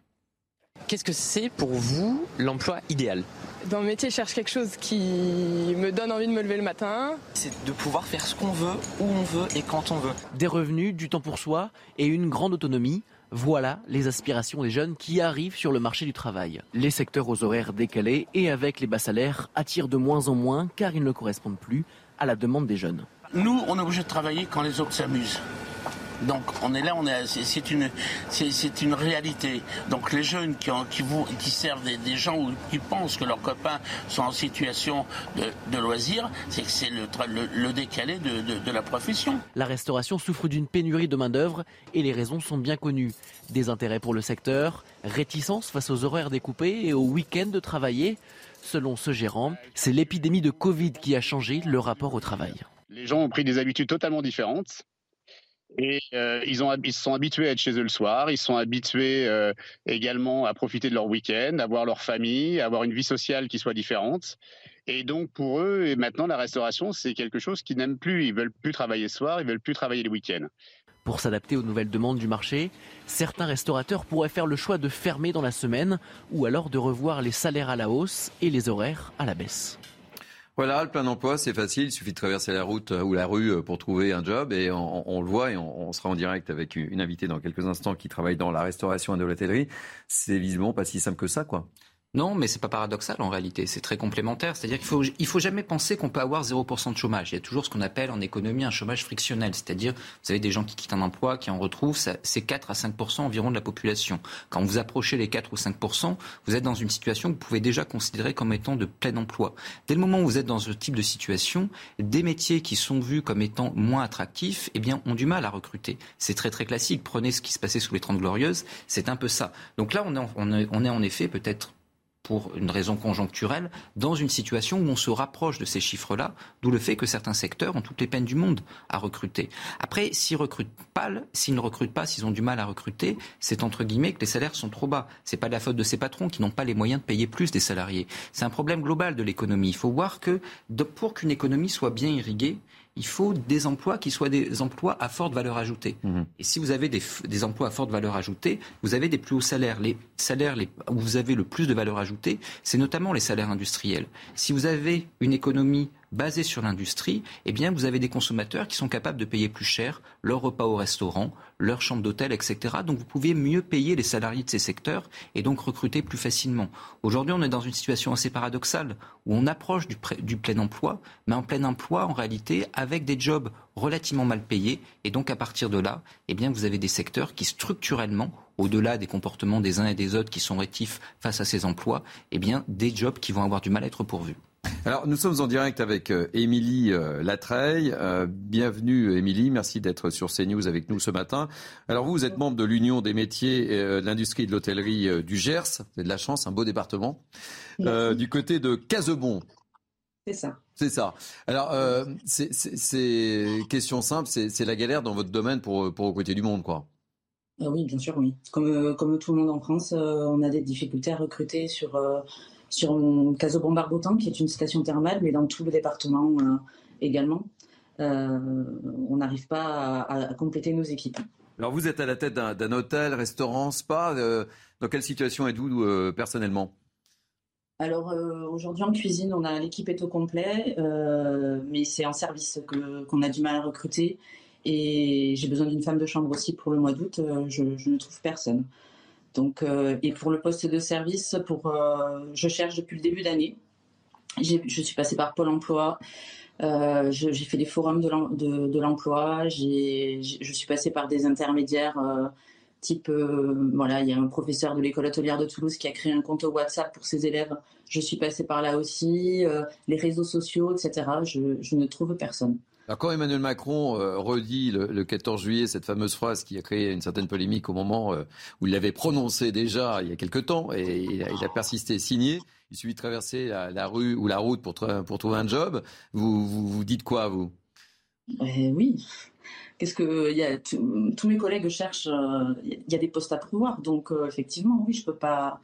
Qu'est-ce que c'est pour vous l'emploi idéal? Dans mon métier, je cherche quelque chose qui me donne envie de me lever le matin. C'est de pouvoir faire ce qu'on veut, où on veut et quand on veut. Des revenus, du temps pour soi et une grande autonomie. Voilà les aspirations des jeunes qui arrivent sur le marché du travail. Les secteurs aux horaires décalés et avec les bas salaires attirent de moins en moins car ils ne correspondent plus à la demande des jeunes. Nous, on est obligé de travailler quand les autres s'amusent. Donc on est là, on est, c'est une, c'est une réalité. Donc les jeunes qui, ont, qui, vous, qui servent des, des, gens ou qui pensent que leurs copains sont en situation de, de loisir, c'est que c'est le, le, le, décalé de, de, de, la profession. La restauration souffre d'une pénurie de main d'œuvre et les raisons sont bien connues. Des intérêts pour le secteur, réticence face aux horaires découpés et aux week-ends de travailler. Selon ce gérant, c'est l'épidémie de Covid qui a changé le rapport au travail. Les gens ont pris des habitudes totalement différentes. Et euh, ils, se sont habitués à être chez eux le soir, ils sont habitués euh, également à profiter de leur week-end, à voir leur famille, à avoir une vie sociale qui soit différente. Et donc pour eux, maintenant la restauration, c'est quelque chose qu'ils n'aiment plus. Ils veulent plus travailler le soir, ils veulent plus travailler les week-ends. Pour s'adapter aux nouvelles demandes du marché, certains restaurateurs pourraient faire le choix de fermer dans la semaine ou alors de revoir les salaires à la hausse et les horaires à la baisse. Voilà, le plein emploi, c'est facile. Il suffit de traverser la route ou la rue pour trouver un job et on, on le voit et on, on, sera en direct avec une invitée dans quelques instants qui travaille dans la restauration et de l'hôtellerie. C'est visiblement pas si simple que ça, quoi. Non, mais c'est pas paradoxal en réalité. C'est très complémentaire. C'est-à-dire qu'il faut, il faut jamais penser qu'on peut avoir 0% de chômage. Il y a toujours ce qu'on appelle en économie un chômage frictionnel. C'est-à-dire, vous avez des gens qui quittent un emploi, qui en retrouvent, c'est 4 à 5% environ de la population. Quand vous approchez les 4 ou 5%, vous êtes dans une situation que vous pouvez déjà considérer comme étant de plein emploi. Dès le moment où vous êtes dans ce type de situation, des métiers qui sont vus comme étant moins attractifs, eh bien, ont du mal à recruter. C'est très très classique. Prenez ce qui se passait sous les 30 glorieuses. C'est un peu ça. Donc là, on est, on est, on est en effet peut-être pour une raison conjoncturelle, dans une situation où on se rapproche de ces chiffres-là, d'où le fait que certains secteurs ont toutes les peines du monde à recruter. Après, s'ils recrutent pas, s'ils ne recrutent pas, s'ils ont du mal à recruter, c'est entre guillemets que les salaires sont trop bas. C'est pas de la faute de ces patrons qui n'ont pas les moyens de payer plus des salariés. C'est un problème global de l'économie. Il faut voir que pour qu'une économie soit bien irriguée, il faut des emplois qui soient des emplois à forte valeur ajoutée. Mmh. Et si vous avez des, des, emplois à forte valeur ajoutée, vous avez des plus hauts salaires. Les salaires les, où vous avez le plus de valeur ajoutée, c'est notamment les salaires industriels. Si vous avez une économie basée sur l'industrie, eh bien, vous avez des consommateurs qui sont capables de payer plus cher leur repas au restaurant, leur chambre d'hôtel, etc. Donc, vous pouvez mieux payer les salariés de ces secteurs et donc recruter plus facilement. Aujourd'hui, on est dans une situation assez paradoxale où on approche du, plein emploi, mais en plein emploi, en réalité, avec des jobs relativement mal payés. Et donc, à partir de là, eh bien, vous avez des secteurs qui structurellement au-delà des comportements des uns et des autres qui sont rétifs face à ces emplois, eh bien, des jobs qui vont avoir du mal à être pourvus. Alors, nous sommes en direct avec euh, Émilie euh, Latreille. Euh, bienvenue, Émilie. Merci d'être sur CNews avec nous ce matin. Alors, vous, vous êtes membre de l'Union des métiers de l'industrie de l'hôtellerie du Gers. Avez de la chance, un beau département. du côté de Casebon. C'est ça. C'est ça. Alors, c'est question simple, c'est la galère dans votre domaine pour, pour recruter du monde, quoi. oui, bien sûr, oui. Comme, comme tout le monde en France, on a des difficultés à recruter sur sur Casobon-Barbotan, qui est une station thermale, mais dans tout le département euh, également. Euh, on n'arrive pas à, compléter nos équipes. Alors vous êtes à la tête d'un hôtel, restaurant, spa. Euh, dans quelle situation êtes-vous personnellement? Alors aujourd'hui en cuisine, on a l'équipe est au complet, mais c'est en service qu'on a du mal à recruter. Et j'ai besoin d'une femme de chambre aussi pour le mois d'août. je, ne trouve personne. Donc, euh, et pour le poste de service, pour, euh, je cherche depuis le début d'année. Je suis passée par Pôle Emploi. Euh, j'ai fait des forums de l'emploi. je suis passée par des intermédiaires type, voilà, il y a un professeur de l'école hôtelière de Toulouse qui a créé un compte WhatsApp pour ses élèves. Je suis passée par là aussi, les réseaux sociaux, etc. je ne trouve personne. Quand Emmanuel Macron euh, redit le, 14 juillet cette fameuse phrase qui a créé une certaine polémique au moment euh, où il l'avait prononcée déjà il y a quelque temps et il a, persisté, signé, il suffit de traverser la, rue ou la route pour, trouver un job. Vous, vous, dites quoi, vous? Eh Oui. Qu'est-ce que il a tous mes collègues cherchent euh, il y a des postes à pourvoir donc effectivement oui je peux pas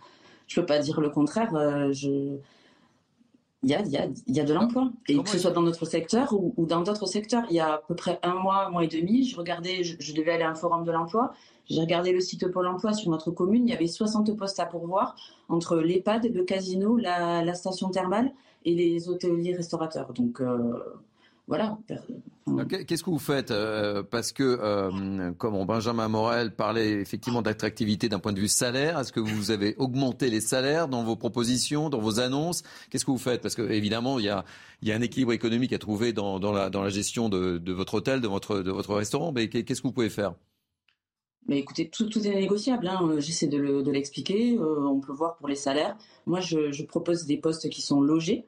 je peux pas dire le contraire je il y a, il y a, de l'emploi. Et que ce soit dans notre secteur ou, dans d'autres secteurs. Il y a à peu près un mois, un mois et demi, je regardais, je, devais aller à un forum de l'emploi. J'ai regardé le site Pôle emploi sur notre commune. Il y avait 60 postes à pourvoir entre l'EHPAD, le casino, la, station thermale et les hôteliers restaurateurs. Donc, euh, voilà. Qu'est-ce que vous faites euh, Parce que, euh, comme Benjamin Morel parlait effectivement d'attractivité d'un point de vue salaire, est-ce que vous avez augmenté les salaires dans vos propositions, dans vos annonces? Qu'est-ce que vous faites? Parce que évidemment, il y a, un équilibre économique à trouver dans, la, gestion de, votre hôtel, de votre, de votre restaurant. Mais qu'est-ce que vous pouvez faire? Mais écoutez, tout, est négociable. Hein. J'essaie de l'expliquer. Euh, on peut voir pour les salaires. Moi, je, propose des postes qui sont logés.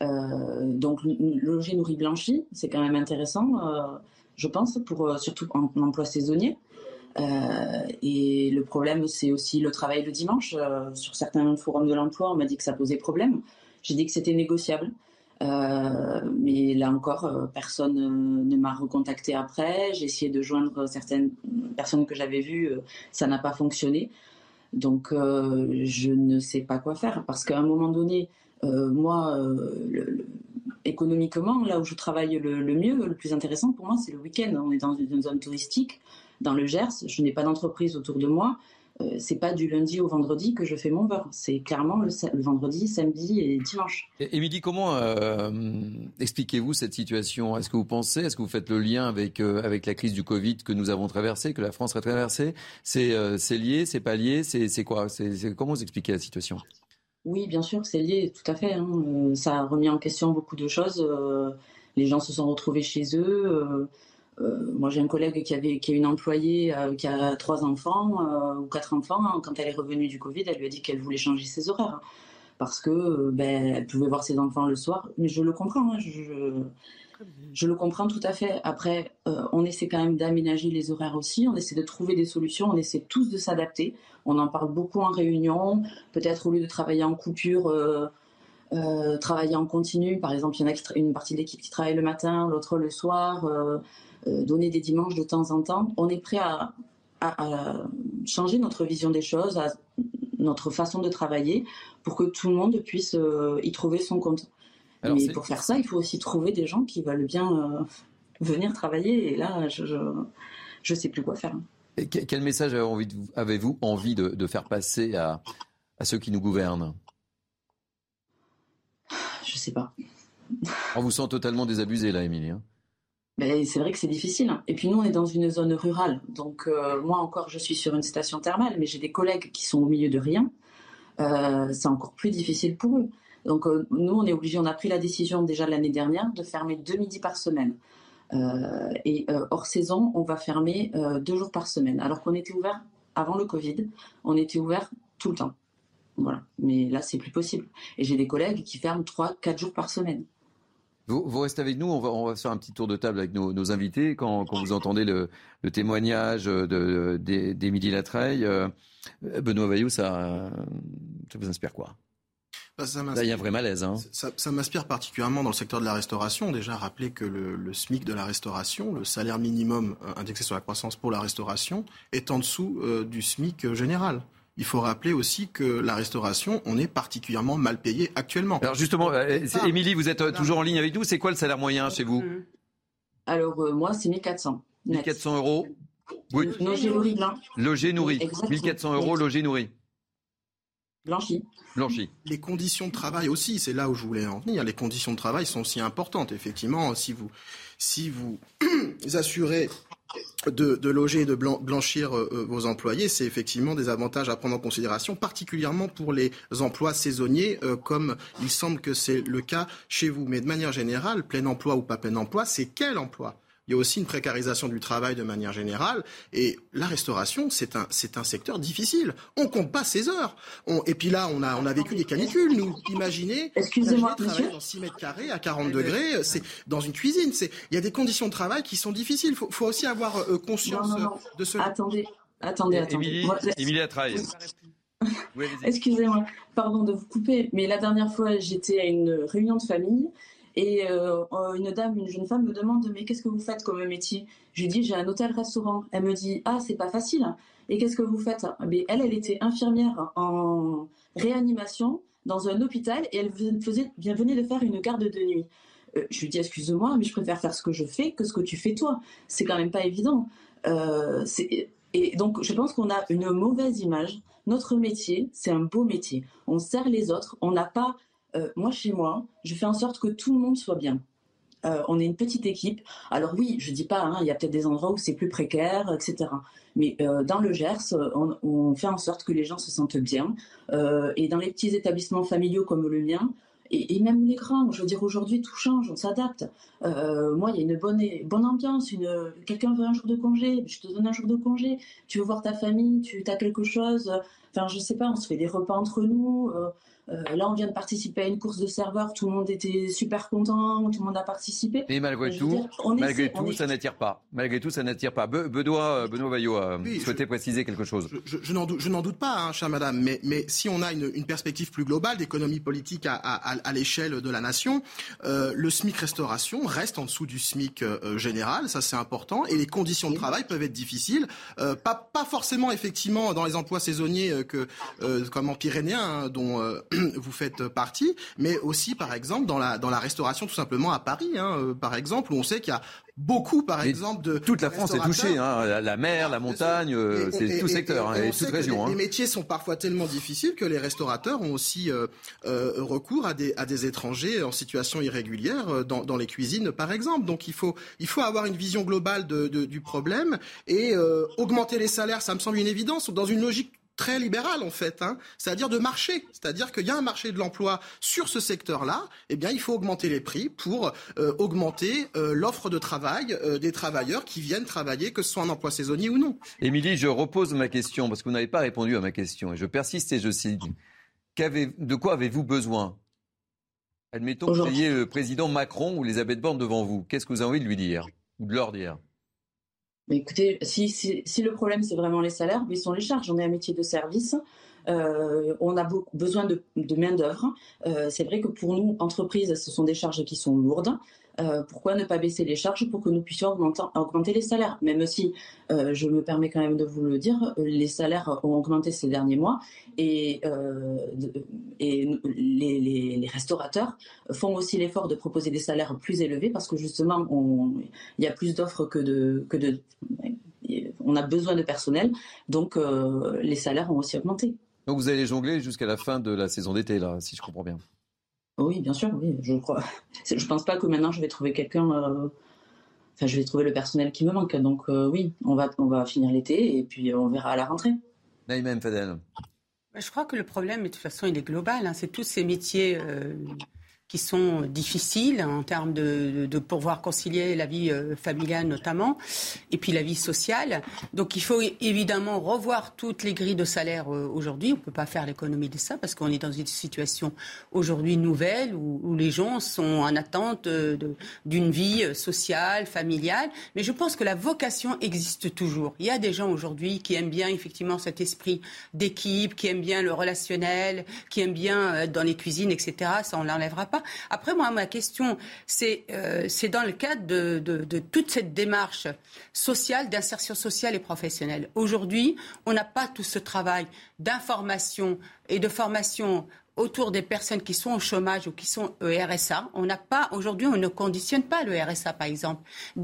Euh, donc loger nourri blanchi, c'est quand même intéressant, euh, je pense, pour euh, surtout en, emploi saisonnier. et le problème, c'est aussi le travail le dimanche. sur certains forums de l'emploi, on m'a dit que ça posait problème. J'ai dit que c'était négociable. mais là encore, personne ne m'a recontacté après. J'ai essayé de joindre certaines personnes que j'avais vues, ça n'a pas fonctionné. Donc, je ne sais pas quoi faire parce qu'à un moment donné, euh, moi, euh, économiquement, là où je travaille le, mieux, le plus intéressant pour moi, c'est le week-end. On est dans une zone touristique, dans le Gers. Je n'ai pas d'entreprise autour de moi. Euh, c'est pas du lundi au vendredi que je fais mon beurre. C'est clairement le, vendredi, samedi et dimanche. Émilie, comment expliquez-vous cette situation? Est-ce que vous pensez, est-ce que vous faites le lien avec, avec la crise du Covid que nous avons traversée, que la France a traversée? C'est lié, c'est pas lié, c'est quoi? Comment vous expliquez la situation? Oui, bien sûr, c'est lié, tout à fait. Hein. Euh, ça a remis en question beaucoup de choses. Euh, les gens se sont retrouvés chez eux. Euh, moi, j'ai un collègue qui, avait, qui a une employée qui a trois enfants ou quatre enfants. Quand elle est revenue du Covid, elle lui a dit qu'elle voulait changer ses horaires parce que ben, pouvait voir ses enfants le soir. Mais je le comprends. Hein, le comprends tout à fait. Après, euh, on essaie quand même d'aménager les horaires aussi. On essaie de trouver des solutions. On essaie tous de s'adapter. On en parle beaucoup en réunion. Peut-être au lieu de travailler en coupure, euh, euh, travailler en continu. Par exemple, il y en a une partie de l'équipe qui travaille le matin, l'autre le soir. donner des dimanches de temps en temps. On est prêt à, changer notre vision des choses, notre façon de travailler, pour que tout le monde puisse y trouver son compte. Mais pour faire ça, il faut aussi trouver des gens qui veulent bien euh, venir travailler. Et là, je ne sais plus quoi faire. quel message avez-vous envie de, faire passer à, ceux qui nous gouvernent? Je ne sais pas. On vous sent totalement désabusé là, Émilie. Hein. Ben, c'est vrai que c'est difficile. Et puis nous, on est dans une zone rurale. Donc euh, moi encore, je suis sur une station thermale, mais j'ai des collègues qui sont au milieu de rien. Euh, c'est encore plus difficile pour eux. Donc euh, nous, on est obligé, on a pris la décision déjà l'année dernière de fermer deux midis par semaine. Euh, et euh, hors saison, on va fermer deux jours par semaine, alors qu'on était ouvert avant le Covid, on était ouvert tout le temps. Voilà. Mais là, c'est plus possible. Et j'ai des collègues qui ferment 3-4 jours par semaine. Vous, restez avec nous, on va, faire un petit tour de table avec nos, invités quand, vous entendez le, témoignage d'Émilie Latreille. Euh, Benoît Vaillot, ça, ça vous inspire quoi? Bah, Là, il y a un vrai malaise. Hein. Ça, m'inspire particulièrement dans le secteur de la restauration. Déjà, rappeler que le, SMIC de la restauration, le salaire minimum euh, indexé sur la croissance pour la restauration, est en dessous euh, du SMIC général il faut rappeler aussi que la restauration, on est particulièrement mal payé actuellement. Alors justement, euh, Émilie, vous êtes euh, toujours en ligne avec nous. C'est quoi le salaire moyen chez vous? Alors euh, moi, c'est 1400. 1400 euros? Oui. Logé nourri. Logé nourri. 1400 euros logé nourri. Blanchi. Blanchi. Les conditions de travail aussi, c'est là où je voulais en venir. Les conditions de travail sont aussi importantes. Effectivement, si vous, si vous [CLEARS THROAT] assurez de, loger et de blanchir euh, euh, vos employés, c'est effectivement des avantages à prendre en considération, particulièrement pour les emplois saisonniers, euh, comme il semble que c'est le cas chez vous. Mais de manière générale, plein emploi ou pas plein emploi, c'est quel emploi? Il y a aussi une précarisation du travail de manière générale. Et la restauration, c'est un, c'est un secteur difficile. On compte pas ses heures. et puis là, on a, on a vécu des canicules, nous. Imaginez, Excusez-moi, travailler dans 6 mètres carrés à 40 degrés, c'est dans une cuisine. C'est, il y a des conditions de travail qui sont difficiles. Il faut, faut, aussi avoir euh, conscience de ce. Attendez, attendez, attendez. Émilie, Attraille. [LAUGHS] Excusez-moi, pardon de vous couper, mais la dernière fois, j'étais à une réunion de famille et euh, une dame, une jeune femme me demande Mais qu'est-ce que vous faites comme métier? Je lui dis J'ai un hôtel-restaurant. Elle me dit Ah, c'est pas facile. Et qu'est-ce que vous faites? Mais Elle, elle était infirmière en réanimation dans un hôpital et elle faisait, venait de faire une garde de nuit. Euh, je lui dis Excuse-moi, mais je préfère faire ce que je fais que ce que tu fais toi. C'est quand même pas évident. Euh, et donc, je pense qu'on a une mauvaise image. Notre métier, c'est un beau métier. On sert les autres. On n'a pas euh, moi, chez moi, je fais en sorte que tout le monde soit bien. Euh, on est une petite équipe. Alors oui, je dis pas, hein, il y a peut-être des endroits où c'est plus précaire, etc. Mais euh, dans le Gers, on, fait en sorte que les gens se sentent bien. et dans les petits établissements familiaux comme le mien, et, même les grands, je veux dire, aujourd'hui, tout change, on s'adapte. moi, il y a une bonne, bonne ambiance. Quelqu'un veut un jour de congé, je te donne un jour de congé. Tu veux voir ta famille, tu as quelque chose. Enfin, je sais pas, on se fait des repas entre nous. Euh, là, on vient de participer à une course de serveurs, tout le monde était super content, tout le monde a participé. Et malgré tout, malgré tout, ça n'attire pas. Malgré tout, ça n'attire pas. Benoît, euh, Benoît Vaillot a souhaité préciser quelque chose. Je, n'en doute, pas, hein, chère madame, mais, mais si on a une, perspective plus globale d'économie politique à, l'échelle de la nation, euh, le SMIC restauration reste en dessous du SMIC général, ça c'est important, et les conditions de travail peuvent être difficiles, pas, pas forcément effectivement dans les emplois saisonniers que, comme en Pyrénéen, hein, dont [CLEARS THROAT] vous faites partie, mais aussi par exemple dans la, dans la restauration tout simplement à Paris, hein, euh, par exemple, où on sait qu'il y a beaucoup, par exemple, de toute la France est touchée, hein, la, mer, la montagne, euh, c'est tout secteur hein, et, toute région. Les, métiers sont parfois tellement difficiles que les restaurateurs ont aussi euh, recours à des, à des étrangers en situation irrégulière dans, dans, les cuisines, par exemple. Donc il faut, il faut avoir une vision globale de, du problème et augmenter les salaires, ça me semble une évidence dans une logique très libéral en fait, hein. c'est-à-dire de marché, c'est-à-dire qu'il y a un marché de l'emploi sur ce secteur-là, eh bien il faut augmenter les prix pour euh, augmenter euh, l'offre de travail euh, des travailleurs qui viennent travailler, que ce soit en emploi saisonnier ou non. Émilie, je repose ma question parce que vous n'avez pas répondu à ma question et je persiste et je cite. De quoi avez-vous besoin? Admettons que vous ayez le président Macron ou Elisabeth Borne devant vous. Qu'est-ce que vous avez envie de lui dire? Ou de leur dire? Écoutez, si, le problème c'est vraiment les salaires, sont les charges. On est un métier de service. Euh, on a besoin de, main-d'œuvre. Euh, c'est vrai que pour nous, entreprises, ce sont des charges qui sont lourdes. Euh, pourquoi ne pas baisser les charges pour que nous puissions augmenter, les salaires? Même si, je me permets quand même de vous le dire, les salaires ont augmenté ces derniers mois et, les, restaurateurs font aussi l'effort de proposer des salaires plus élevés parce que justement, il y a plus d'offres que de, que de... On a besoin de personnel, donc les salaires ont aussi augmenté. Donc vous allez jongler jusqu'à la fin de la saison d'été, là, si je comprends bien. Oui, bien sûr, oui, je crois. Je pense pas que maintenant je vais trouver quelqu'un. Euh, enfin, je vais trouver le personnel qui me manque. Donc euh, oui, on va, on va finir l'été et puis on verra à la rentrée. Naïm Fadel. Bah, je crois que le problème, de toute façon, il est global. Hein. C'est tous ces métiers. Euh, qui sont difficiles en termes de, de, pouvoir concilier la vie euh, familiale notamment, et puis la vie sociale. Donc il faut évidemment revoir toutes les grilles de salaire euh, aujourd'hui. On ne peut pas faire l'économie de ça parce qu'on est dans une situation aujourd'hui nouvelle où, où, les gens sont en attente d'une vie sociale, familiale. Mais je pense que la vocation existe toujours. Il y a des gens aujourd'hui qui aiment bien effectivement cet esprit d'équipe, qui aiment bien le relationnel, qui aiment bien être dans les cuisines, etc. Ça, on l'enlèvera pas. Après, moi, ma question, c'est euh, dans le cadre de, toute cette démarche sociale, d'insertion sociale et professionnelle. Aujourd'hui, on n'a pas tout ce travail d'information et de formation autour des personnes qui sont au chômage ou qui sont au RSA. On n'a pas, aujourd'hui, on ne conditionne pas le RSA, par exemple.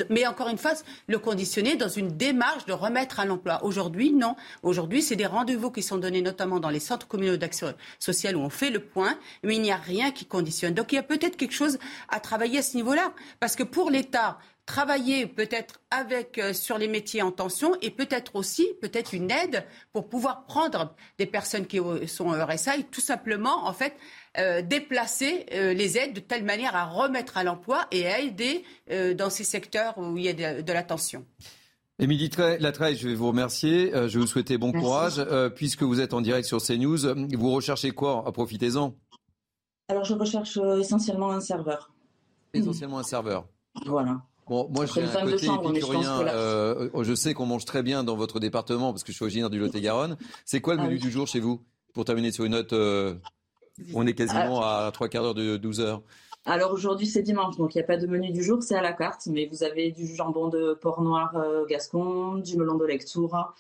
Mais encore une fois, le conditionner dans une démarche de remettre à l'emploi. Aujourd'hui, non. Aujourd'hui, c'est des rendez-vous qui sont donnés notamment dans les centres communaux d'action sociale où on fait le point, mais il n'y a rien qui conditionne. Donc il y a peut-être quelque chose à travailler à ce niveau-là. Parce que pour l'État, travailler peut-être avec euh, sur les métiers en tension et peut-être aussi peut-être une aide pour pouvoir prendre des personnes qui sont au RSA et tout simplement en fait euh, déplacer euh, les aides de telle manière à remettre à l'emploi et à aider dans ces secteurs où il y a de, la tension. Émilie Latreille, je vais vous remercier. je vais vous souhaiter bon courage. puisque vous êtes en direct sur CNews, vous recherchez quoi? Profitez-en. Alors, je recherche essentiellement un serveur. Essentiellement un serveur. Voilà. Bon, moi j'ai un côté épicurien. Euh, je sais qu'on mange très bien dans votre département parce que je suis originaire du Lot-et-Garonne. C'est quoi le ah menu du jour chez vous Pour terminer sur une note, euh, on est quasiment ah. à trois quarts d'heure de 12 heures. Alors aujourd'hui c'est dimanche, donc il n'y a pas de menu du jour, c'est à la carte, mais vous avez du jambon de porc noir euh, gascon, du melon de lecture,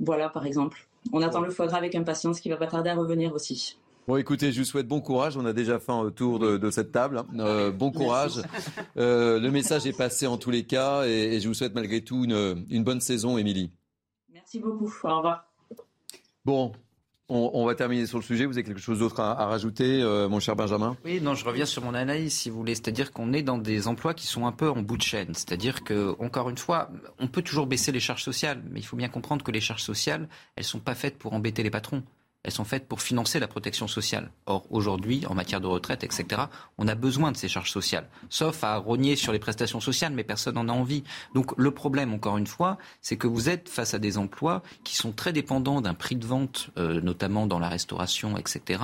voilà par exemple. On attend le foie gras avec impatience qui va pas tarder à revenir aussi. Bon, écoutez, je vous souhaite bon courage. On a déjà fait un tour de, cette table. Euh, bon courage. Euh, le message est passé en tous les cas et, je vous souhaite malgré tout une, bonne saison, Émilie. Merci beaucoup. Au revoir. Bon, on, va terminer sur le sujet. Vous avez quelque chose d'autre à, rajouter, euh, mon cher Benjamin? Oui, non, je reviens sur mon analyse, si vous voulez. C'est-à-dire qu'on est dans des emplois qui sont un peu en bout de chaîne. C'est-à-dire que, encore une fois, on peut toujours baisser les charges sociales, mais il faut bien comprendre que les charges sociales, elles sont pas faites pour embêter les patrons elles sont faites pour financer la protection sociale. Or, aujourd'hui, en matière de retraite, etc., on a besoin de ces charges sociales, sauf à rogner sur les prestations sociales, mais personne n'en a envie. Donc, le problème, encore une fois, c'est que vous êtes face à des emplois qui sont très dépendants d'un prix de vente, euh, notamment dans la restauration, etc.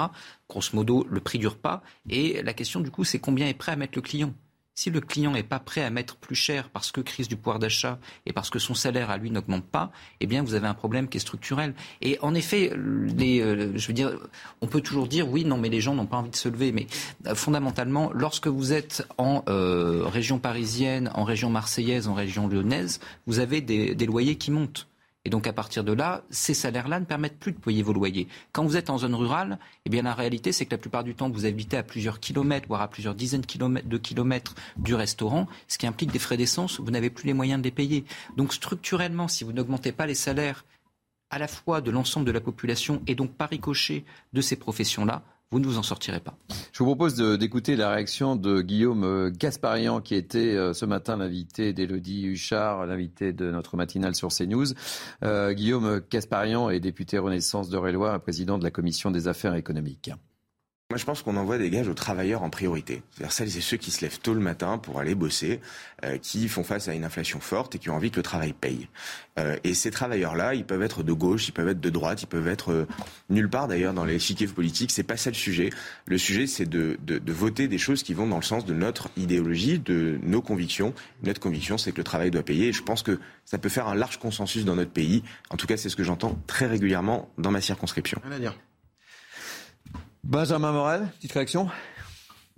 Grosso modo, le prix dure pas. Et la question, du coup, c'est combien est prêt à mettre le client? Si le client n'est pas prêt à mettre plus cher parce que crise du pouvoir d'achat et parce que son salaire à lui n'augmente pas, eh bien vous avez un problème qui est structurel. Et en effet, euh, je veux dire, on peut toujours dire oui, non, mais les gens n'ont pas envie de se lever. Mais euh, fondamentalement, lorsque vous êtes en euh, région parisienne, en région marseillaise, en région lyonnaise, vous avez des loyers qui montent. Et donc à partir de là, ces salaires-là ne permettent plus de payer vos loyers. Quand vous êtes en zone rurale, eh bien la réalité c'est que la plupart du temps vous habitez à plusieurs kilomètres, voire à plusieurs dizaines de kilomètres du restaurant, ce qui implique des frais d'essence, vous n'avez plus les moyens de les payer. Donc structurellement, si vous n'augmentez pas les salaires à la fois de l'ensemble de la population et donc par ricochet de ces professions-là, vous ne vous en sortirez pas. Je vous propose d'écouter la réaction de Guillaume euh, Gasparian, qui était euh, ce matin l'invité d'Élodie Huchard, l'invité de notre matinale sur CNews. Euh, Guillaume Gasparian est député Renaissance de Réloir et président de la commission des affaires économiques. Moi, je pense qu'on envoie des gages aux travailleurs en priorité. C'est-à-dire celles et ceux qui se lèvent tôt le matin pour aller bosser, euh, qui font face à une inflation forte et qui ont envie que le travail paye. Euh, et ces travailleurs-là, ils peuvent être de gauche, ils peuvent être de droite, ils peuvent être euh, nulle part d'ailleurs dans les chiquiers politiques. C'est pas ça le sujet. Le sujet, c'est de, de, de, voter des choses qui vont dans le sens de notre idéologie, de nos convictions. Notre conviction, c'est que le travail doit payer. Et je pense que ça peut faire un large consensus dans notre pays. En tout cas, c'est ce que j'entends très régulièrement dans ma circonscription. Benjamin Morel, petite réaction?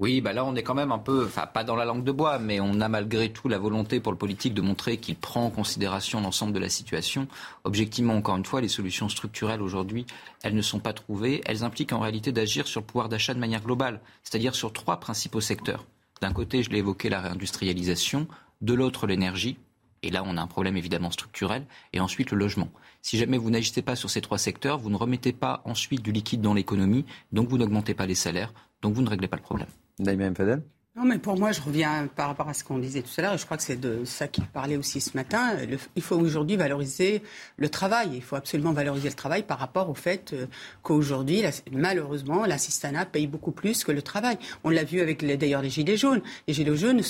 Oui, bah là on est quand même un peu, enfin pas dans la langue de bois, mais on a malgré tout la volonté pour le politique de montrer qu'il prend en considération l'ensemble de la situation. Objectivement, encore une fois, les solutions structurelles aujourd'hui, elles ne sont pas trouvées. Elles impliquent en réalité d'agir sur le pouvoir d'achat de manière globale, c'est-à-dire sur trois principaux secteurs. D'un côté, je l'ai évoqué, la réindustrialisation, de l'autre, l'énergie, et là, on a un problème évidemment structurel. Et ensuite, le logement. Si jamais vous n'agissez pas sur ces trois secteurs, vous ne remettez pas ensuite du liquide dans l'économie, donc vous n'augmentez pas les salaires, donc vous ne réglez pas le problème. Fadel Non, mais pour moi, je reviens par rapport à ce qu'on disait tout à l'heure, et je crois que c'est de ça qu'il parlait aussi ce matin. il faut aujourd'hui valoriser le travail. Il faut absolument valoriser le travail par rapport au fait euh, qu'aujourd'hui, malheureusement, l'assistanat paye beaucoup plus que le travail. On l'a vu avec d'ailleurs les Gilets jaunes. Les Gilets jaunes,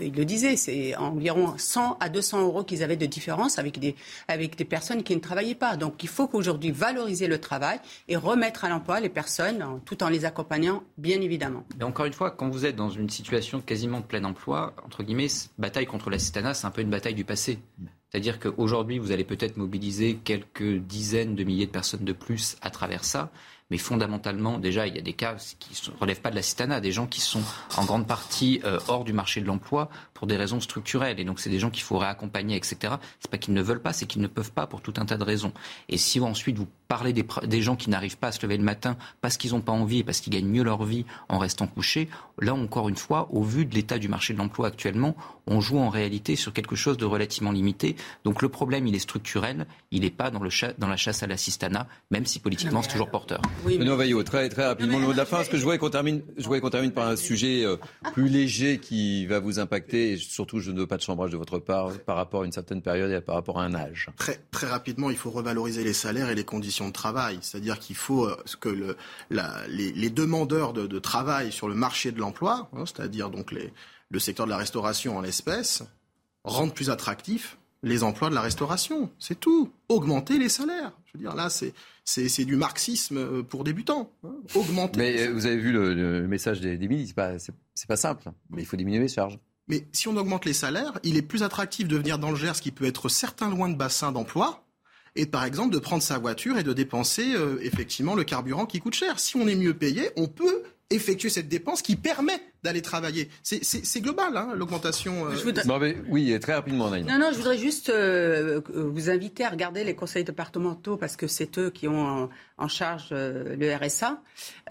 ils le disaient, c'est environ 100 à 200 euros qu'ils avaient de différence avec des, avec des personnes qui ne travaillaient pas. Donc il faut qu'aujourd'hui valoriser le travail et remettre à l'emploi les personnes tout en les accompagnant, bien évidemment. Mais encore une fois, quand vous êtes dans une situation quasiment de plein emploi, entre guillemets, bataille contre l'assistanat, c'est un peu une bataille du passé. C'est-à-dire qu'aujourd'hui, vous allez peut-être mobiliser quelques dizaines de milliers de personnes de plus à travers ça, mais fondamentalement, déjà, il y a des cas qui ne relèvent pas de l'assistanat, des gens qui sont en grande partie euh, hors du marché de l'emploi pour des raisons structurelles. Et donc, c'est des gens qu'il faut réaccompagner, etc. C'est pas qu'ils ne veulent pas, c'est qu'ils ne peuvent pas pour tout un tas de raisons. Et si ensuite vous parlez des, des gens qui n'arrivent pas à se lever le matin parce qu'ils n'ont pas envie et parce qu'ils gagnent mieux leur vie en restant couchés, là, encore une fois, au vu de l'état du marché de l'emploi actuellement, on joue en réalité sur quelque chose de relativement limité. Donc, le problème, il est structurel, il n'est pas dans, le dans la chasse à l'assistanat, même si politiquement, c'est toujours porteur. Oui, Benoît Vaillot, très, très rapidement, le mot de la fin, parce que je voudrais qu'on termine, je voudrais qu'on termine par un sujet euh, plus léger qui va vous impacter, et surtout, je ne veux pas de chambrage de votre part par rapport à une certaine période et par rapport à un âge. Très, très rapidement, il faut revaloriser les salaires et les conditions de travail. C'est-à-dire qu'il faut euh, que le, la, les, les, demandeurs de, de, travail sur le marché de l'emploi, hein, c'est-à-dire donc les, le secteur de la restauration en l'espèce, rendent plus attractifs les emplois de la restauration. C'est tout. Augmenter les salaires. Je veux dire, là, c'est c'est du marxisme euh, pour débutants. Hein. Augmenter. Mais euh, vous avez vu le, message des, des ministres, c'est pas, pas simple, mais il faut diminuer les charges. Mais si on augmente les salaires, il est plus attractif de venir dans le Gers, qui peut être certain loin de bassin d'emploi, et par exemple de prendre sa voiture et de dépenser euh, effectivement le carburant qui coûte cher. Si on est mieux payé, on peut effectuer cette dépense qui permet d'aller travailler. C'est global, hein, l'augmentation. Euh... oui, très rapidement. Non, non, je voudrais juste euh, vous inviter à regarder les conseils départementaux parce que c'est eux qui ont en, charge euh, le RSA.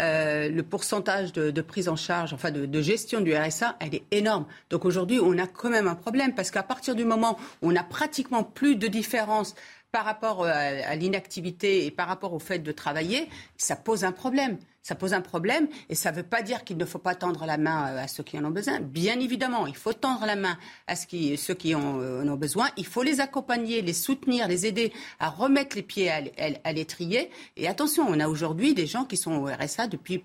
Euh, le pourcentage de, de, prise en charge, enfin de, de, gestion du RSA, elle est énorme. Donc aujourd'hui, on a quand même un problème parce qu'à partir du moment où on a pratiquement plus de différence par rapport à, à l'inactivité et par rapport au fait de travailler, ça pose un problème ça pose un problème et ça ne veut pas dire qu'il ne faut pas tendre la main euh, à ceux qui en ont besoin. Bien évidemment, il faut tendre la main à ceux qui en euh, ont besoin. Il faut les accompagner, les soutenir, les aider à remettre les pieds à l'étrier. Et attention, on a aujourd'hui des gens qui sont au RSA depuis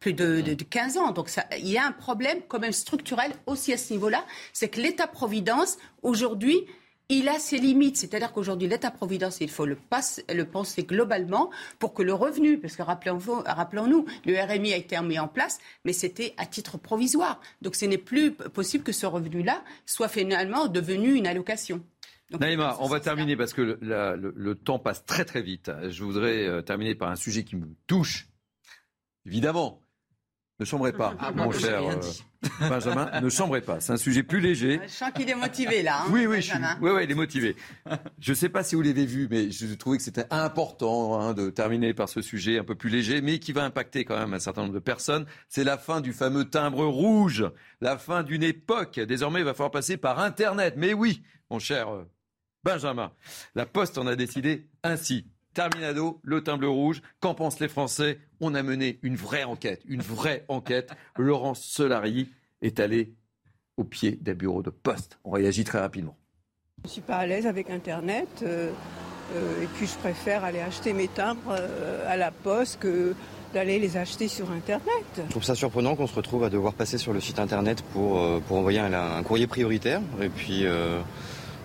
plus de, de, 15 ans. Donc il y a un problème quand même structurel aussi à ce niveau-là. C'est que l'État-providence, aujourd'hui, il a ses limites. C'est-à-dire qu'aujourd'hui, l'État-providence, il faut le, le, penser globalement pour que le revenu, parce que rappelons-nous, le RMI a été mis en place, mais c'était à titre provisoire. Donc ce n'est plus possible que ce revenu-là soit finalement devenu une allocation. Naïma, on va terminer parce que le, temps passe très très vite. Je voudrais euh, terminer par un sujet qui me touche, évidemment. Ne chambrez pas, ah, mon cher Benjamin. Ne chambrez pas. C'est un sujet plus léger. Je sens qu'il est motivé là. Hein, oui, oui, oui, oui, il est motivé. Je ne sais pas si vous l'avez vu, mais je trouvais que c'était important hein, de terminer par ce sujet un peu plus léger, mais qui va impacter quand même un certain nombre de personnes. C'est la fin du fameux timbre rouge, la fin d'une époque. Désormais, il va falloir passer par Internet. Mais oui, mon cher euh, Benjamin, la Poste en a décidé ainsi. Terminado, le timbre rouge. Qu'en pensent les Français On a mené une vraie enquête, une vraie enquête. Laurence Solari est allé au pied d'un bureau de poste. On réagit très rapidement. Je ne suis pas à l'aise avec Internet. Euh, euh, et puis je préfère aller acheter mes timbres euh, à la poste que d'aller les acheter sur Internet. Je trouve ça surprenant qu'on se retrouve à devoir passer sur le site Internet pour, pour envoyer un, un, courrier prioritaire. Et puis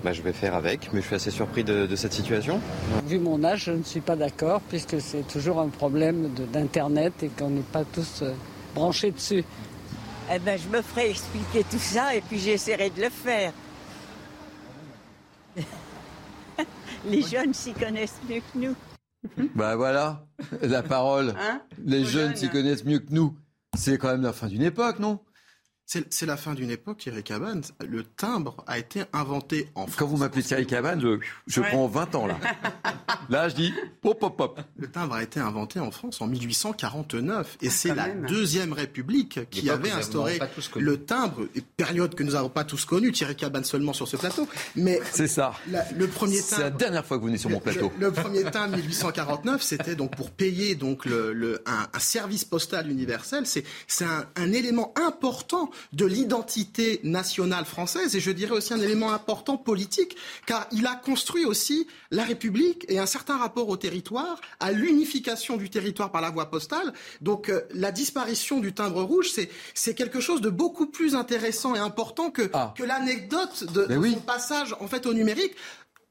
bah, je vais faire avec, mais je suis assez surpris de, cette situation. Vu mon âge, je ne suis pas d'accord, puisque c'est toujours un problème d'Internet et qu'on n'est pas tous euh, branchés dessus. Eh ben, je me ferai expliquer tout ça et puis j'essaierai de le faire. [LAUGHS] Les jeunes s'y connaissent mieux que nous. Ben voilà, la parole. Hein Les jeunes s'y connaissent mieux que nous. C'est quand même la fin d'une époque, non? C'est la fin d'une époque, Thierry Cabane. Le timbre a été inventé en France. Quand vous m'appelez Thierry Cabane, je, prends 20 ans là. [LAUGHS] là, je dis pop, pop, pop. Le timbre a été inventé en France en 1849. Et ah, c'est la Deuxième République qui avait instauré le timbre, période que nous n'avons pas tous connue, Thierry Cabane seulement sur ce plateau. Mais c'est ça. le premier C'est la dernière fois que vous venez sur mon plateau. Le, premier timbre 1849, c'était donc pour payer donc le, un, service postal universel. C'est un, un élément important de l'identité nationale française et je dirais aussi un élément important politique, car il a construit aussi la République et un certain rapport au territoire, à l'unification du territoire par la voie postale. Donc euh, la disparition du timbre rouge, c'est quelque chose de beaucoup plus intéressant et important que, ah. que l'anecdote de, de son passage en fait au numérique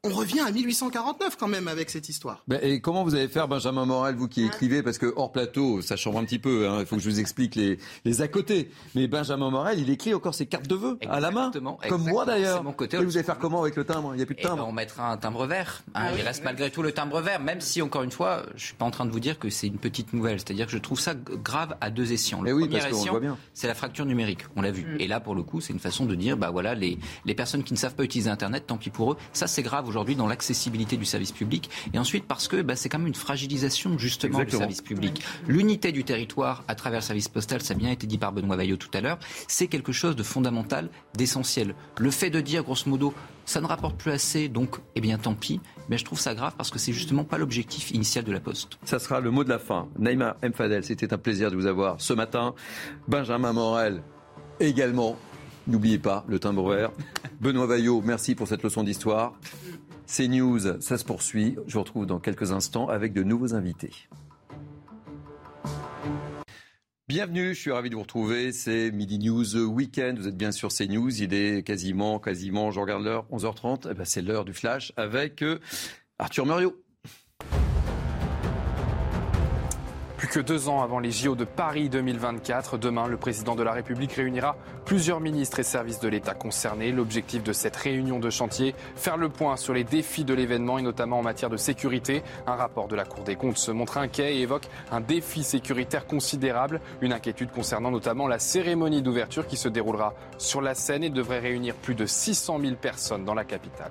on revient à 1849 quand même avec cette histoire. et comment vous allez faire, Benjamin Morel, vous qui écrivez, parce que hors plateau, ça chambre un petit peu, hein, il faut que je vous explique les, les à côté. Mais Benjamin Morel, il écrit encore ses cartes de vœux à la main, comme moi d'ailleurs. Et vous allez faire comment avec le timbre? Il n'y a plus de eh ben, timbre. on mettra un timbre vert. Hein. Ah il reste malgré tout le timbre vert, même si, encore une fois, je suis pas en train de vous dire que c'est une petite nouvelle. C'est-à-dire que je trouve ça grave à deux escients. Le oui, premier escient, c'est la fracture numérique. On l'a vu. Mm. Et là, pour le coup, c'est une façon de dire, bah voilà, les, les personnes qui ne savent pas utiliser Internet, tant pis pour eux. Ça, c'est grave aujourd'hui dans l'accessibilité du service public, et ensuite parce que bah, c'est quand même une fragilisation justement du service public. L'unité du territoire à travers le service postal, ça a bien été dit par Benoît Vaillot tout à l'heure, c'est quelque chose de fondamental, d'essentiel. Le fait de dire, grosso modo, ça ne rapporte plus assez, donc, eh bien, tant pis. Mais je trouve ça grave parce que c'est justement pas l'objectif initial de la Poste. Ça sera le mot de la fin. Naïma Mfadel, c'était un plaisir de vous avoir ce matin. Benjamin Morel, également. N'oubliez pas le timbre vert. Benoît Vaillot, merci pour cette leçon d'histoire. C'est News, ça se poursuit. Je vous retrouve dans quelques instants avec de nouveaux invités. Bienvenue, je suis ravi de vous retrouver. C'est Midi News Weekend. Vous êtes bien sur CNews. Il est quasiment, quasiment, je regarde l'heure, 11h30. Eh ben, c'est l'heure du flash avec euh, Arthur Muriot. Plus que deux ans avant les JO de Paris 2024, demain, le président de la République réunira plusieurs ministres et services de l'État concernés. L'objectif de cette réunion de chantier, faire le point sur les défis de l'événement et notamment en matière de sécurité. Un rapport de la Cour des comptes se montre inquiet et évoque un défi sécuritaire considérable. Une inquiétude concernant notamment la cérémonie d'ouverture qui se déroulera sur la scène et devrait réunir plus de 600 000 personnes dans la capitale.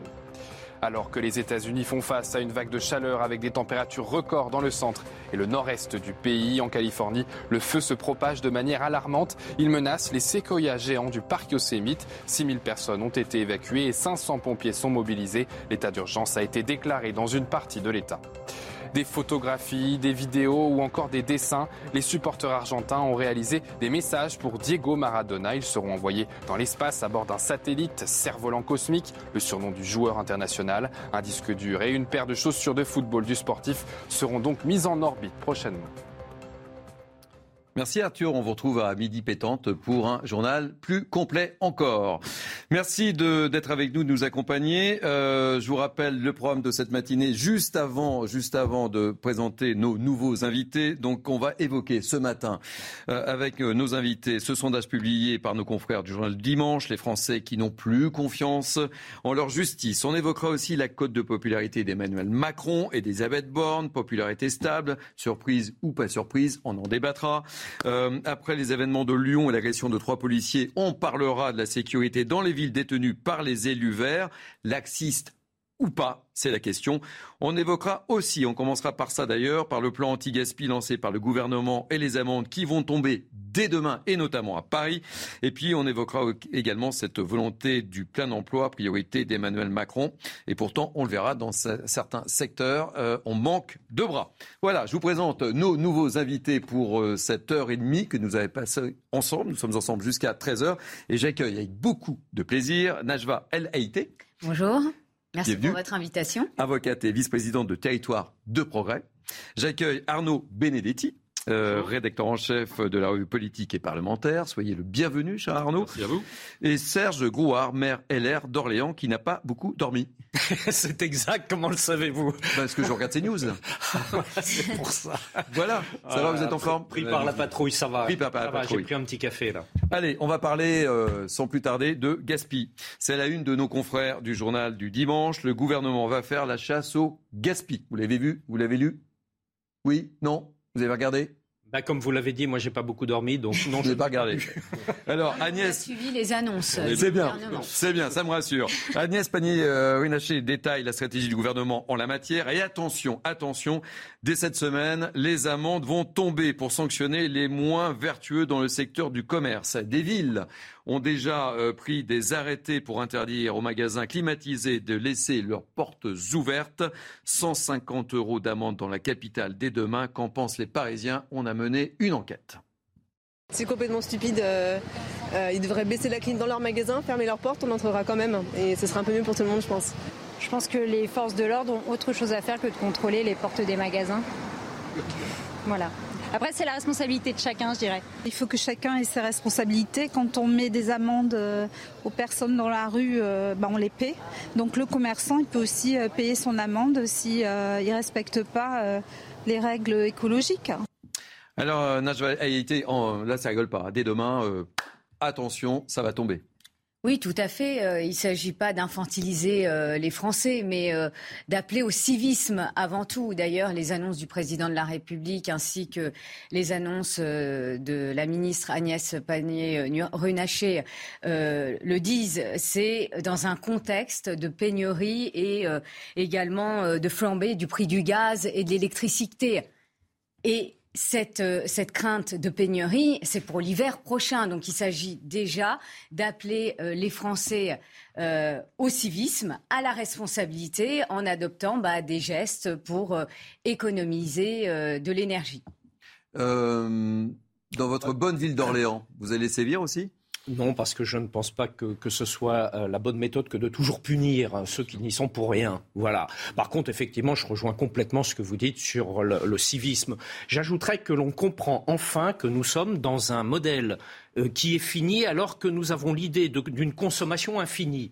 Alors que les États-Unis font face à une vague de chaleur avec des températures records dans le centre et le nord-est du pays, en Californie, le feu se propage de manière alarmante. Il menace les séquoias géants du parc Yosemite. 6000 personnes ont été évacuées et 500 pompiers sont mobilisés. L'état d'urgence a été déclaré dans une partie de l'État des photographies, des vidéos ou encore des dessins. Les supporters argentins ont réalisé des messages pour Diego Maradona. Ils seront envoyés dans l'espace à bord d'un satellite cerf-volant cosmique, le surnom du joueur international. Un disque dur et une paire de chaussures de football du sportif seront donc mis en orbite prochainement. Merci Arthur, on vous retrouve à midi pétante pour un journal plus complet encore. Merci d'être avec nous, de nous accompagner. Euh, je vous rappelle le programme de cette matinée juste avant, juste avant de présenter nos nouveaux invités. Donc on va évoquer ce matin euh, avec euh, nos invités ce sondage publié par nos confrères du journal Dimanche, les Français qui n'ont plus confiance en leur justice. On évoquera aussi la cote de popularité d'Emmanuel Macron et d'Elisabeth Borne, popularité stable, surprise ou pas surprise, on en débattra. Euh, après les événements de Lyon et l'agression de trois policiers, on parlera de la sécurité dans les villes détenues par les élus verts. Laxiste ou pas C'est la question. On évoquera aussi, on commencera par ça d'ailleurs, par le plan anti-gaspi lancé par le gouvernement et les amendes qui vont tomber dès demain et notamment à Paris. Et puis on évoquera également cette volonté du plein emploi, priorité d'Emmanuel Macron. Et pourtant, on le verra dans certains secteurs, euh, on manque de bras. Voilà, je vous présente nos nouveaux invités pour euh, cette heure et demie que nous avons passé ensemble. Nous sommes ensemble jusqu'à 13h et j'accueille avec beaucoup de plaisir Najwa El Haïté. Bonjour. Merci pour votre invitation. Avocate et vice-présidente de Territoire de Progrès. J'accueille Arnaud Benedetti. Euh, rédacteur en chef de la revue politique et parlementaire. Soyez le bienvenu, cher Arnaud. Merci à vous. Et Serge Grouard, maire LR d'Orléans, qui n'a pas beaucoup dormi. [LAUGHS] c'est exact, comment le savez-vous? Parce que je regarde ces news. [LAUGHS] c'est pour ça. Voilà, ça va, vous êtes en forme? Pris par la patrouille, ça va. Pris par, la patrouille. J'ai pris un petit café là. Allez, on va parler euh, sans plus tarder de Gaspi. C'est la une de nos confrères du journal du dimanche. Le gouvernement va faire la chasse au Gaspi. Vous l'avez vu? Vous l'avez lu? Oui? Non? Vous avez regardé? Bah, comme vous l'avez dit, moi j'ai pas beaucoup dormi, donc [LAUGHS] non, je n'ai pas regardé. [LAUGHS] Alors Agnès, a suivi les annonces. C'est bien, c'est bien, ça me rassure. Agnès Pannier-Runacher détaille la stratégie du gouvernement en la matière et attention, attention, dès cette semaine, les amendes vont tomber pour sanctionner les moins vertueux dans le secteur du commerce. Des villes ont déjà euh, pris des arrêtés pour interdire aux magasins climatisés de laisser leurs portes ouvertes. 150 euros d'amende dans la capitale dès demain. Qu'en pensent les Parisiens? On a mené une enquête. C'est complètement stupide. Euh, ils devraient baisser la clim dans leur magasin, fermer leurs portes, on entrera quand même. Et ce sera un peu mieux pour tout le monde, je pense. Je pense que les forces de l'ordre ont autre chose à faire que de contrôler les portes des magasins. Voilà. Après, c'est la responsabilité de chacun, je dirais. Il faut que chacun ait ses responsabilités. Quand on met des amendes euh, aux personnes dans la rue, euh, ben, on les paie. Donc le commerçant, il peut aussi euh, payer son amende s'il ne respecte pas les règles écologiques. Alors, Najwa, là, ça rigole pas. Dès demain, attention, ça va tomber. Oui, tout à fait. Euh, il ne s'agit pas d'infantiliser euh, les Français, mais euh, d'appeler au civisme avant tout. D'ailleurs, les annonces du président de la République ainsi que les annonces de la ministre Agnès Pannier-Runacher le disent. C'est dans un contexte de pénurie et également de flambée du prix du gaz et de l'électricité. Et cette, euh, cette, crainte de pénurie, c'est pour l'hiver prochain. Donc il s'agit déjà d'appeler euh, les Français euh, au civisme, à la responsabilité, en adoptant bah, des gestes pour économiser de l'énergie. dans votre bonne ville d'Orléans, vous allez sévir aussi? Non, parce que je ne pense pas que, ce soit euh, la bonne méthode que de toujours punir hein, ceux qui n'y sont pour rien. Voilà. Par contre, effectivement, je rejoins complètement ce que vous dites sur le, civisme. J'ajouterais que l'on comprend enfin que nous sommes dans un modèle euh, qui est fini alors que nous avons l'idée d'une consommation infinie.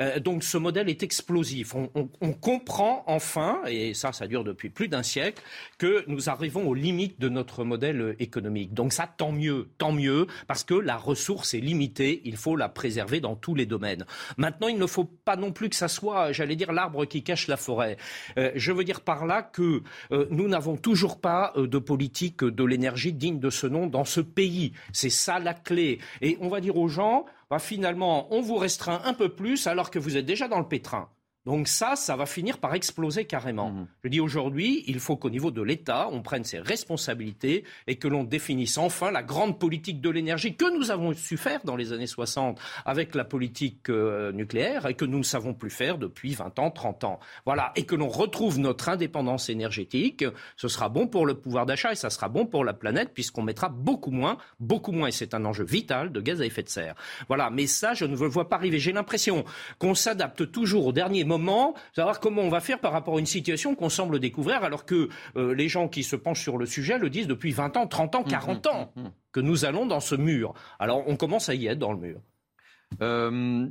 Euh, donc ce modèle est explosif. On, comprend enfin, et ça, ça dure depuis plus d'un siècle, que nous arrivons aux limites de notre modèle économique. Donc ça, tant mieux, tant mieux, parce que la ressource est limitée, il faut la préserver dans tous les domaines. Maintenant, il ne faut pas non plus que ça soit, j'allais dire, l'arbre qui cache la forêt. Euh, je veux dire par là que euh, nous n'avons toujours pas de politique de l'énergie digne de ce nom dans ce pays. C'est ça la clé. Et on va dire aux gens, bah, finalement, on vous restreint un peu plus alors que vous êtes déjà dans le pétrin. Donc ça, ça va finir par exploser carrément. Mmh. Je dis aujourd'hui, il faut qu'au niveau de l'État, on prenne ses responsabilités et que l'on définisse enfin la grande politique de l'énergie que nous avons su faire dans les années 60 avec la politique euh, nucléaire et que nous ne savons plus faire depuis 20 ans, 30 ans. Voilà, et que l'on retrouve notre indépendance énergétique. Ce sera bon pour le pouvoir d'achat et ça sera bon pour la planète puisqu'on mettra beaucoup moins, beaucoup moins, et c'est un enjeu vital, de gaz à effet de serre. Voilà, mais ça, je ne le vois pas arriver. J'ai l'impression qu'on s'adapte toujours au dernier moment moment, savoir comment on va faire par rapport à une situation qu'on semble découvrir alors que euh, les gens qui se penchent sur le sujet le disent depuis 20 ans, 30 ans, 40 mmh, mmh, ans mmh, que nous allons dans ce mur. Alors on commence à y être dans le mur. Euh,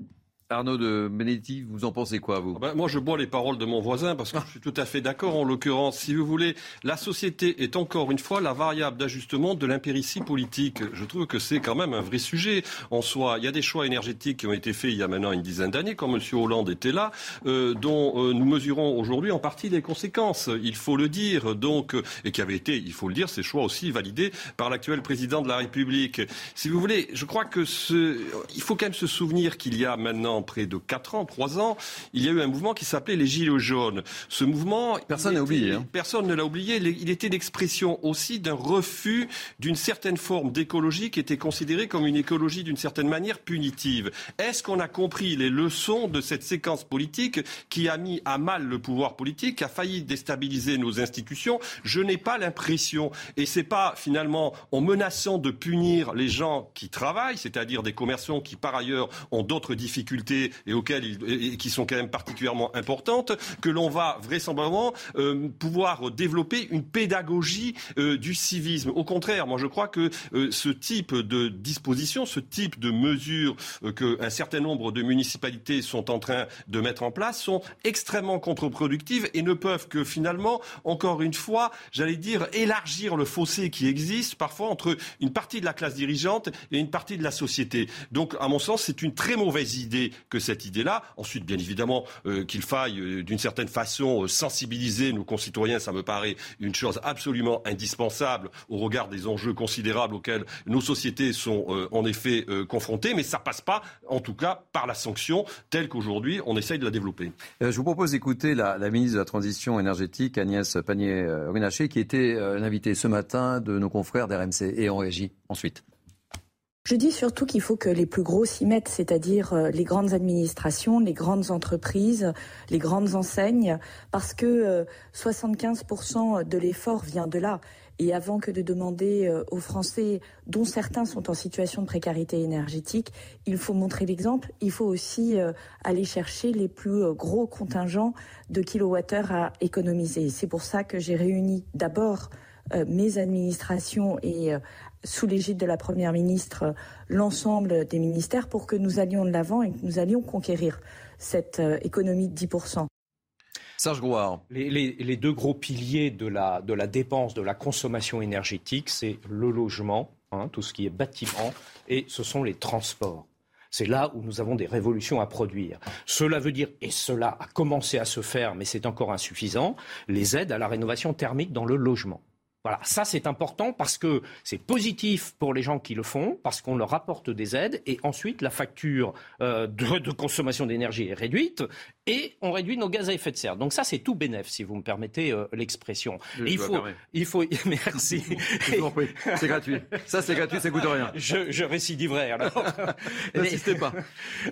Arnaud de Benetti, vous en pensez quoi, vous ah ben, Moi, je bois les paroles de mon voisin parce que je suis tout à fait d'accord. En l'occurrence, si vous voulez, la société est encore une fois la variable d'ajustement de l'impéritie politique. Je trouve que c'est quand même un vrai sujet en soi. Il y a des choix énergétiques qui ont été faits il y a maintenant une dizaine d'années, quand M. Hollande était là, euh, dont euh, nous mesurons aujourd'hui en partie les conséquences. Il faut le dire. Donc, et qui avaient été, il faut le dire, ces choix aussi validés par l'actuel président de la République. Si vous voulez, je crois que ce... il faut quand même se souvenir qu'il y a maintenant près de 4 ans, 3 ans, il y a eu un mouvement qui s'appelait les Gilets jaunes. Ce mouvement, personne n'a oublié. Hein. Personne ne l'a oublié. Il était l'expression aussi d'un refus d'une certaine forme d'écologie qui était considérée comme une écologie d'une certaine manière punitive. Est-ce qu'on a compris les leçons de cette séquence politique qui a mis à mal le pouvoir politique, qui a failli déstabiliser nos institutions? Je n'ai pas l'impression. Et c'est pas finalement en menaçant de punir les gens qui travaillent, c'est-à-dire des commerçants qui par ailleurs ont d'autres difficultés et auxquelles et qui sont quand même particulièrement importantes, que l'on va vraisemblablement euh, pouvoir développer une pédagogie euh, du civisme. Au contraire, moi je crois que euh, ce type de disposition, ce type de mesures qu'un certain nombre de municipalités sont en train de mettre en place sont extrêmement contre-productives et ne peuvent que finalement, encore une fois, j'allais dire, élargir le fossé qui existe parfois entre une partie de la classe dirigeante et une partie de la société. Donc, à mon sens, c'est une très mauvaise idée que cette idée-là. Ensuite, bien évidemment, euh, qu'il faille euh, d'une certaine façon euh, sensibiliser nos concitoyens, ça me paraît une chose absolument indispensable au regard des enjeux considérables auxquels nos sociétés sont en effet confrontées, mais ça passe pas, en tout cas, par la sanction telle qu'aujourd'hui on essaye de la développer. je vous propose d'écouter la, ministre de la Transition énergétique, Agnès Pannier-Runacher, qui était l'invitée ce matin de nos confrères d'RMC et en régie ensuite. Je dis surtout qu'il faut que les plus gros s'y mettent, c'est-à-dire euh, les grandes administrations, les grandes entreprises, les grandes enseignes, parce que 75% euh, de l'effort vient de là. Et avant que de demander euh, aux Français, dont certains sont en situation de précarité énergétique, il faut montrer l'exemple. Il faut aussi aller chercher les plus gros contingents de kilowattheures à économiser. C'est pour ça que j'ai réuni d'abord mes administrations et sous l'égide de la Première ministre l'ensemble des ministères pour que nous allions de l'avant et que nous allions conquérir cette économie de 10%. Serge Grouard. Les, deux gros piliers de la, de la dépense, de la consommation énergétique, c'est le logement, hein, tout ce qui est bâtiment, et ce sont les transports. C'est là où nous avons des révolutions à produire. Cela veut dire, et cela a commencé à se faire, mais c'est encore insuffisant, les aides à la rénovation thermique dans le logement. Voilà, ça c'est important parce que c'est positif pour les gens qui le font, parce qu'on leur apporte des aides, et ensuite la facture euh, de, consommation d'énergie est réduite, et on réduit nos gaz à effet de serre. Donc ça c'est tout bénéf, si vous me permettez euh, l'expression. Il faut, il faut, [LAUGHS] merci. c'est gratuit. Ça c'est gratuit, ça coûte rien. Je, je récidiverai alors. [LAUGHS] N'insistez pas.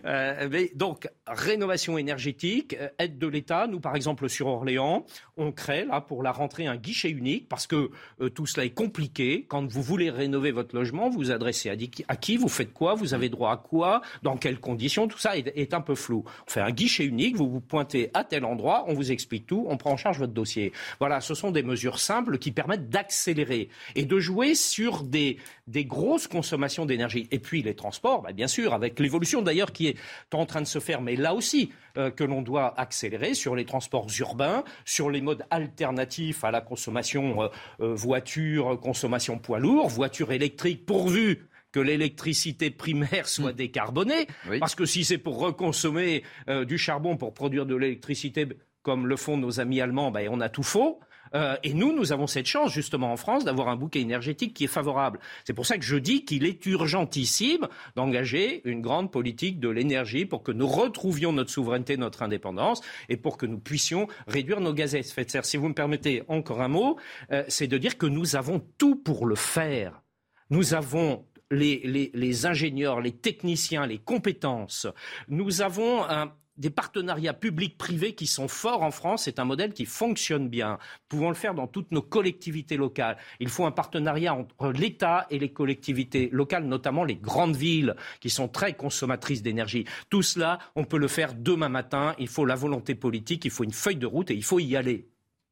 Euh, mais donc rénovation énergétique, aide de l'État. Nous par exemple sur Orléans, on crée là pour la rentrée un guichet unique parce que euh, tout cela est compliqué. Quand vous voulez rénover votre logement, vous vous adressez à, qui, vous faites quoi, vous avez droit à quoi, dans quelles conditions, tout ça est, un peu flou. On fait un guichet unique, vous vous pointez à tel endroit, on vous explique tout, on prend en charge votre dossier. Voilà, ce sont des mesures simples qui permettent d'accélérer et de jouer sur des, grosses consommations d'énergie. Et puis les transports, bah, bien sûr, avec l'évolution d'ailleurs qui est en train de se faire, mais là aussi, euh, que l'on doit accélérer sur les transports urbains, sur les modes alternatifs à la consommation euh, euh, voiture, consommation poids lourd, voiture électrique pourvu que l'électricité primaire soit hmm. décarbonée, parce que si c'est pour reconsommer du charbon pour produire de l'électricité comme le font nos amis allemands, ben, on a tout faux. Euh, et nous, nous avons cette chance, justement, en France, d'avoir un bouquet énergétique qui est favorable. C'est pour ça que je dis qu'il est urgentissime d'engager une grande politique de l'énergie pour que nous retrouvions notre souveraineté, notre indépendance, et pour que nous puissions réduire nos gaz à effet de serre. Si vous me permettez encore un mot, euh, c'est de dire que nous avons tout pour le faire. Nous avons les, les, ingénieurs, les techniciens, les compétences. Nous avons un, des partenariats publics-privés qui sont forts en France. C'est un modèle qui fonctionne bien. Nous pouvons le faire dans toutes nos collectivités locales. Il faut un partenariat entre l'État et les collectivités locales, notamment les grandes villes qui sont très consommatrices d'énergie. Tout cela, on peut le faire demain matin. Il faut la volonté politique, il faut une feuille de route et il faut y aller.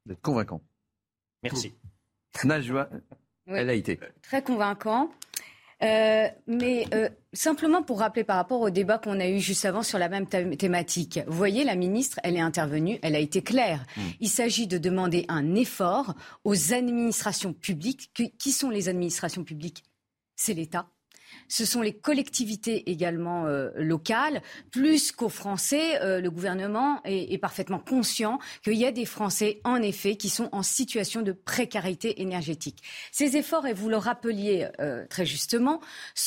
Vous êtes convaincant. Merci. Najwa, elle a été. Très convaincant. Euh, mais euh, simplement pour rappeler par rapport au débat qu'on a eu juste avant sur la même thématique, vous voyez, la ministre, elle est intervenue, elle a été claire. Hmm. Il s'agit de demander un effort aux administrations publiques. qui sont les administrations publiques? C'est l'État ce sont les collectivités également euh, locales, plus qu'aux Français. Euh, le gouvernement est, parfaitement conscient qu'il y a des Français, en effet, qui sont en situation de précarité énergétique. Ces efforts, et vous le rappeliez euh, très justement,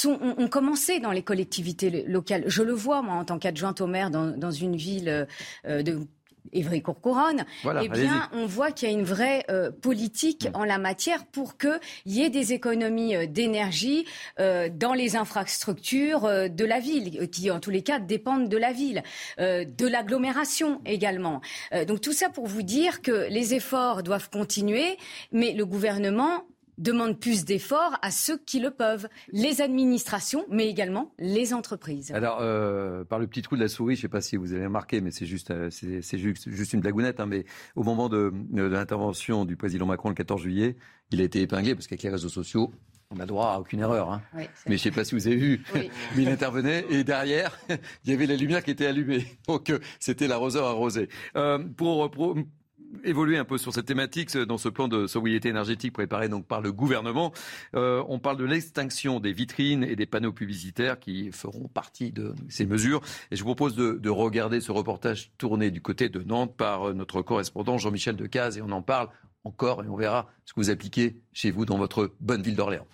ont, commencé dans les collectivités locales. Je le vois, moi, en tant qu'adjointe au maire dans, dans une ville de Évry-Courcouronne, eh bien, on voit qu'il y a une vraie euh, politique mm. en la matière pour qu'il y ait des économies euh, d'énergie euh, dans les infrastructures de la ville, qui en tous les cas dépendent de la ville, de l'agglomération également. donc tout ça pour vous dire que les efforts doivent continuer, mais le gouvernement demande plus d'efforts à ceux qui le peuvent, les administrations, mais également les entreprises. Alors, euh, par le petit trou de la souris, je ne sais pas si vous avez remarqué, mais c'est juste, euh, c'est, juste, juste, une blagounette, hein, mais au moment de, l'intervention du président Macron le 14 juillet, il a été épinglé parce qu'avec les réseaux sociaux, on n'a droit à aucune erreur. Hein. mais je ne sais pas si vous avez vu, [LAUGHS] mais il intervenait et derrière, [LAUGHS] il y avait la lumière qui était allumée. [LAUGHS] Donc, euh, c'était l'arroseur arrosé. Euh, pour, pour, évoluer un peu sur cette thématique dans ce plan de sobriété énergétique préparé par le gouvernement. Euh, on parle de l'extinction des vitrines et des panneaux publicitaires qui feront partie de ces mesures. Et je vous propose de, de regarder ce reportage tourné du côté de Nantes par euh, notre correspondant Jean-Michel Decaze et on en parle encore et on verra ce que vous appliquez chez vous dans votre bonne ville d'Orléans.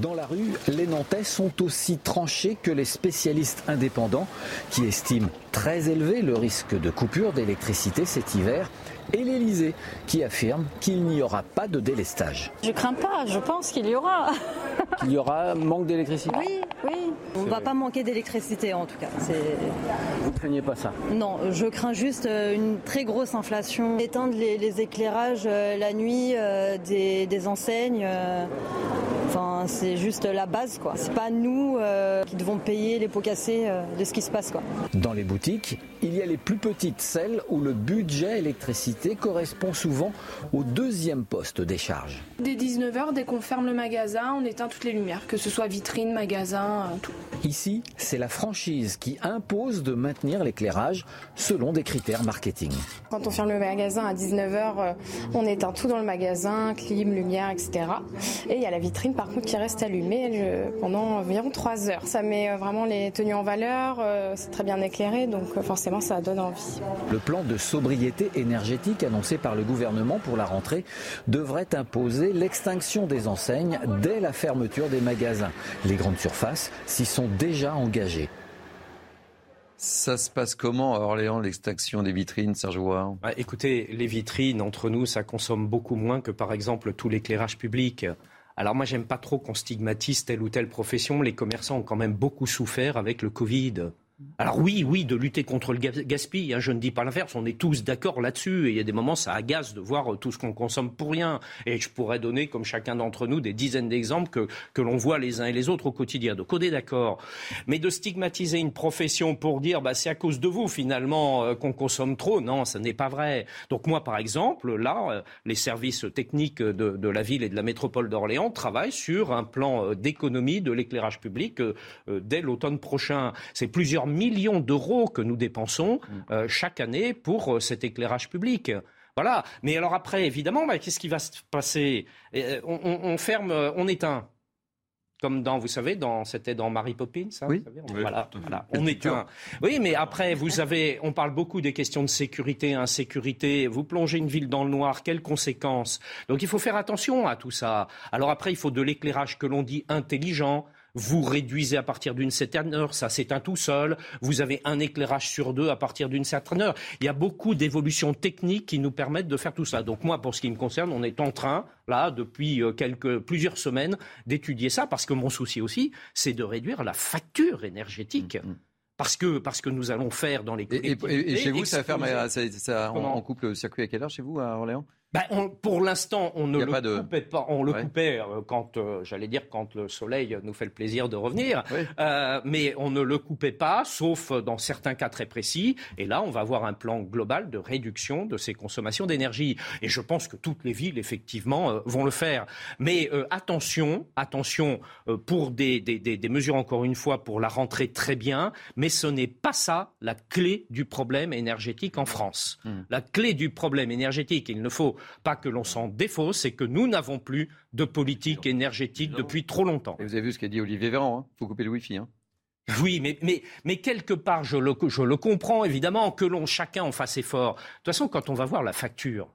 Dans la rue, les Nantais sont aussi tranchés que les spécialistes indépendants qui estiment très élevé le risque de coupure d'électricité cet hiver et l'Elysée qui affirme qu'il n'y aura pas de délestage. Je crains pas, je pense qu'il y aura. [LAUGHS] qu'il y aura manque d'électricité Oui, oui. On ne va pas manquer d'électricité en tout cas. Vous craignez pas ça Non, je crains juste euh, une très grosse inflation. Éteindre les, éclairages euh, la nuit euh, des, des, enseignes. Enfin, c'est juste la base, quoi. C'est pas nous qui devons payer les pots cassés de ce qui se passe, quoi. Dans les boutiques, il y a les plus petites, celles où le budget électricité correspond souvent au deuxième poste des charges. Dès 19h, dès qu'on ferme le magasin, on éteint toutes les lumières, que ce soit vitrine, magasin, euh, tout. Ici, c'est la franchise qui impose de maintenir l'éclairage selon des critères marketing. Quand on ferme le magasin à 19h, euh, on éteint tout dans le magasin, clim, lumière, etc. Et il y a la vitrine par contre qui reste allumée pendant environ 3 heures. Ça met euh, vraiment les tenues en valeur, c'est très bien éclairé, donc forcément ça donne envie. Le plan de sobriété énergétique annoncé par le gouvernement pour la rentrée devrait imposer l'extinction des enseignes dès la fermeture des magasins. Les grandes surfaces s'y sont déjà engagées. Ça se passe comment à Orléans, l'extinction des vitrines, Serge Ouard? Bah, Écoutez, les vitrines, entre nous, ça consomme beaucoup moins que par exemple tout l'éclairage public. Alors moi, j'aime pas trop qu'on stigmatise telle ou telle profession. Les commerçants ont quand même beaucoup souffert avec le Covid. Alors oui, oui, de lutter contre le gaspillage, hein, je ne dis pas l'inverse, on est tous d'accord là-dessus, et il y a des moments, ça agace de voir euh, tout ce qu'on consomme pour rien. Et je pourrais donner, comme chacun d'entre nous, des dizaines d'exemples que, que l'on voit les uns et les autres au quotidien. Donc on est d'accord. Mais de stigmatiser une profession pour dire, bah, c'est à cause de vous, finalement, euh, qu'on consomme trop, non, ce n'est pas vrai. Donc moi, par exemple, là, euh, les services techniques de, de, la ville et de la métropole d'Orléans travaillent sur un plan d'économie de l'éclairage public dès l'automne prochain. C'est plusieurs millions d'euros que nous dépensons mm. euh, chaque année pour euh, cet éclairage public. Voilà. Mais alors après, évidemment, bah, qu'est-ce qui va se passer? Euh, on, ferme, on éteint. Comme dans, vous savez, dans, c'était dans Mary Poppins, hein, oui. on, voilà, on éteint. Oui, mais après, vous avez, on parle beaucoup des questions de sécurité, insécurité. Vous plongez une ville dans le noir, quelles conséquences? Donc il faut faire attention à tout ça. Alors après, il faut de l'éclairage que l'on dit intelligent, vous réduisez à partir d'une certaine heure, ça s'éteint tout seul, vous avez un éclairage sur deux à partir d'une certaine heure. Il y a beaucoup d'évolutions techniques qui nous permettent de faire tout ça. Donc moi, pour ce qui me concerne, on est en train, là, depuis euh, quelques, plusieurs semaines, d'étudier ça, parce que mon souci aussi, c'est de réduire la facture énergétique. Mm, mm. Parce que, parce que nous allons faire dans les collectivités... Et, chez vous, ça ferme, ça, on, coupe le circuit à quelle heure chez vous, à Orléans? Ben, pour l'instant, on ne le coupait pas. On le coupait euh, quand, euh, j'allais dire, quand le soleil nous fait le plaisir de revenir. Euh, mais on ne le coupait pas, sauf dans certains cas très précis. Et là, on va avoir un plan global de réduction de ces consommations d'énergie. Et je pense que toutes les villes, effectivement, vont le faire. Mais attention, attention pour des, des, des, mesures, encore une fois, pour la rentrée très bien. Mais ce n'est pas ça la clé du problème énergétique en France. Hmm. La clé du problème énergétique, il ne faut pas que l'on s'en défausse, c'est que nous n'avons plus de politique énergétique depuis trop longtemps. Et vous avez vu ce qu'a dit Olivier Véran, il hein? Faut couper le Wi-Fi. Hein. Oui, mais, mais, mais, quelque part, je le, je le comprends évidemment, que l'on chacun en fasse effort. De toute façon, quand on va voir la facture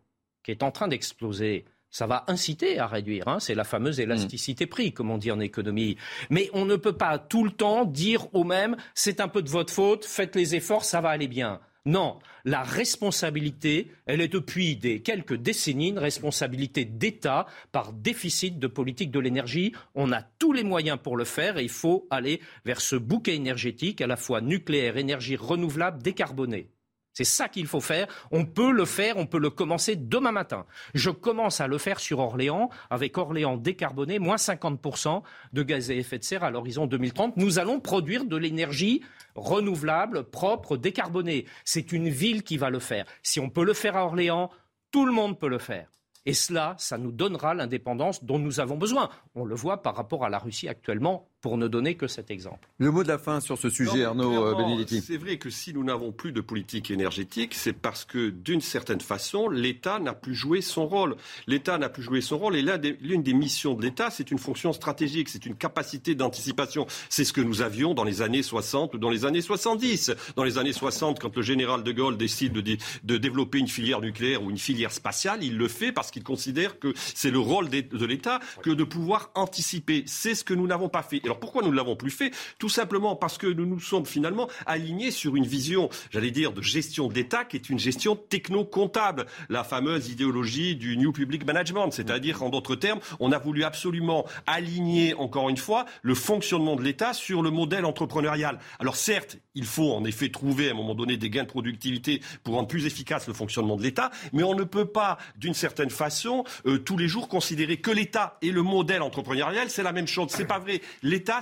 qui est en train d'exploser, ça va inciter à réduire. Hein. C'est la fameuse élasticité prix, comme on dit en économie. Mais on ne peut pas tout le temps dire au même, c'est un peu de votre faute, faites les efforts, ça va aller bien. Non, la responsabilité, elle est depuis des quelques décennies une responsabilité d'État par déficit de politique de l'énergie. On a tous les moyens pour le faire et il faut aller vers ce bouquet énergétique à la fois nucléaire, énergie renouvelable, décarbonée. C'est ça qu'il faut faire. On peut le faire, on peut le commencer demain matin. Je commence à le faire sur Orléans, avec Orléans décarboné, moins 50% de gaz à effet de serre à l'horizon 2030. Nous allons produire de l'énergie renouvelable, propre, décarbonée. C'est une ville qui va le faire. Si on peut le faire à Orléans, tout le monde peut le faire. Et cela, ça nous donnera l'indépendance dont nous avons besoin. On le voit par rapport à la Russie actuellement pour ne donner que cet exemple. Le mot de la fin sur ce sujet, Arnaud euh, Benedetti. C'est vrai que si nous n'avons plus de politique énergétique, c'est parce que d'une certaine façon, l'État n'a plus joué son rôle. L'État n'a plus joué son rôle et l'une des missions de l'État, c'est une fonction stratégique, c'est une capacité d'anticipation. C'est ce que nous avions dans les années 60 ou dans les années 70. Dans les années 60, quand le général de Gaulle décide de, de développer une filière nucléaire ou une filière spatiale, il le fait parce qu'il considère que c'est le rôle de l'État que de pouvoir anticiper. C'est ce que nous n'avons pas fait Alors pourquoi nous ne l'avons plus fait? Tout simplement parce que nous nous sommes finalement alignés sur une vision, j'allais dire, de gestion d'État qui est une gestion techno-comptable, la fameuse idéologie du New Public Management, c'est-à-dire en d'autres termes, on a voulu absolument aligner, encore une fois, le fonctionnement de l'État sur le modèle entrepreneurial. Alors certes, il faut en effet trouver à un moment donné des gains de productivité pour rendre plus efficace le fonctionnement de l'État, mais on ne peut pas, d'une certaine façon, euh, tous les jours considérer que l'État et le modèle entrepreneurial, c'est la même chose. C'est pas vrai.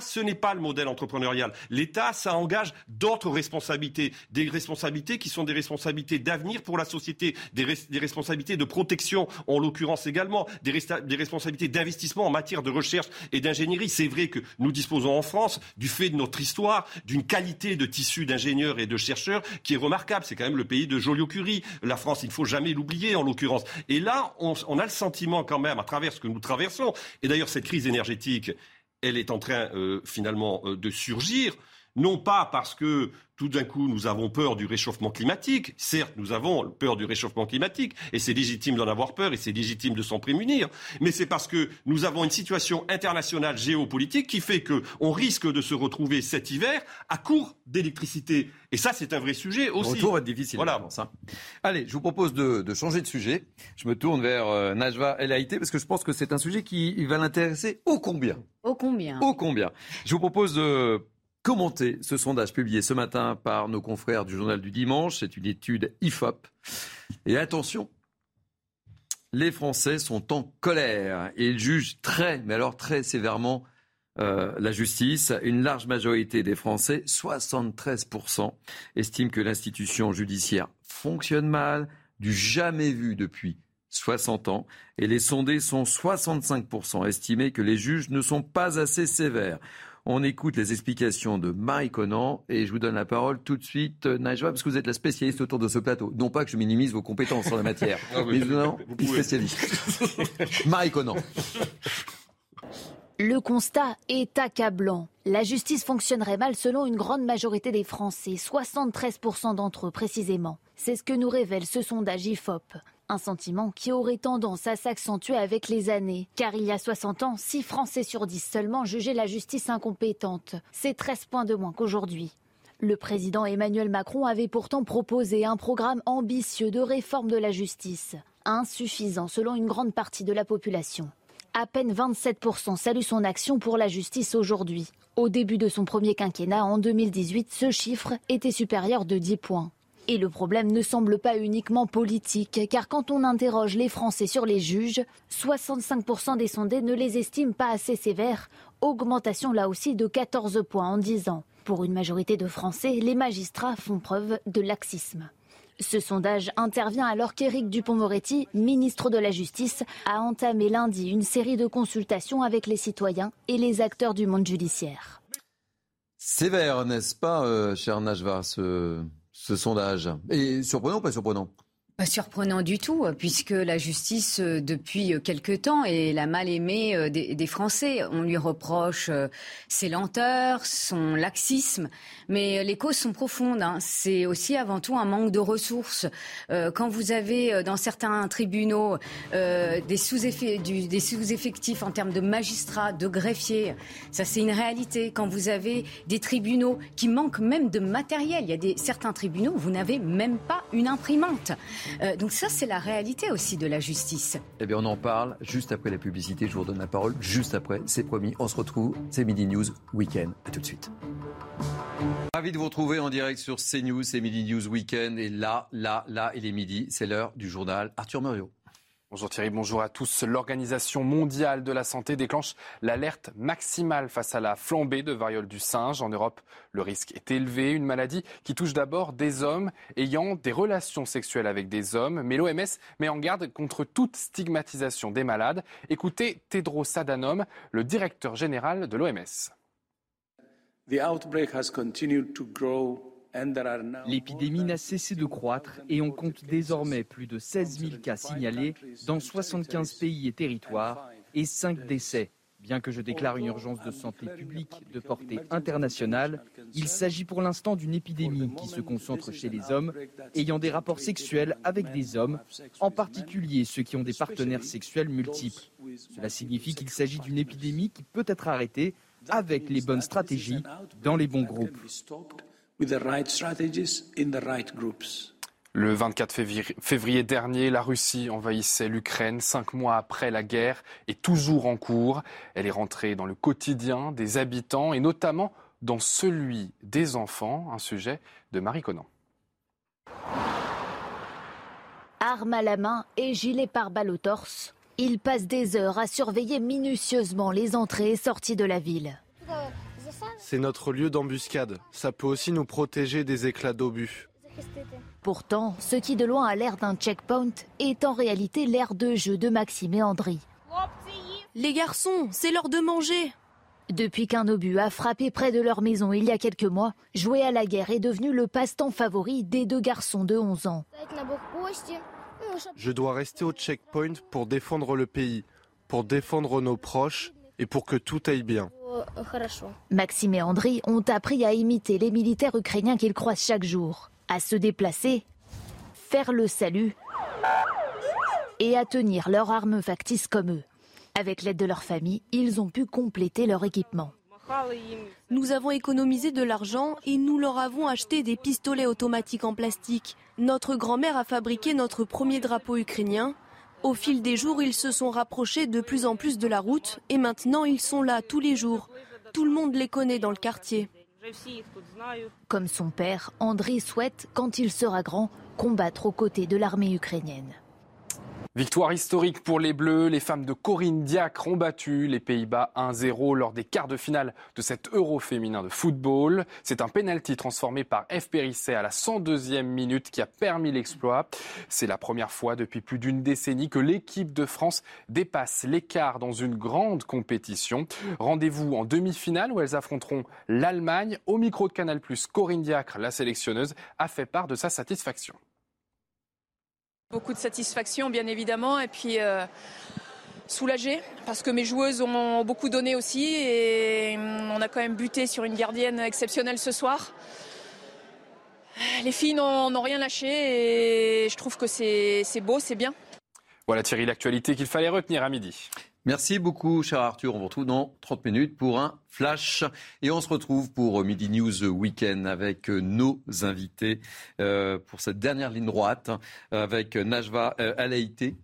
Ce n'est pas le modèle entrepreneurial. L'État, ça engage d'autres responsabilités, des responsabilités qui sont des responsabilités d'avenir pour la société, des, responsabilités de protection, en l'occurrence également, des, responsabilités d'investissement en matière de recherche et d'ingénierie. C'est vrai que nous disposons en France, du fait de notre histoire, d'une qualité de tissu d'ingénieurs et de chercheurs qui est remarquable. C'est quand même le pays de Joliot-Curie. La France, il ne faut jamais l'oublier en l'occurrence. Et là, on, a le sentiment quand même, à travers ce que nous traversons, et d'ailleurs cette crise énergétique, elle est en train euh, finalement euh, de surgir, non pas parce que tout d'un coup, nous avons peur du réchauffement climatique. Certes, nous avons peur du réchauffement climatique, et c'est légitime d'en avoir peur, et c'est légitime de s'en prémunir. Mais c'est parce que nous avons une situation internationale géopolitique qui fait qu'on risque de se retrouver cet hiver à court d'électricité. Et ça, c'est un vrai sujet aussi. Le retour va être difficile. Voilà. Hein. Allez, je vous propose de, de, changer de sujet. Je me tourne vers euh, Najwa El Haïté parce que je pense que c'est un sujet qui va l'intéresser ô combien? Ô combien? Ô combien? Je vous propose de commenter ce sondage publié ce matin par nos confrères du journal du dimanche. C'est une étude IFOP. Et attention, les Français sont en colère et ils jugent très, mais alors très sévèrement, euh, la justice. Une large majorité des Français, 73%, estiment que l'institution judiciaire fonctionne mal, du jamais vu depuis 60 ans. Et les sondés sont 65% estimés que les juges ne sont pas assez sévères. On écoute les explications de Marie Conan et je vous donne la parole tout de suite, euh, Najwa, parce que vous êtes la spécialiste autour de ce plateau. Non pas que je minimise vos compétences en la matière, [LAUGHS] ah mais non, vous spécialiste. [LAUGHS] Marie Conan. Le constat est accablant. La justice fonctionnerait mal selon une grande majorité des Français, 73% d'entre eux précisément. C'est ce que nous révèle ce sondage IFOP. Un sentiment qui aurait tendance à s'accentuer avec les années. Car il y a 60 ans, 6 Français sur 10 seulement jugeaient la justice incompétente. C'est 13 points de moins qu'aujourd'hui. Le président Emmanuel Macron avait pourtant proposé un programme ambitieux de réforme de la justice. Insuffisant selon une grande partie de la population. À peine 27% saluent son action pour la justice aujourd'hui. Au début de son premier quinquennat en 2018, ce chiffre était supérieur de 10 points. Et le problème ne semble pas uniquement politique, car quand on interroge les Français sur les juges, 65% des sondés ne les estiment pas assez sévères, augmentation là aussi de 14 points en 10 ans. Pour une majorité de Français, les magistrats font preuve de laxisme. Ce sondage intervient alors qu'Éric Dupont-Moretti, ministre de la Justice, a entamé lundi une série de consultations avec les citoyens et les acteurs du monde judiciaire. Sévère, n'est-ce pas, euh, cher Najvar, ce sondage. Et surprenant ou pas surprenant? Pas surprenant du tout, puisque la justice, euh, depuis quelque temps, est la mal aimée euh, des, Français. On lui reproche euh, ses lenteurs, son laxisme, mais les causes sont profondes. Hein. C'est aussi avant tout un manque de ressources. Quand vous avez dans certains tribunaux des sous-effectifs en termes de magistrats, de greffiers, ça c'est une réalité. Quand vous avez des tribunaux qui manquent même de matériel, il y a des, certains tribunaux où vous n'avez même pas une imprimante. Euh, donc ça, c'est la réalité aussi de la justice. Eh bien, on en parle juste après la publicité. Je vous redonne la parole juste après. C'est promis. On se retrouve. C'est Midi News Weekend. À tout de suite. Ravi de vous retrouver en direct sur CNews. C'est Midi News Weekend. Et là, là, là, il est midi. C'est l'heure du journal Arthur Muriot. Bonjour Thierry, bonjour à tous. L'Organisation mondiale de la santé déclenche l'alerte maximale face à la flambée de variole du singe. En Europe, le risque est élevé, une maladie qui touche d'abord des hommes ayant des relations sexuelles avec des hommes. Mais l'OMS met en garde contre toute stigmatisation des malades. Écoutez Tedros Adhanom, le directeur général de l'OMS. L'épidémie n'a cessé de croître et on compte désormais plus de 16 000 cas signalés dans 75 pays et territoires et 5 décès. Bien que je déclare une urgence de santé publique de portée internationale, il s'agit pour l'instant d'une épidémie qui se concentre chez les hommes ayant des rapports sexuels avec des hommes, en particulier ceux qui ont des partenaires sexuels multiples. Cela signifie qu'il s'agit d'une épidémie qui peut être arrêtée avec les bonnes stratégies dans les bons groupes. Le 24 février dernier, la Russie envahissait l'Ukraine, cinq mois après la guerre, est toujours en cours. Elle est rentrée dans le quotidien des habitants et notamment dans celui des enfants, un sujet de Marie Conan. Arme à la main et gilet pare-balles au torse, il passe des heures à surveiller minutieusement les entrées et sorties de la ville. C'est notre lieu d'embuscade. Ça peut aussi nous protéger des éclats d'obus. Pourtant, ce qui de loin a l'air d'un checkpoint est en réalité l'aire de jeu de Maxime et Andri. Les garçons, c'est l'heure de manger. Depuis qu'un obus a frappé près de leur maison il y a quelques mois, jouer à la guerre est devenu le passe-temps favori des deux garçons de 11 ans. Je dois rester au checkpoint pour défendre le pays, pour défendre nos proches et pour que tout aille bien. Maxime et Andri ont appris à imiter les militaires ukrainiens qu'ils croisent chaque jour, à se déplacer, faire le salut et à tenir leurs armes factices comme eux. Avec l'aide de leur famille, ils ont pu compléter leur équipement. Nous avons économisé de l'argent et nous leur avons acheté des pistolets automatiques en plastique. Notre grand-mère a fabriqué notre premier drapeau ukrainien. Au fil des jours, ils se sont rapprochés de plus en plus de la route et maintenant ils sont là tous les jours. Tout le monde les connaît dans le quartier. Comme son père, André souhaite, quand il sera grand, combattre aux côtés de l'armée ukrainienne. Victoire historique pour les Bleus. Les femmes de Corinne Diacre ont battu les Pays-Bas 1-0 lors des quarts de finale de cet Euro féminin de football. C'est un penalty transformé par F. Périsset à la 102e minute qui a permis l'exploit. C'est la première fois depuis plus d'une décennie que l'équipe de France dépasse l'écart dans une grande compétition. Rendez-vous en demi-finale où elles affronteront l'Allemagne. Au micro de Canal+, Corinne Diacre, la sélectionneuse, a fait part de sa satisfaction. Beaucoup de satisfaction, bien évidemment, et puis euh, parce que mes joueuses ont beaucoup donné aussi et on a quand même buté sur une gardienne exceptionnelle ce soir. Les filles n'ont rien lâché et je trouve que c'est beau, c'est bien. Voilà Thierry, l'actualité qu'il fallait retenir à midi. Merci beaucoup, cher Arthur. On vous retrouve dans 30 minutes pour un flash. Et on se retrouve pour Midi News Weekend avec nos invités euh, pour cette dernière ligne droite avec Najva euh, Alaïté.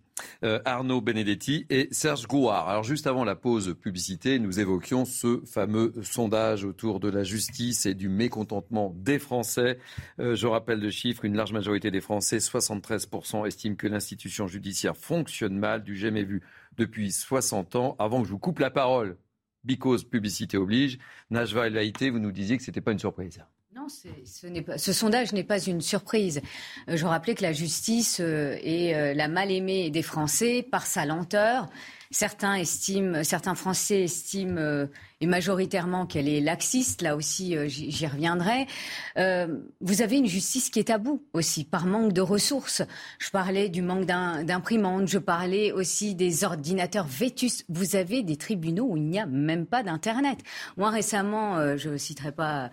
Euh, Arnaud Benedetti et Serge Gouard. Alors juste avant la pause publicité, nous évoquions ce fameux sondage autour de la justice et du mécontentement des Français. Euh, je rappelle le chiffre, une large majorité des Français, 73%, estiment que l'institution judiciaire fonctionne mal, du jamais vu depuis 60 ans. Avant que je vous coupe la parole, because publicité oblige, Najva El Haïté, vous nous disiez que ce n'était pas une surprise. Non, ce, pas, ce, sondage n'est pas une surprise. Euh, je rappelais que la justice euh, est euh, la mal-aimée des Français par sa lenteur. Certains estiment, certains Français estiment et majoritairement qu'elle est laxiste. Là aussi, j'y reviendrai. vous avez une justice qui est à bout aussi par manque de ressources. Je parlais du manque d'imprimantes. Je parlais aussi des ordinateurs vétus. Vous avez des tribunaux où il n'y a même pas d'internet. Moi récemment, je citerai pas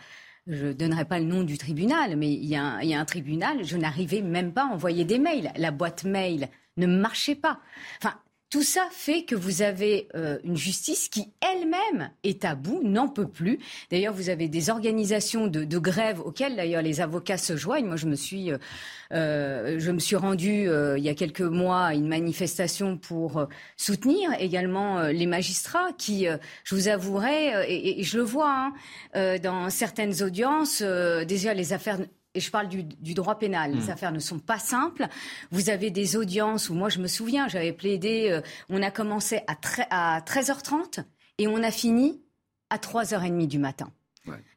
je ne donnerai pas le nom du tribunal, mais il y, a un, tribunal, je n'arrivais même pas à envoyer des mails. La boîte mail ne marchait pas. Enfin, tout ça fait que vous avez euh, une justice qui elle-même est à bout, n'en peut plus. D'ailleurs, vous avez des organisations de, de grève auxquelles d'ailleurs les avocats se joignent. Moi, je me suis, euh, euh je me suis rendue euh, il y a quelques mois à une manifestation pour soutenir également les magistrats qui, je vous avouerai, et, je le vois hein, dans certaines audiences, déjà les affaires et je parle du, droit pénal. Les hmm. affaires ne sont pas simples. Vous avez des audiences où moi je me souviens, j'avais plaidé, euh, on a commencé à, à 13h30 et on a fini à 3h30 du matin.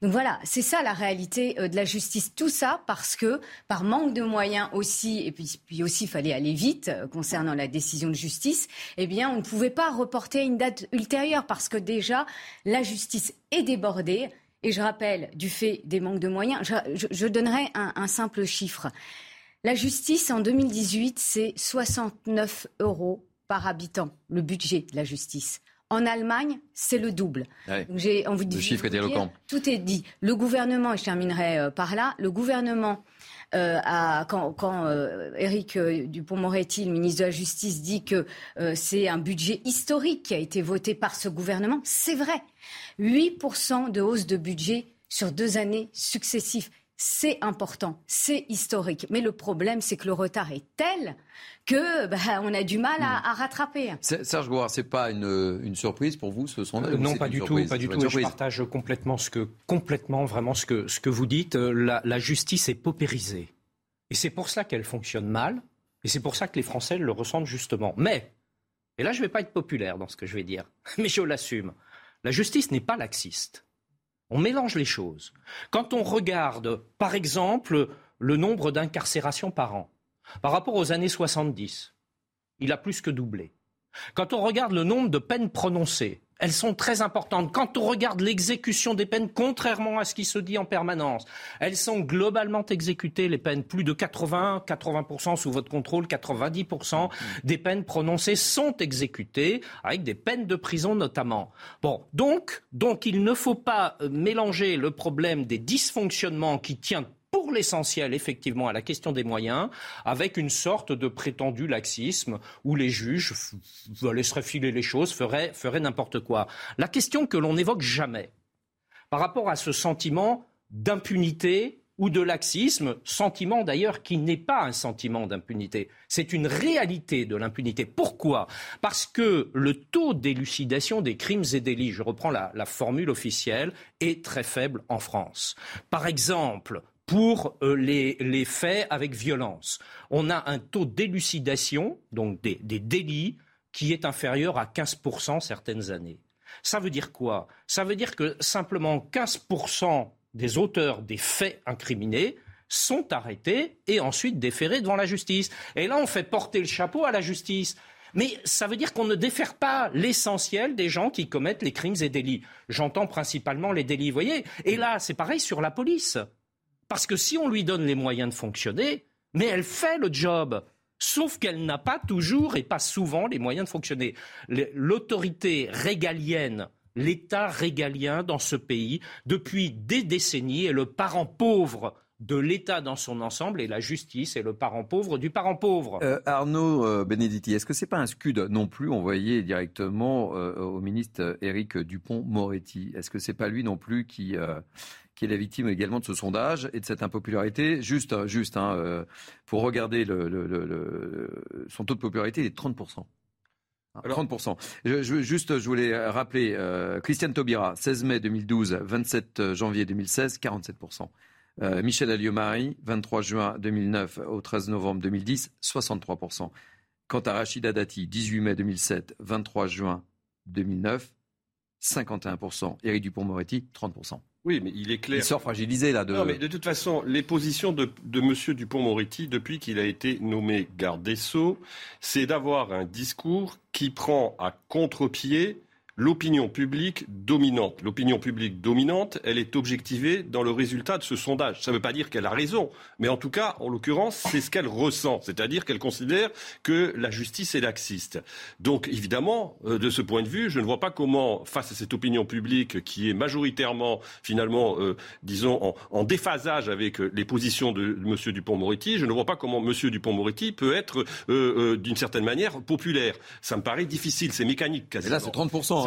Donc voilà, c'est ça la réalité euh, de la justice. Tout ça parce que, par manque de moyens aussi, et puis, puis aussi il fallait aller vite euh, concernant la décision de justice, eh bien on ne pouvait pas reporter à une date ultérieure parce que déjà la justice est débordée. Et je rappelle, du fait des manques de moyens, je, donnerai un, simple chiffre. La justice, en 2018, c'est 69 euros par habitant, le budget de la justice. En Allemagne, c'est le double. J'ai le chiffre est éloquent. Tout est dit. Le gouvernement, et je terminerai euh, par là, le gouvernement quand, quand Éric Dupont-Moretti, le ministre de la Justice, dit que c'est un budget historique qui a été voté par ce gouvernement, c'est vrai. 8% de hausse de budget sur deux années successives. C'est important, c'est historique. Mais le problème, c'est que le retard est tel que bah, on a du mal à, à rattraper. Serge Gouard, c'est pas une, une, surprise pour vous ce sondage Non, pas du tout, pas du tout. Je partage complètement ce que, complètement vraiment ce que, ce que vous dites. La, la justice est paupérisée, et c'est pour ça qu'elle fonctionne mal, et c'est pour ça que les Français le ressentent justement. Mais, et là, je ne vais pas être populaire dans ce que je vais dire, [LAUGHS] mais je l'assume. La justice n'est pas laxiste. On mélange les choses. Quand on regarde, par exemple, le nombre d'incarcérations par an, par rapport aux années 70, il a plus que doublé. Quand on regarde le nombre de peines prononcées, elles sont très importantes. Quand on regarde l'exécution des peines, contrairement à ce qui se dit en permanence, elles sont globalement exécutées, les peines, plus de 80, 80% sous votre contrôle, 90% des peines prononcées sont exécutées, avec des peines de prison notamment. Bon, donc, donc il ne faut pas euh, mélanger le problème des dysfonctionnements qui tient pour l'essentiel, effectivement, à la question des moyens, avec une sorte de prétendu laxisme où les juges laisseraient filer les choses, feraient, n'importe quoi. La question que l'on n'évoque jamais, par rapport à ce sentiment d'impunité ou de laxisme, sentiment d'ailleurs qui n'est pas un sentiment d'impunité, c'est une réalité de l'impunité. Pourquoi? Parce que le taux d'élucidation des crimes et délits, je reprends la formule officielle, est très faible en France. Par exemple, pour euh, les, faits avec violence. On a un taux d'élucidation, donc des, délits, qui est inférieur à 15% certaines années. Ça veut dire quoi? Ça veut dire que simplement 15% des auteurs des faits incriminés sont arrêtés et ensuite déférés devant la justice. Et là, on fait porter le chapeau à la justice. Mais ça veut dire qu'on ne défère pas l'essentiel des gens qui commettent les crimes et délits. J'entends principalement les délits, voyez? Et là, c'est pareil sur la police. Parce que si on lui donne les moyens de fonctionner, mais elle fait le job. Sauf qu'elle n'a pas toujours et pas souvent les moyens de fonctionner. L'autorité régalienne, l'État régalien dans ce pays, depuis des décennies, est le parent pauvre de l'État dans son ensemble et la justice est le parent pauvre du parent pauvre. Euh, Arnaud euh, Benedetti, est-ce que c'est pas un scud non plus envoyé directement euh, au ministre Éric Dupont-Moretti Est-ce que c'est pas lui non plus qui qui est la victime également de ce sondage et de cette impopularité. Juste, juste hein, euh, pour regarder son taux de popularité, il est de 30%. 30%. Je, juste, je voulais rappeler, euh, Christiane Taubira, 16 mai 2012, 27 janvier 2016, 47%. Euh, Michel Alliot-Marie, 23 juin 2009 au 13 novembre 2010, 63%. Quant à Rachida Dati, 18 mai 2007, 23 juin 2009, 51%. Éric Dupont-Moretti, 30%. Oui, mais il est clair. Il sort fragilisé là. De... Non, mais de toute façon, les positions de, de M. Dupont-Moretti, depuis qu'il a été nommé garde des Sceaux, c'est d'avoir un discours qui prend à contre-pied l'opinion publique dominante. L'opinion publique dominante, elle est objectivée dans le résultat de ce sondage. Ça ne veut pas dire qu'elle a raison, mais en tout cas, en l'occurrence, c'est ce qu'elle ressent, c'est-à-dire qu'elle considère que la justice est laxiste. Donc, évidemment, euh, de ce point de vue, je ne vois pas comment, face à cette opinion publique qui est majoritairement, finalement, euh, disons, en, déphasage avec euh, les positions de, M. Dupont-Moretti, je ne vois pas comment M. Dupont-Moretti peut être, d'une certaine manière, populaire. Ça me paraît difficile, c'est mécanique quasiment. Et là, c'est 30%.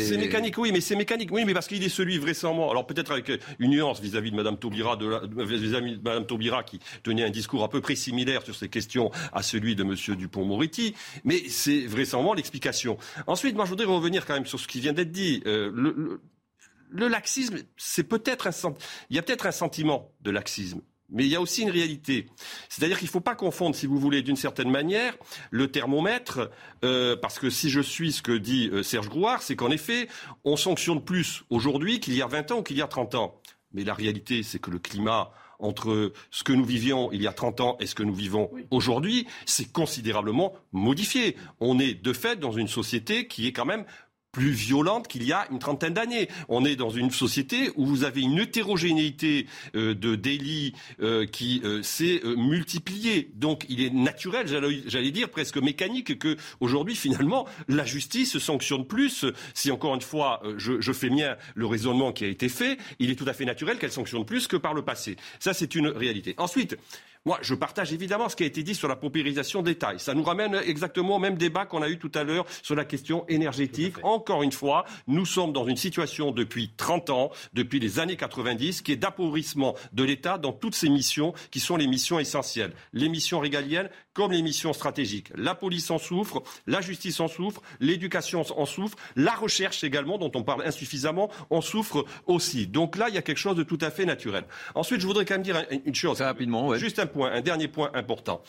C'est mécanique, oui, mais c'est mécanique, oui, mais parce qu'il est celui récemment. Alors peut-être avec une nuance vis-à-vis de Madame Taubira, de, vis-à-vis de Madame Taubira qui tenait un discours à peu près similaire sur ces questions à celui de Monsieur Dupont-Moretti, mais c'est vraisemblablement l'explication. Ensuite, moi, je voudrais revenir quand même sur ce qui vient d'être dit. Euh, le, le laxisme, c'est peut-être un, il y a peut-être un sentiment de laxisme. Mais il y a aussi une réalité. C'est-à-dire qu'il ne faut pas confondre, si vous voulez, d'une certaine manière, le thermomètre, euh, parce que si je suis ce que dit euh, Serge Grouard, c'est qu'en effet, on sanctionne plus aujourd'hui qu'il y a 20 ans ou qu'il y a 30 ans. Mais la réalité, c'est que le climat entre ce que nous vivions il y a 30 ans et ce que nous vivons aujourd'hui, c'est considérablement modifié. On est de fait dans une société qui est quand même plus violente qu'il y a une trentaine d'années. On est dans une société où vous avez une hétérogénéité euh, de délits euh, qui euh, s'est multipliée. Donc il est naturel, j'allais dire presque mécanique, que aujourd'hui finalement la justice sanctionne plus. Si encore une fois je, je fais mien le raisonnement qui a été fait, il est tout à fait naturel qu'elle sanctionne plus que par le passé. Ça c'est une réalité. Ensuite. Moi, je partage évidemment ce qui a été dit sur la paupérisation des tailles. Ça nous ramène exactement au même débat qu'on a eu tout à l'heure sur la question énergétique. Encore une fois, nous sommes dans une situation depuis 30 ans, depuis les années 90, qui est d'appauvrissement de l'État dans toutes ces missions qui sont les missions essentielles. Les missions régaliennes comme les missions stratégiques. La police en souffre, la justice en souffre, l'éducation en souffre, la recherche également, dont on parle insuffisamment, en souffre aussi. Donc là, il y a quelque chose de tout à fait naturel. Ensuite, je voudrais quand même dire une chose. Très rapidement, ouais. Juste un un dernier point important.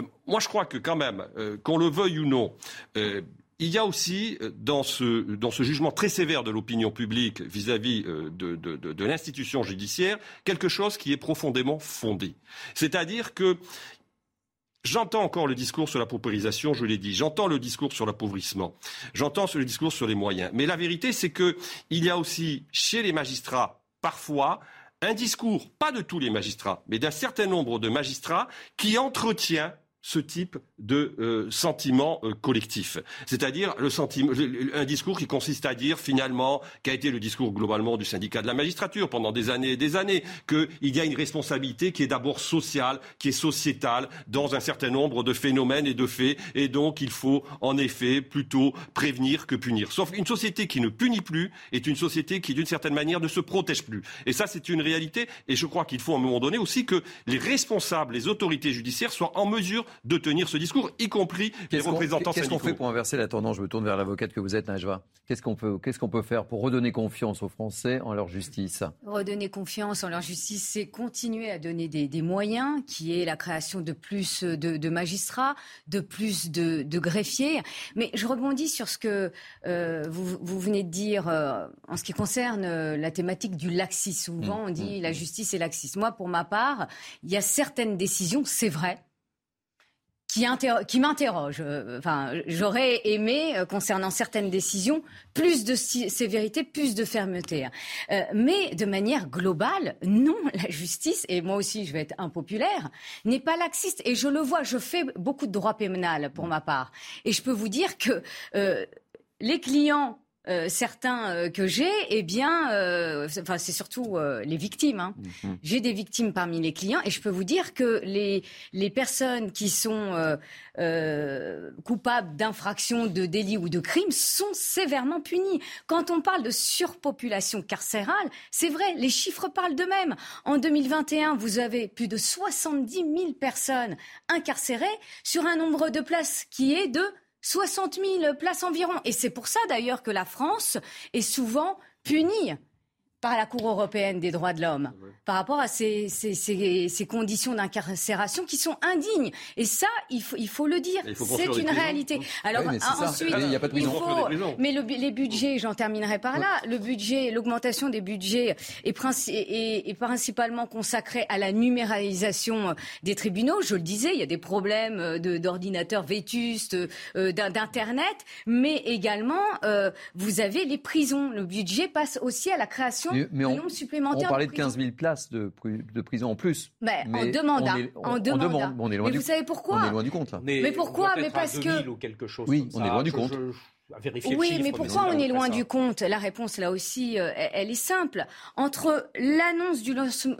Euh, moi, je crois que quand même, euh, qu'on le veuille ou non, euh, il y a aussi dans ce, dans ce jugement très sévère de l'opinion publique vis-à-vis de, de l'institution judiciaire quelque chose qui est profondément fondé. C'est-à-dire que J'entends encore le discours sur la paupérisation, je l'ai dit. J'entends le discours sur l'appauvrissement. J'entends le discours sur les moyens. Mais la vérité, c'est qu'il y a aussi chez les magistrats parfois un discours, pas de tous les magistrats, mais d'un certain nombre de magistrats, qui entretient ce type de euh, sentiment euh, collectif. C'est-à-dire un discours qui consiste à dire finalement, qu'a été le discours globalement du syndicat de la magistrature pendant des années et des années, qu'il y a une responsabilité qui est d'abord sociale, qui est sociétale dans un certain nombre de phénomènes et de faits, et donc il faut en effet plutôt prévenir que punir. Sauf une société qui ne punit plus est une société qui d'une certaine manière ne se protège plus. Et ça c'est une réalité, et je crois qu'il faut à un moment donné aussi que les responsables, les autorités judiciaires soient en mesure de tenir ce discours, y compris les représentants Qu'est-ce qu'on fait pour inverser la tendance? Je me tourne vers l'avocate que vous êtes, Najwa. Qu'est-ce qu'on peut, qu'est-ce qu'on peut faire pour redonner confiance aux Français en leur justice? Redonner confiance en leur justice, c'est continuer à donner des, moyens, qui est la création de plus de, magistrats, de plus de, greffiers. Mais je rebondis sur ce que euh, vous, venez de dire euh, en ce qui concerne euh, la thématique du laxisme. Souvent, mmh, on dit mmh, la mmh. justice est laxiste. Moi, pour ma part, il y a certaines décisions, c'est vrai, qui, qui m'interroge. Euh, enfin, j'aurais aimé, euh, concernant certaines décisions, plus de sévérité, plus de fermeté. Euh, mais de manière globale, non, [LAUGHS] la justice, et moi aussi je vais être impopulaire, n'est pas laxiste. Et je le vois, je fais beaucoup de droit pénal pour ma part. Et je peux vous dire que les clients euh, certains euh, que j'ai, eh bien, euh, enfin, c'est surtout les victimes. Hein. Mhm. J'ai des victimes parmi les clients et je peux vous dire que les, les personnes qui sont coupables d'infractions, de délits ou de crimes sont sévèrement punies. Quand on parle de surpopulation carcérale, c'est vrai, les chiffres parlent d'eux-mêmes. En 2021, vous avez plus de 70 000 personnes incarcérées sur un nombre de places qui est de 60 000 places environ. Et c'est pour ça d'ailleurs que la France est souvent punie par la Cour européenne des droits de l'homme par rapport à ces, ces, ces, conditions d'incarcération qui sont indignes. Et ça, il faut, il faut le dire, c'est une réalité. Alors mais ensuite, il, y a pas de il faut, mais le, les budgets, j'en terminerai par là. Le budget, l'augmentation des budgets est, est, est, principalement consacrée à la numéralisation des tribunaux. Je le disais, il y a des problèmes d'ordinateurs vétustes, euh, d'internet, mais également euh, vous avez les prisons. Le budget passe aussi à la création mais, on, On parlait de, 15 000 places de, de prison en plus. mais en demande. On, demande. On est loin mais du, vous savez pourquoi On est loin du compte. Là. Mais, pourquoi Mais parce que. Ou quelque chose oui, on est loin du compte. oui, mais pourquoi on est loin du compte? La réponse, là aussi, euh, elle est simple. Entre l'annonce du,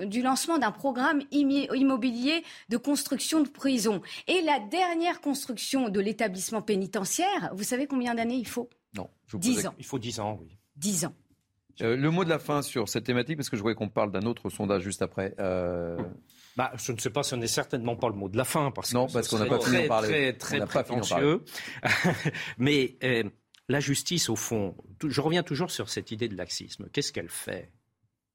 du, lancement d'un programme immobilier de construction de prison et la dernière construction de l'établissement pénitentiaire, vous savez combien d'années il faut? Non, je vous 10 ans. Il faut 10 ans, oui. 10 ans. Euh, le mot de la fin sur cette thématique, parce que je voudrais qu'on parle d'un autre sondage juste après. Euh, bah, je ne sais pas, ce n'est certainement pas le mot de la fin, parce non, parce qu'on n'a pas fini parler. Très, très prétentieux. [LAUGHS] Mais euh, la justice, au fond, je reviens toujours sur cette idée de laxisme. Qu'est-ce qu'elle fait?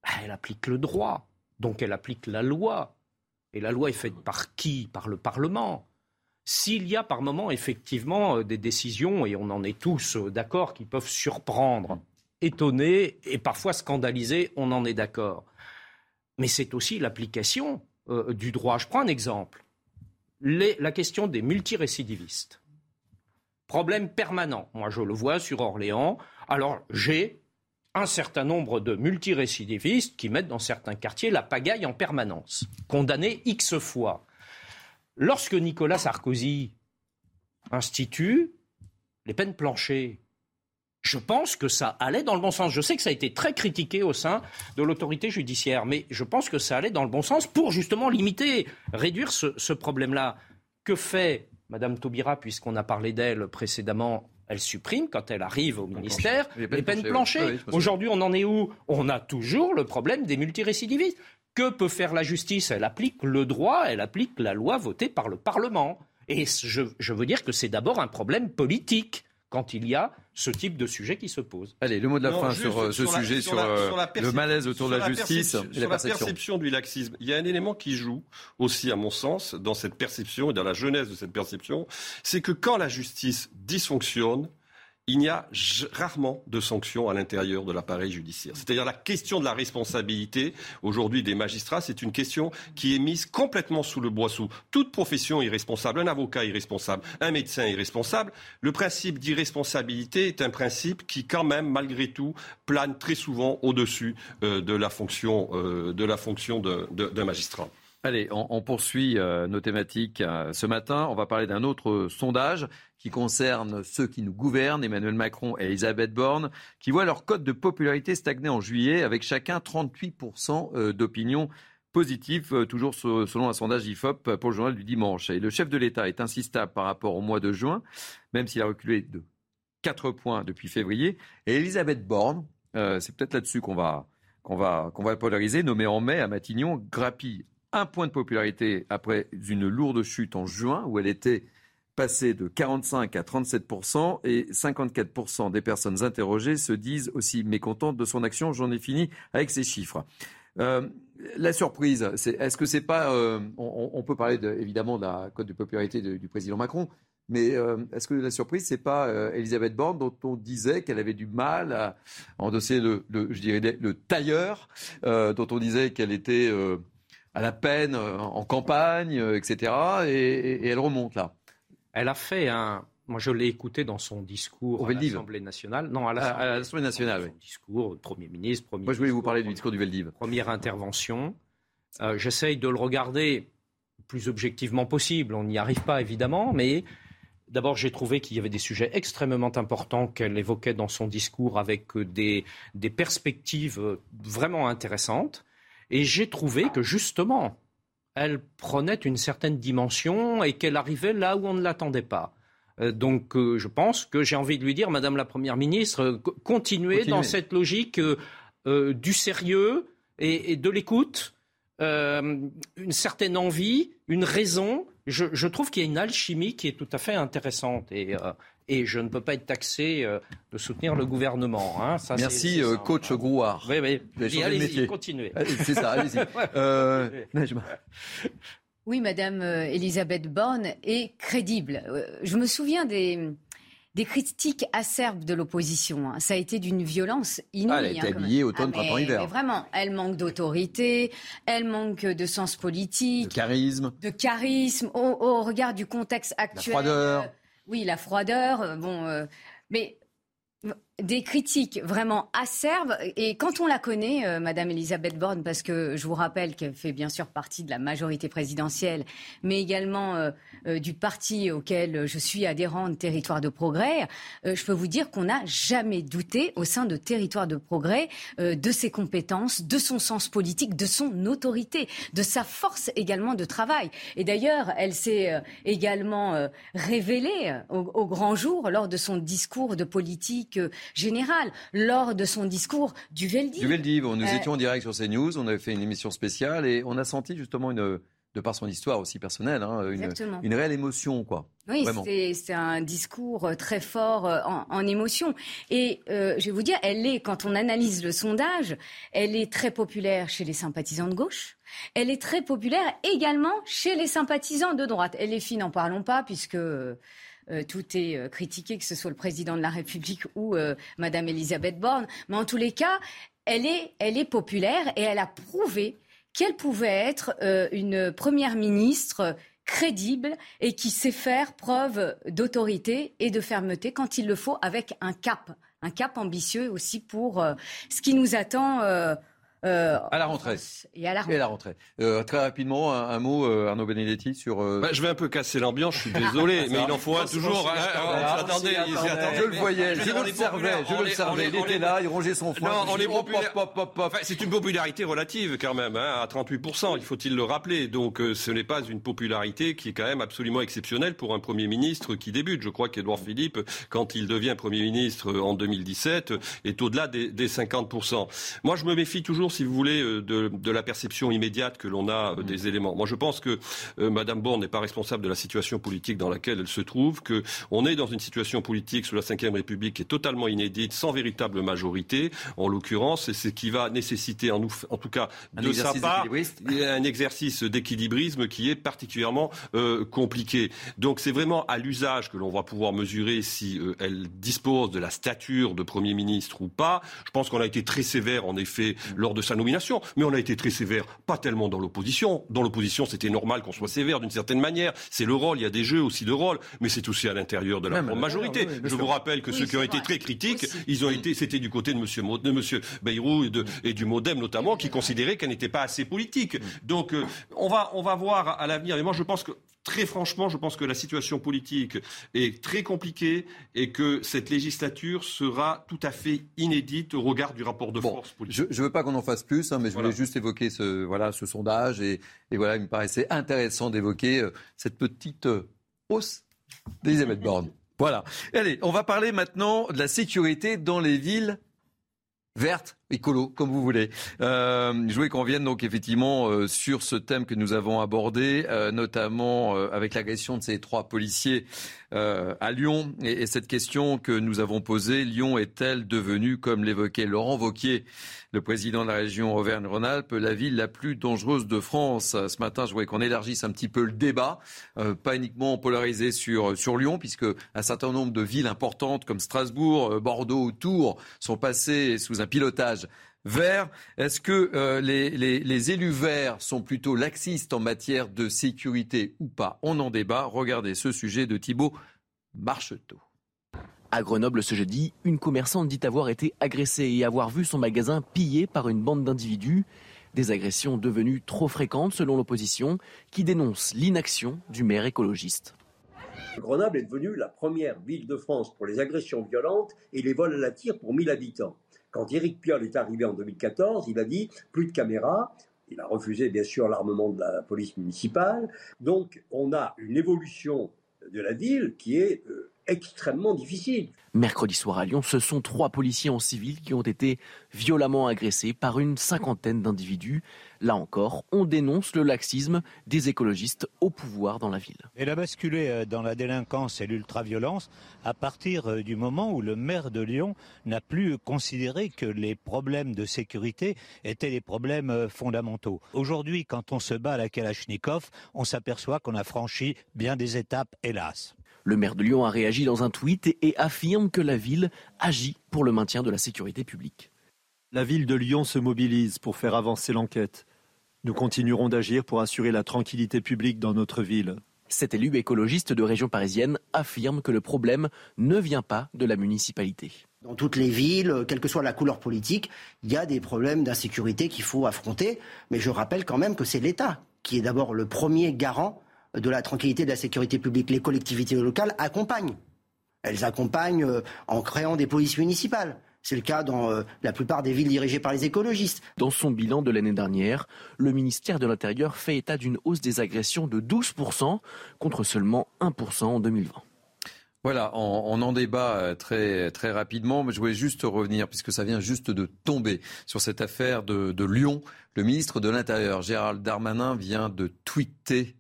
Bah, Elle applique le droit, donc elle applique la loi. Et la loi est faite par qui? Par le Parlement. S'il y a par moment effectivement des décisions, et on en est tous d'accord, qui peuvent surprendre, étonné et parfois scandalisé, on en est d'accord. Mais c'est aussi l'application euh, du droit. Je prends un exemple. la question des multirécidivistes. Problème permanent. Moi, je le vois sur Orléans. Alors j'ai un certain nombre de multirécidivistes qui mettent dans certains quartiers la pagaille en permanence, condamnés X fois. Lorsque Nicolas Sarkozy institue les peines planchées, je pense que ça allait dans le bon sens. Je sais que ça a été très critiqué au sein de l'autorité judiciaire, mais je pense que ça allait dans le bon sens pour justement limiter, réduire ce, ce problème-là. Que fait Madame Taubira, puisqu'on a parlé d'elle précédemment elle supprime, quand elle arrive au ministère, les peines, planchées. Aujourd'hui, on en est où? On a toujours le problème des multirécidivistes. Que peut faire la justice? Elle applique le droit, elle applique la loi votée par le Parlement. Et je, je veux dire que c'est d'abord un problème politique quand il y a ce type de sujet qui se pose. Allez, le mot de la fin sur, euh, ce sujet, sur, euh, le malaise autour de la, justice et la perception. la perception du laxisme. Il y a un élément qui joue aussi, à mon sens, dans cette perception et dans la jeunesse de cette perception, c'est que quand la justice dysfonctionne, il y a rarement de sanctions à l'intérieur de l'appareil judiciaire. C'est-à-dire la question de la responsabilité aujourd'hui des magistrats, c'est une question qui est mise complètement sous le boisseau. Toute profession irresponsable, un avocat irresponsable, un médecin irresponsable. Le principe d'irresponsabilité est un principe qui, quand même, malgré tout, plane très souvent au-dessus euh, de la fonction, euh, de la fonction d'un magistrat. Allez, on, poursuit euh, nos thématiques ce matin. On va parler d'un autre sondage qui concerne ceux qui nous gouvernent, Emmanuel Macron et Elisabeth Borne, qui voient leur cote de popularité stagner en juillet avec chacun 38% euh, d'opinion positive, euh, toujours selon un sondage IFOP pour le journal du dimanche. Et le chef de l'État est insistable par rapport au mois de juin, même s'il a reculé de 4 points depuis février. Et Elisabeth Borne, euh, c'est peut-être là-dessus qu'on va, qu'on va, qu'on va polariser, nommée en mai à Matignon, grappille un point de popularité après une lourde chute en juin où elle était passé de 45 à 37% et 54 des personnes interrogées se disent aussi mécontentes de son action. J'en ai fini avec ces chiffres. Euh, la surprise, est-ce que c'est pas euh, on, peut parler évidemment de la cote de popularité du président Macron, mais euh, est-ce que la surprise, c'est pas Elisabeth Borne dont on disait qu'elle avait du mal à endosser le, je dirais, le tailleur, dont on disait qu'elle était à la peine en campagne, etc. et, elle remonte là. Elle a fait un. Moi, je l'ai écouté dans son discours à l'Assemblée nationale. Non, à l'Assemblée nationale. Son discours, Premier ministre. Premier Moi, je voulais vous parler du discours du Veldiv. Première intervention. Euh, j'essaye de le regarder le plus objectivement possible. On n'y arrive pas, évidemment, mais D'abord, j'ai trouvé qu'il y avait des sujets extrêmement importants qu'elle évoquait dans son discours avec des, des perspectives vraiment intéressantes. Et j'ai trouvé que justement, elle prenait une certaine dimension et qu'elle arrivait là où on ne l'attendait pas. Euh, donc euh, je pense que j'ai envie de lui dire, Madame la Première ministre, euh, continuez, dans cette logique du sérieux et, de l'écoute, une certaine envie, une raison. Je, trouve qu'il y a une alchimie qui est tout à fait intéressante. Et, et je ne peux pas être taxé euh, de soutenir le gouvernement. Hein. Merci, euh, coach Grouard. Oui, oui. Allez-y, continuez. C'est ça, allez-y. [LAUGHS] Euh, oui, Madame Elisabeth Borne est crédible. Je me souviens des des critiques acerbes de l'opposition. Hein. Ça a été d'une violence inouïe. Ah, elle a été hein, habillée automne, ah, printemps, hiver. vraiment, elle manque d'autorité, elle manque de sens politique. De charisme. De charisme, au, regard du contexte actuel. La froideur. Oui, la froideur. Euh, bon, euh, mais des critiques vraiment acerbes. Et quand on la connaît, euh, Madame Elisabeth Borne, parce que je vous rappelle qu'elle fait bien sûr partie de la majorité présidentielle, mais également euh, euh, du parti auquel je suis adhérente, Territoire de Progrès, je peux vous dire qu'on n'a jamais douté au sein de Territoire de Progrès de ses compétences, de son sens politique, de son autorité, de sa force également de travail. Et d'ailleurs, elle s'est également révélée au, au, grand jour lors de son discours de politique général lors de son discours du Veldiv. Du Veldiv, nous euh, étions en direct sur CNews, on avait fait une émission spéciale et on a senti justement une de par son histoire aussi personnelle, hein, une, réelle émotion, quoi. Oui, c'est un discours très fort euh, en, émotion. Et euh, je vais vous dire, elle est, quand on analyse le sondage, elle est très populaire chez les sympathisants de gauche. Elle est très populaire également chez les sympathisants de droite. Elle est fine, n'en parlons pas, puisque euh, tout est euh, critiqué, que ce soit le président de la République ou euh, Madame Elisabeth Borne. Mais en tous les cas, elle est, elle est populaire et elle a prouvé qu'elle pouvait être une première ministre crédible et qui sait faire preuve d'autorité et de fermeté quand il le faut avec un cap un cap ambitieux aussi pour ce qui nous attend euh, à la rentrée. Et à la rentrée. Euh, très rapidement, un, mot, euh, Arnaud Benedetti, sur. Bah, je vais un peu casser l'ambiance, je suis désolé, mais il en faut un toujours. attendez, je le voyais, je l'observais, je l'observais. Il était là, il rongeait son foie. C'est une popularité relative quand même, hein, à 38%, il faut-il le rappeler. Donc ce n'est pas une popularité qui est quand même absolument exceptionnelle pour un Premier ministre qui débute. Je crois qu'Edouard Philippe, quand il devient Premier ministre en 2017, est au-delà des, des 50%. Moi, je me méfie toujours si vous voulez, euh, de, la perception immédiate que l'on a euh, des mm. éléments. Moi, je pense que euh, Madame Borne n'est pas responsable de la situation politique dans laquelle elle se trouve, qu'on est dans une situation politique sous la Ve République qui est totalement inédite, sans véritable majorité, en l'occurrence, et ce qui va nécessiter, en, en tout cas, de sa part, un exercice d'équilibrisme qui est particulièrement compliqué. Donc, c'est vraiment à l'usage que l'on va pouvoir mesurer si elle dispose de la stature de Premier ministre ou pas. Je pense qu'on a été très sévère, en effet, lors de sa nomination. Mais on a été très sévère, pas tellement dans l'opposition. Dans l'opposition, c'était normal qu'on soit sévère d'une certaine manière. C'est le rôle, il y a des jeux aussi de rôle, mais c'est aussi à l'intérieur de la majorité. Je vous rappelle que ceux qui ont été très critiques, ils ont été, c'était du côté de Monsieur, de Monsieur Bayrou et, de, et du MoDem notamment, qui considéraient qu'elle n'était pas assez politique. Donc, euh, on va, on va voir à l'avenir. Et moi, je pense que très franchement, je pense que la situation politique est très compliquée et que cette législature sera tout à fait inédite au regard du rapport de force politique. Je ne veux pas qu'on en fasse plus, hein, mais je voulais juste évoquer ce, voilà, ce sondage et, voilà, il me paraissait intéressant d'évoquer euh, cette petite euh, hausse d'Elisabeth Borne. Voilà. Allez, on va parler maintenant de la sécurité dans les villes vertes écolo, comme vous voulez. Euh, je voulais qu'on vienne donc effectivement euh, sur ce thème que nous avons abordé, euh, notamment euh, avec l'agression de ces trois policiers à Lyon. Et, et, cette question que nous avons posée, Lyon est-elle devenue, comme l'évoquait Laurent Vauquier, le président de la région Auvergne-Rhône-Alpes, la ville la plus dangereuse de France? Ce matin, je voulais qu'on élargisse un petit peu le débat, pas uniquement polarisé sur, sur Lyon, puisque un certain nombre de villes importantes comme Strasbourg, Bordeaux, Tours sont passées sous un pilotage vert. Est-ce que euh, les, élus verts sont plutôt laxistes en matière de sécurité ou pas? On en débat. Regardez ce sujet de Thibault Marcheteau. À Grenoble ce jeudi, une commerçante dit avoir été agressée et avoir vu son magasin pillé par une bande d'individus. Des agressions devenues trop fréquentes selon l'opposition qui dénonce l'inaction du maire écologiste. Grenoble est devenue la première ville de France pour les agressions violentes et les vols à la tire pour 1000 habitants. Quand Éric Piolle est arrivé en 2014, il a dit plus de caméras. Il a refusé bien sûr l'armement de la police municipale. Donc on a une évolution de la ville qui est euh, extrêmement difficile. Mercredi soir à Lyon, ce sont trois policiers en civil qui ont été violemment agressés par une cinquantaine d'individus. Là encore, on dénonce le laxisme des écologistes au pouvoir dans la ville. Elle a basculé euh, dans la délinquance et l'ultraviolence à partir euh, du moment où le maire de Lyon n'a plus considéré que les problèmes de sécurité étaient des problèmes euh, fondamentaux. Aujourd'hui, quand on se bat à la Kalachnikov, on s'aperçoit qu'on a franchi bien des étapes, hélas. Le maire de Lyon a réagi dans un tweet et affirme que la ville agit pour le maintien de la sécurité publique. La ville de Lyon se mobilise pour faire avancer l'enquête. Nous continuerons d'agir pour assurer la tranquillité publique dans notre ville. Cet élu écologiste de région parisienne affirme que le problème ne vient pas de la municipalité. Dans toutes les villes, quelle que soit la couleur politique, il y a des problèmes d'insécurité qu'il faut affronter. Mais je rappelle quand même que c'est l'État qui est d'abord le premier garant de la tranquillité de la sécurité publique. Les collectivités locales accompagnent. Elles accompagnent euh, en créant des polices municipales. C'est le cas dans euh, la plupart des villes dirigées par les écologistes. Dans son bilan de l'année dernière, le ministère de l'Intérieur fait état d'une hausse des agressions de 12% contre seulement 1% en 2020. Voilà, on, en débat euh, très, très rapidement, mais je voulais juste revenir, puisque ça vient juste de tomber, sur cette affaire de, de Lyon. Le ministre de l'Intérieur, Gérald Darmanin, vient de tweeter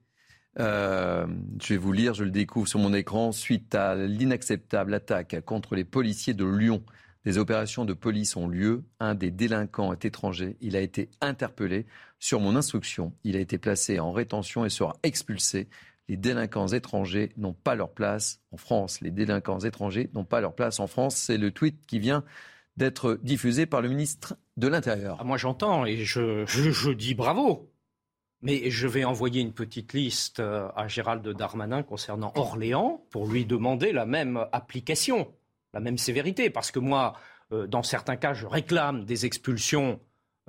euh, je vais vous lire, je le découvre sur mon écran. Suite à l'inacceptable attaque contre les policiers de Lyon, des opérations de police ont lieu. Un des délinquants est étranger. Il a été interpellé. Sur mon instruction, il a été placé en rétention et sera expulsé. Les délinquants étrangers n'ont pas leur place en France. Les délinquants étrangers n'ont pas leur place en France. C'est le tweet qui vient d'être diffusé par le ministre de l'Intérieur. Ah, moi j'entends et je dis bravo. Mais je vais envoyer une petite liste euh, à Gérald Darmanin concernant Orléans pour lui demander la même application la même sévérité. Parce que moi, euh, dans certains cas, je réclame des expulsions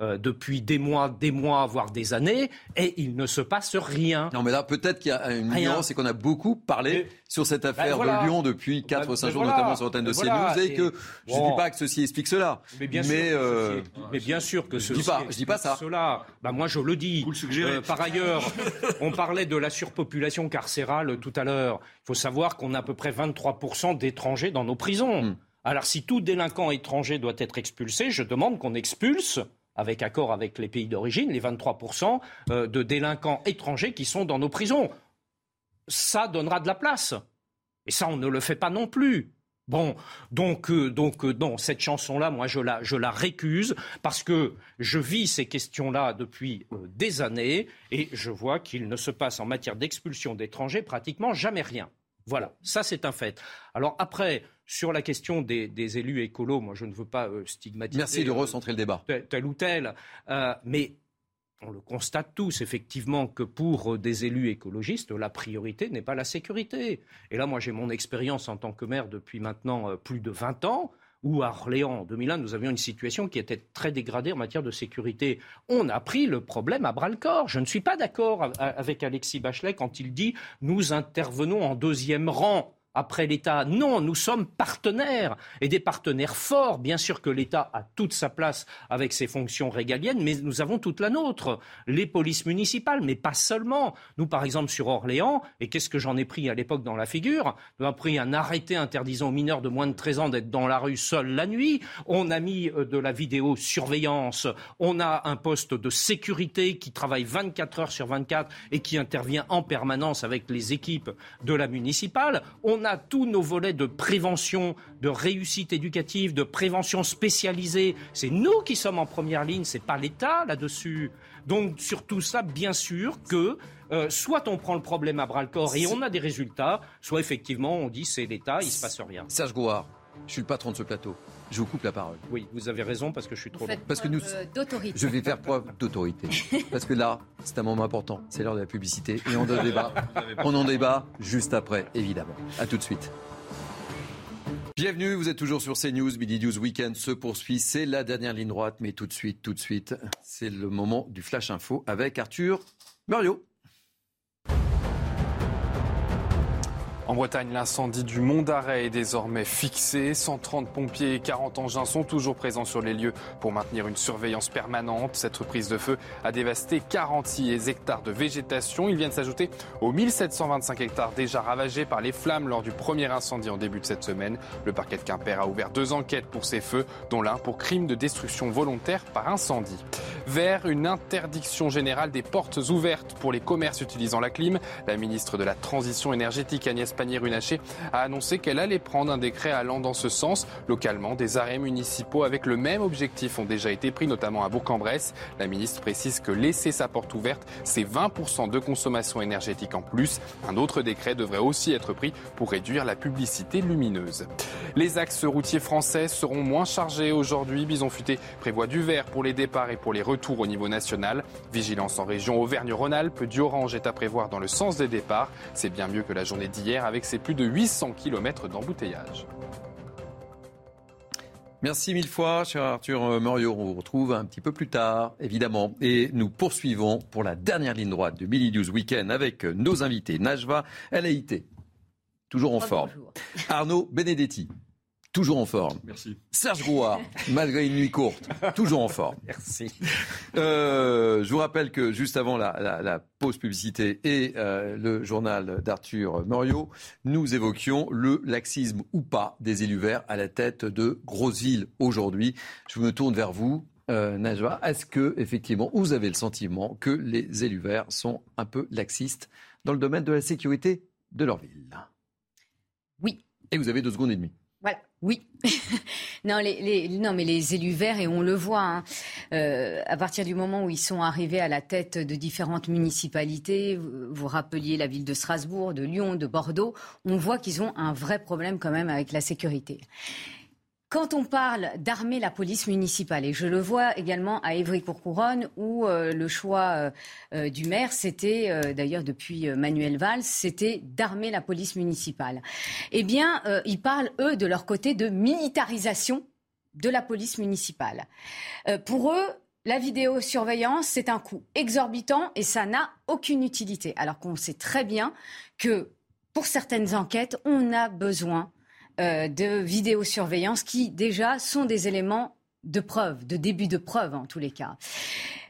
euh, depuis des mois, des mois, voire des années, et il ne se passe rien. Non, mais là, peut-être qu'il y a une nuance, c'est qu'on a beaucoup parlé sur cette Ben affaire de Lyon depuis 4 ou 5 jours, notamment sur l'antenne de CNews, et que je ne dis pas que ceci explique cela. Mais bien, mais, sûr, euh, que ceci- mais bien sûr que je ceci dis pas- je dis pas explique ça. Cela, bah moi je le dis. Euh, par ailleurs, [LAUGHS] on parlait de la surpopulation carcérale tout à l'heure. Il faut savoir qu'on a à peu près 23% d'étrangers dans nos prisons. Hmm. Alors si tout délinquant étranger doit être expulsé, je demande qu'on expulse avec accord avec les pays d'origine, les 23% euh, de délinquants étrangers qui sont dans nos prisons. Ça donnera de la place. Et ça, on ne le fait pas non plus. Bon, donc, euh, donc euh, cette chanson-là, moi, je la, je récuse parce que je vis ces questions-là depuis des années et je vois qu'il ne se passe en matière d'expulsion d'étrangers pratiquement jamais rien. Voilà, ça c'est un fait. Alors après, sur la question des, des élus écolos, moi je ne veux pas euh, stigmatiser. Merci de euh, recentrer le débat. tel, tel ou tel. Euh, mais on le constate tous, effectivement, que pour des élus écologistes, la priorité n'est pas la sécurité. Et là, moi, j'ai mon expérience en tant que maire depuis maintenant plus de 20 ans, où à Orléans, en 2001, nous avions une situation qui était très dégradée en matière de sécurité. On a pris le problème à bras-le-corps. Je ne suis pas d'accord avec Alexis Bachelet quand il dit nous intervenons en deuxième rang après l'État. Non, nous sommes partenaires et des partenaires forts. Bien sûr que l'État a toute sa place avec ses fonctions régaliennes, mais nous avons toute la nôtre. Les polices municipales, mais pas seulement. Nous, par exemple, sur Orléans, et qu'est-ce que j'en ai pris à l'époque dans la figure? Nous avons pris un arrêté interdisant aux mineurs de moins de 13 ans d'être dans la rue seul la nuit. On a mis euh, de la vidéosurveillance. On a un poste de sécurité qui travaille 24 heures sur 24 et qui intervient en permanence avec les équipes de la municipale. On a tous nos volets de prévention, de réussite éducative, de prévention spécialisée. C'est nous qui sommes en première ligne, c'est pas l'État là-dessus. Donc sur tout ça, bien sûr que euh, soit on prend le problème à bras le corps et on a des résultats, soit effectivement on dit c'est l'État, il se passe rien. Serge Gouard, je suis le patron de ce plateau. Je vous coupe la parole. Oui, vous avez raison parce que je suis trop long. Parce que nous, Euh, d'autorité. je vais faire preuve d'autorité. [LAUGHS] Parce que là, c'est un moment important. C'est l'heure de la publicité. Et on en débat. On en débat juste après, évidemment. À tout de suite. Bienvenue, vous êtes toujours sur CNews. Midi News Weekend se poursuit. C'est la dernière ligne droite, mais tout de suite, tout de suite, c'est le moment du Flash Info avec Arthur Muriot. En Bretagne, l'incendie du Mont d'Arrêt est désormais fixé. 130 pompiers et 40 engins sont toujours présents sur les lieux pour maintenir une surveillance permanente. Cette reprise de feu a dévasté 46 hectares de végétation. Ils viennent s'ajouter aux 1725 hectares déjà ravagés par les flammes lors du premier incendie en début de cette semaine. Le parquet de Quimper a ouvert deux enquêtes pour ces feux, dont l'un pour crime de destruction volontaire par incendie. Vers une interdiction générale des portes ouvertes pour les commerces utilisant la clim, la ministre de la Transition énergétique Agnès Pannier-Runacher a annoncé qu'elle allait prendre un décret allant dans ce sens. Localement, des arrêts municipaux avec le même objectif ont déjà été pris, notamment à Bourg-en-Bresse. La ministre précise que laisser sa porte ouverte, c'est 20% de consommation énergétique en plus. Un autre décret devrait aussi être pris pour réduire la publicité lumineuse. Les axes routiers français seront moins chargés aujourd'hui. Bison Futé prévoit du vert pour les départs et pour les retours au niveau national. Vigilance en région Auvergne-Rhône-Alpes, du orange est à prévoir dans le sens des départs. C'est bien mieux que la journée d'hier avec ses plus de 800 km d'embouteillage. Merci mille fois, cher Arthur Muriot. On vous retrouve un petit peu plus tard, évidemment. Et nous poursuivons pour la dernière ligne droite du Midi News Weekend avec nos invités. Najwa Haïté, toujours en forme. Arnaud Benedetti, toujours en forme. Merci. Serge Rouard, [LAUGHS] malgré une nuit courte, toujours en forme. Merci. Euh, je vous rappelle que juste avant la, la- la pause publicité et euh, le journal d'Arthur Muriot, nous évoquions le laxisme ou pas des élus verts à la tête de Grosse-Ville aujourd'hui. Je me tourne vers vous. Euh, Najwa, est-ce que effectivement vous avez le sentiment que les élus verts sont un peu laxistes dans le domaine de la sécurité de leur ville? Oui. Et vous avez deux secondes et demie. Oui. [LAUGHS] non, les, non, mais les élus verts, et on le voit, hein, euh, à partir du moment où ils sont arrivés à la tête de différentes municipalités, vous rappeliez la ville de Strasbourg, de Lyon, de Bordeaux, on voit qu'ils ont un vrai problème quand même avec la sécurité. Quand on parle d'armer la police municipale, et je le vois également à Évry-Courcouronne, où euh, le choix euh, euh, du maire, c'était, d'ailleurs depuis Manuel Valls, c'était d'armer la police municipale. Eh bien, ils parlent, eux, de leur côté, de militarisation de la police municipale. pour eux, la vidéosurveillance, c'est un coût exorbitant et ça n'a aucune utilité. Alors qu'on sait très bien que pour certaines enquêtes, on a besoin de vidéosurveillance qui déjà sont des éléments de preuve, de début de preuve en tous les cas.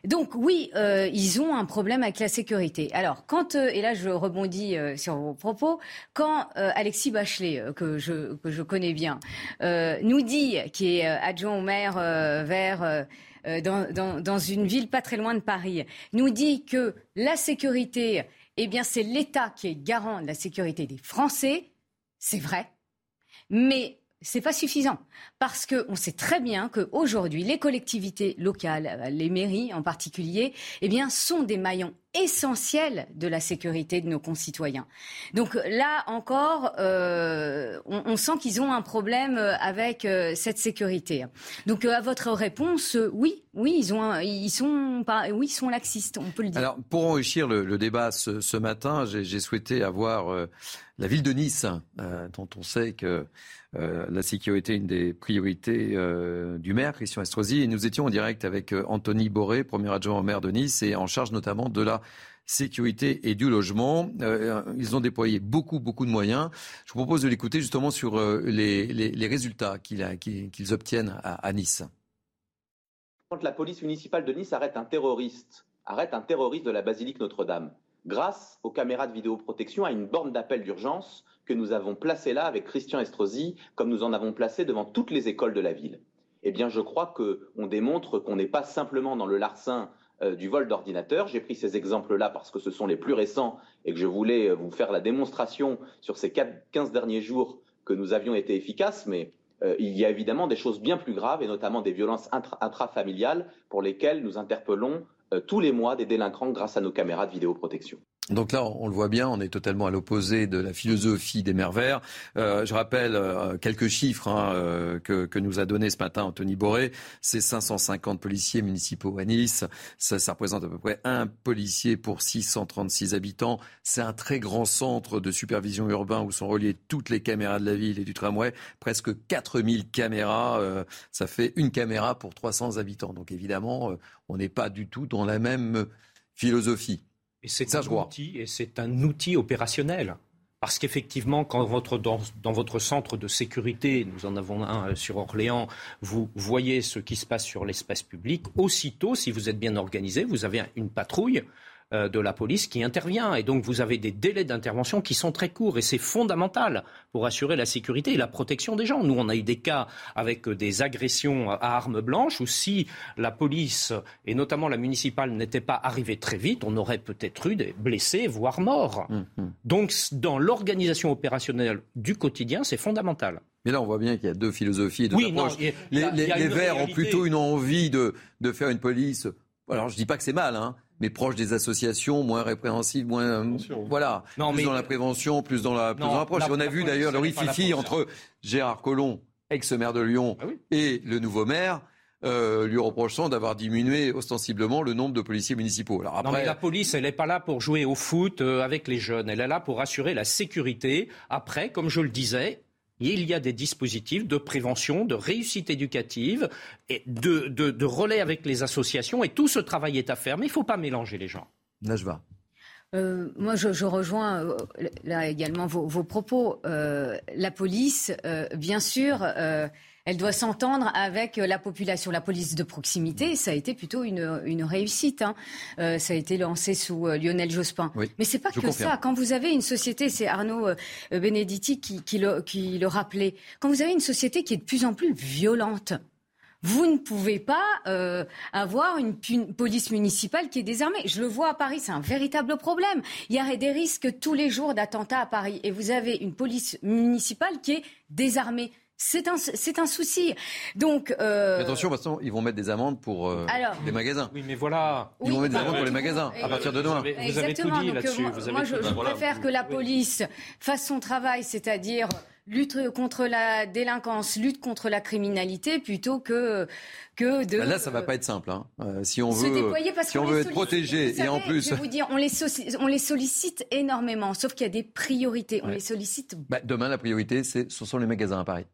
Donc oui, euh, ils ont un problème avec la sécurité. Alors quand, euh, et là je rebondis sur vos propos, quand Alexis Bachelet, que, je, que je connais bien, nous dit, qui est adjoint au maire vers... Dans, dans, dans, une ville pas très loin de Paris, nous dit que la sécurité, eh bien, c'est l'État qui est garant de la sécurité des Français. C'est vrai. Mais c'est pas suffisant parce qu'on sait très bien qu'aujourd'hui, les collectivités locales, les mairies en particulier, eh bien, sont des maillons essentiels de la sécurité de nos concitoyens. Donc là encore, euh, on, sent qu'ils ont un problème avec euh, cette sécurité. Donc euh, à votre réponse, oui, oui, ils ont, ils sont, oui, ils sont laxistes, on peut le dire. Alors pour enrichir le, débat ce, ce matin, j'ai souhaité avoir la ville de Nice, dont on sait que euh, la sécurité est une des priorités euh, du maire, Christian Estrosi. Et nous étions en direct avec euh, Anthony Boré, premier adjoint au maire de Nice, et en charge notamment de la sécurité et du logement. ils ont déployé beaucoup, beaucoup de moyens. Je vous propose de l'écouter justement sur les, résultats qu'ils obtiennent à, Nice. Quand la police municipale de Nice arrête un terroriste, arrête un terroriste de la basilique Notre-Dame, grâce aux caméras de vidéoprotection, à une borne d'appel d'urgence, que nous avons placé là avec Christian Estrosi, comme nous en avons placé devant toutes les écoles de la ville. Eh bien, je crois qu'on démontre qu'on n'est pas simplement dans le larcin euh, du vol d'ordinateur. J'ai pris ces exemples-là parce que ce sont les plus récents et que je voulais euh, vous faire la démonstration sur ces 15 derniers jours que nous avions été efficaces, mais euh, il y a évidemment des choses bien plus graves et notamment des violences intrafamiliales pour lesquelles nous interpellons tous les mois des délinquants grâce à nos caméras de vidéoprotection. Donc là, on le voit bien, on est totalement à l'opposé de la philosophie des mers. Euh, je rappelle euh, quelques chiffres hein, euh, que, que, nous a donné ce matin Anthony Boré. C'est 550 policiers municipaux à Nice. Ça, ça, représente à peu près un policier pour 636 habitants. C'est un très grand centre de supervision urbain où sont reliées toutes les caméras de la ville et du tramway. Presque 4000 caméras. ça fait une caméra pour 300 habitants. Donc évidemment, on n'est pas du tout dans la même philosophie. Et c'est un outil, et c'est un outil opérationnel. Parce qu'effectivement, quand votre, dans, dans, votre centre de sécurité, nous en avons un euh, sur Orléans, vous voyez ce qui se passe sur l'espace public, aussitôt, si vous êtes bien organisé, vous avez une patrouille de la police qui intervient. Et donc vous avez des délais d'intervention qui sont très courts et c'est fondamental pour assurer la sécurité et la protection des gens. Nous, on a eu des cas avec des agressions à armes blanches où si la police et notamment la municipale n'étaient pas arrivées très vite, on aurait peut-être eu des blessés, voire morts. Hum, hum. Donc dans l'organisation opérationnelle du quotidien, c'est fondamental. Mais là, on voit bien qu'il y a deux philosophies, deux approches. les, Verts ont plutôt une envie de, de faire une police. Alors, je dis pas que c'est mal, hein, mais proche des associations, moins répréhensibles, moins voilà, non, plus dans la prévention, plus dans la, plus dans l'approche. On a vu d'ailleurs le rififi entre Gérard Collomb, ex-maire de Lyon, ah et le nouveau maire. Euh, lui reprochant d'avoir diminué ostensiblement le nombre de policiers municipaux. Alors après... Non mais la police, elle n'est pas là pour jouer au foot euh, avec les jeunes, elle est là pour assurer la sécurité. Après, comme je le disais, il y a des dispositifs de prévention, de réussite éducative, et de, de, relais avec les associations. Et tout ce travail est à faire, mais il ne faut pas mélanger les gens. Najva. Euh, moi, je, rejoins euh, là également vos, propos. Euh, la police, bien sûr, elle doit s'entendre avec euh, la population. La police de proximité, ça a été plutôt une, une réussite. Hein. Euh, ça a été lancé sous euh, Lionel Jospin. Mais Mais c'est pas que ça. Quand vous avez une société, c'est Arnaud Benedetti qui, qui, le, qui le rappelait, quand vous avez une société qui est de plus en plus violente, vous ne pouvez pas avoir une, police municipale qui est désarmée. Je le vois à Paris, c'est un véritable problème. Il y a des risques tous les jours d'attentats à Paris et vous avez une police municipale qui est désarmée. C'est un, c'est un souci. Donc euh... attention, parce ils vont mettre des amendes pour euh, les magasins. Oui, mais voilà. Ils vont mettre des amendes pour les magasins à partir de demain. Vous avez, tout dit là-dessus. Moi, je, préfère que la police fasse son travail, c'est-à-dire lutte contre la délinquance, lutte contre la criminalité, plutôt que que de. Bah là, ça va pas être simple. Hein. Euh, si on veut, déployer parce si on veut être protégé et en plus. Je vais vous dire, on les, on les sollicite énormément, sauf qu'il y a des priorités. On Ouais. les sollicite. Bah, demain, la priorité, c'est, ce sont les magasins à Paris.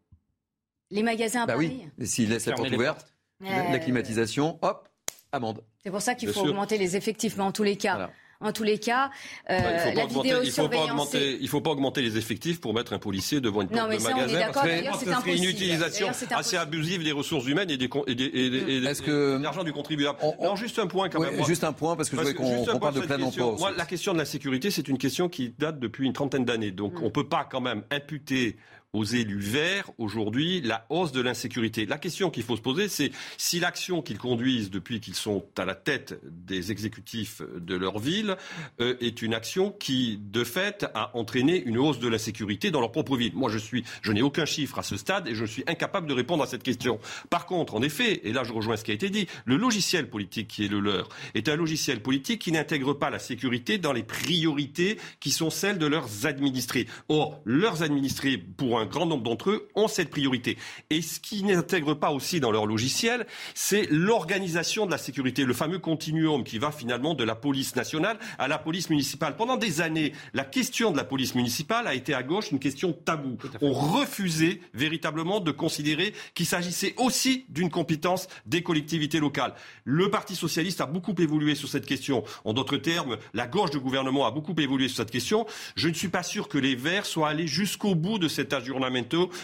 Les magasins à bah Paris. oui. S'ils laissent la porte ouverte, Euh, la, la climatisation, hop, amende. C'est pour ça qu'il faut sûr. augmenter les effectifs, mais en tous les cas. Voilà. En tous les cas, euh, Bah, il la il faut pas augmenter, il faut pas augmenter les effectifs pour mettre un policier devant une Non, porte mais de ça, on est magasin. parce c'est une utilisation assez abusive des ressources humaines et, des, et, des- et des- et des- Est-ce que- de l'argent du contribuable. Non, juste un point quand Ouais, même. juste un point, parce que je voudrais qu'on- parle de plein emploi Moi, la question de la sécurité, c'est une question qui date depuis une trentaine d'années. Donc, Mm. on peut pas quand même imputer aux élus verts aujourd'hui la hausse de l'insécurité. La question qu'il faut se poser, c'est si l'action qu'ils conduisent depuis qu'ils sont à la tête des exécutifs de leur ville euh, est une action qui, de fait, a entraîné une hausse de l'insécurité dans leur propre ville. Moi, je suis, je n'ai aucun chiffre à ce stade et je suis incapable de répondre à cette question. Par contre, en effet, et là je rejoins ce qui a été dit, le logiciel politique qui est le leur est un logiciel politique qui n'intègre pas la sécurité dans les priorités qui sont celles de leurs administrés. Or, leurs administrés, pour un grand nombre d'entre eux, ont cette priorité. Et ce qui n'intègre pas aussi dans leur logiciel, c'est l'organisation de la sécurité, le fameux continuum qui va finalement de la police nationale à la police municipale. Pendant des années, la question de la police municipale a été à gauche une question taboue. On refusait véritablement de considérer qu'il s'agissait aussi d'une compétence des collectivités locales. Le Parti socialiste a beaucoup évolué sur cette question. En d'autres termes, la gauche du gouvernement a beaucoup évolué sur cette question. Je ne suis pas sûr que les Verts soient allés jusqu'au bout de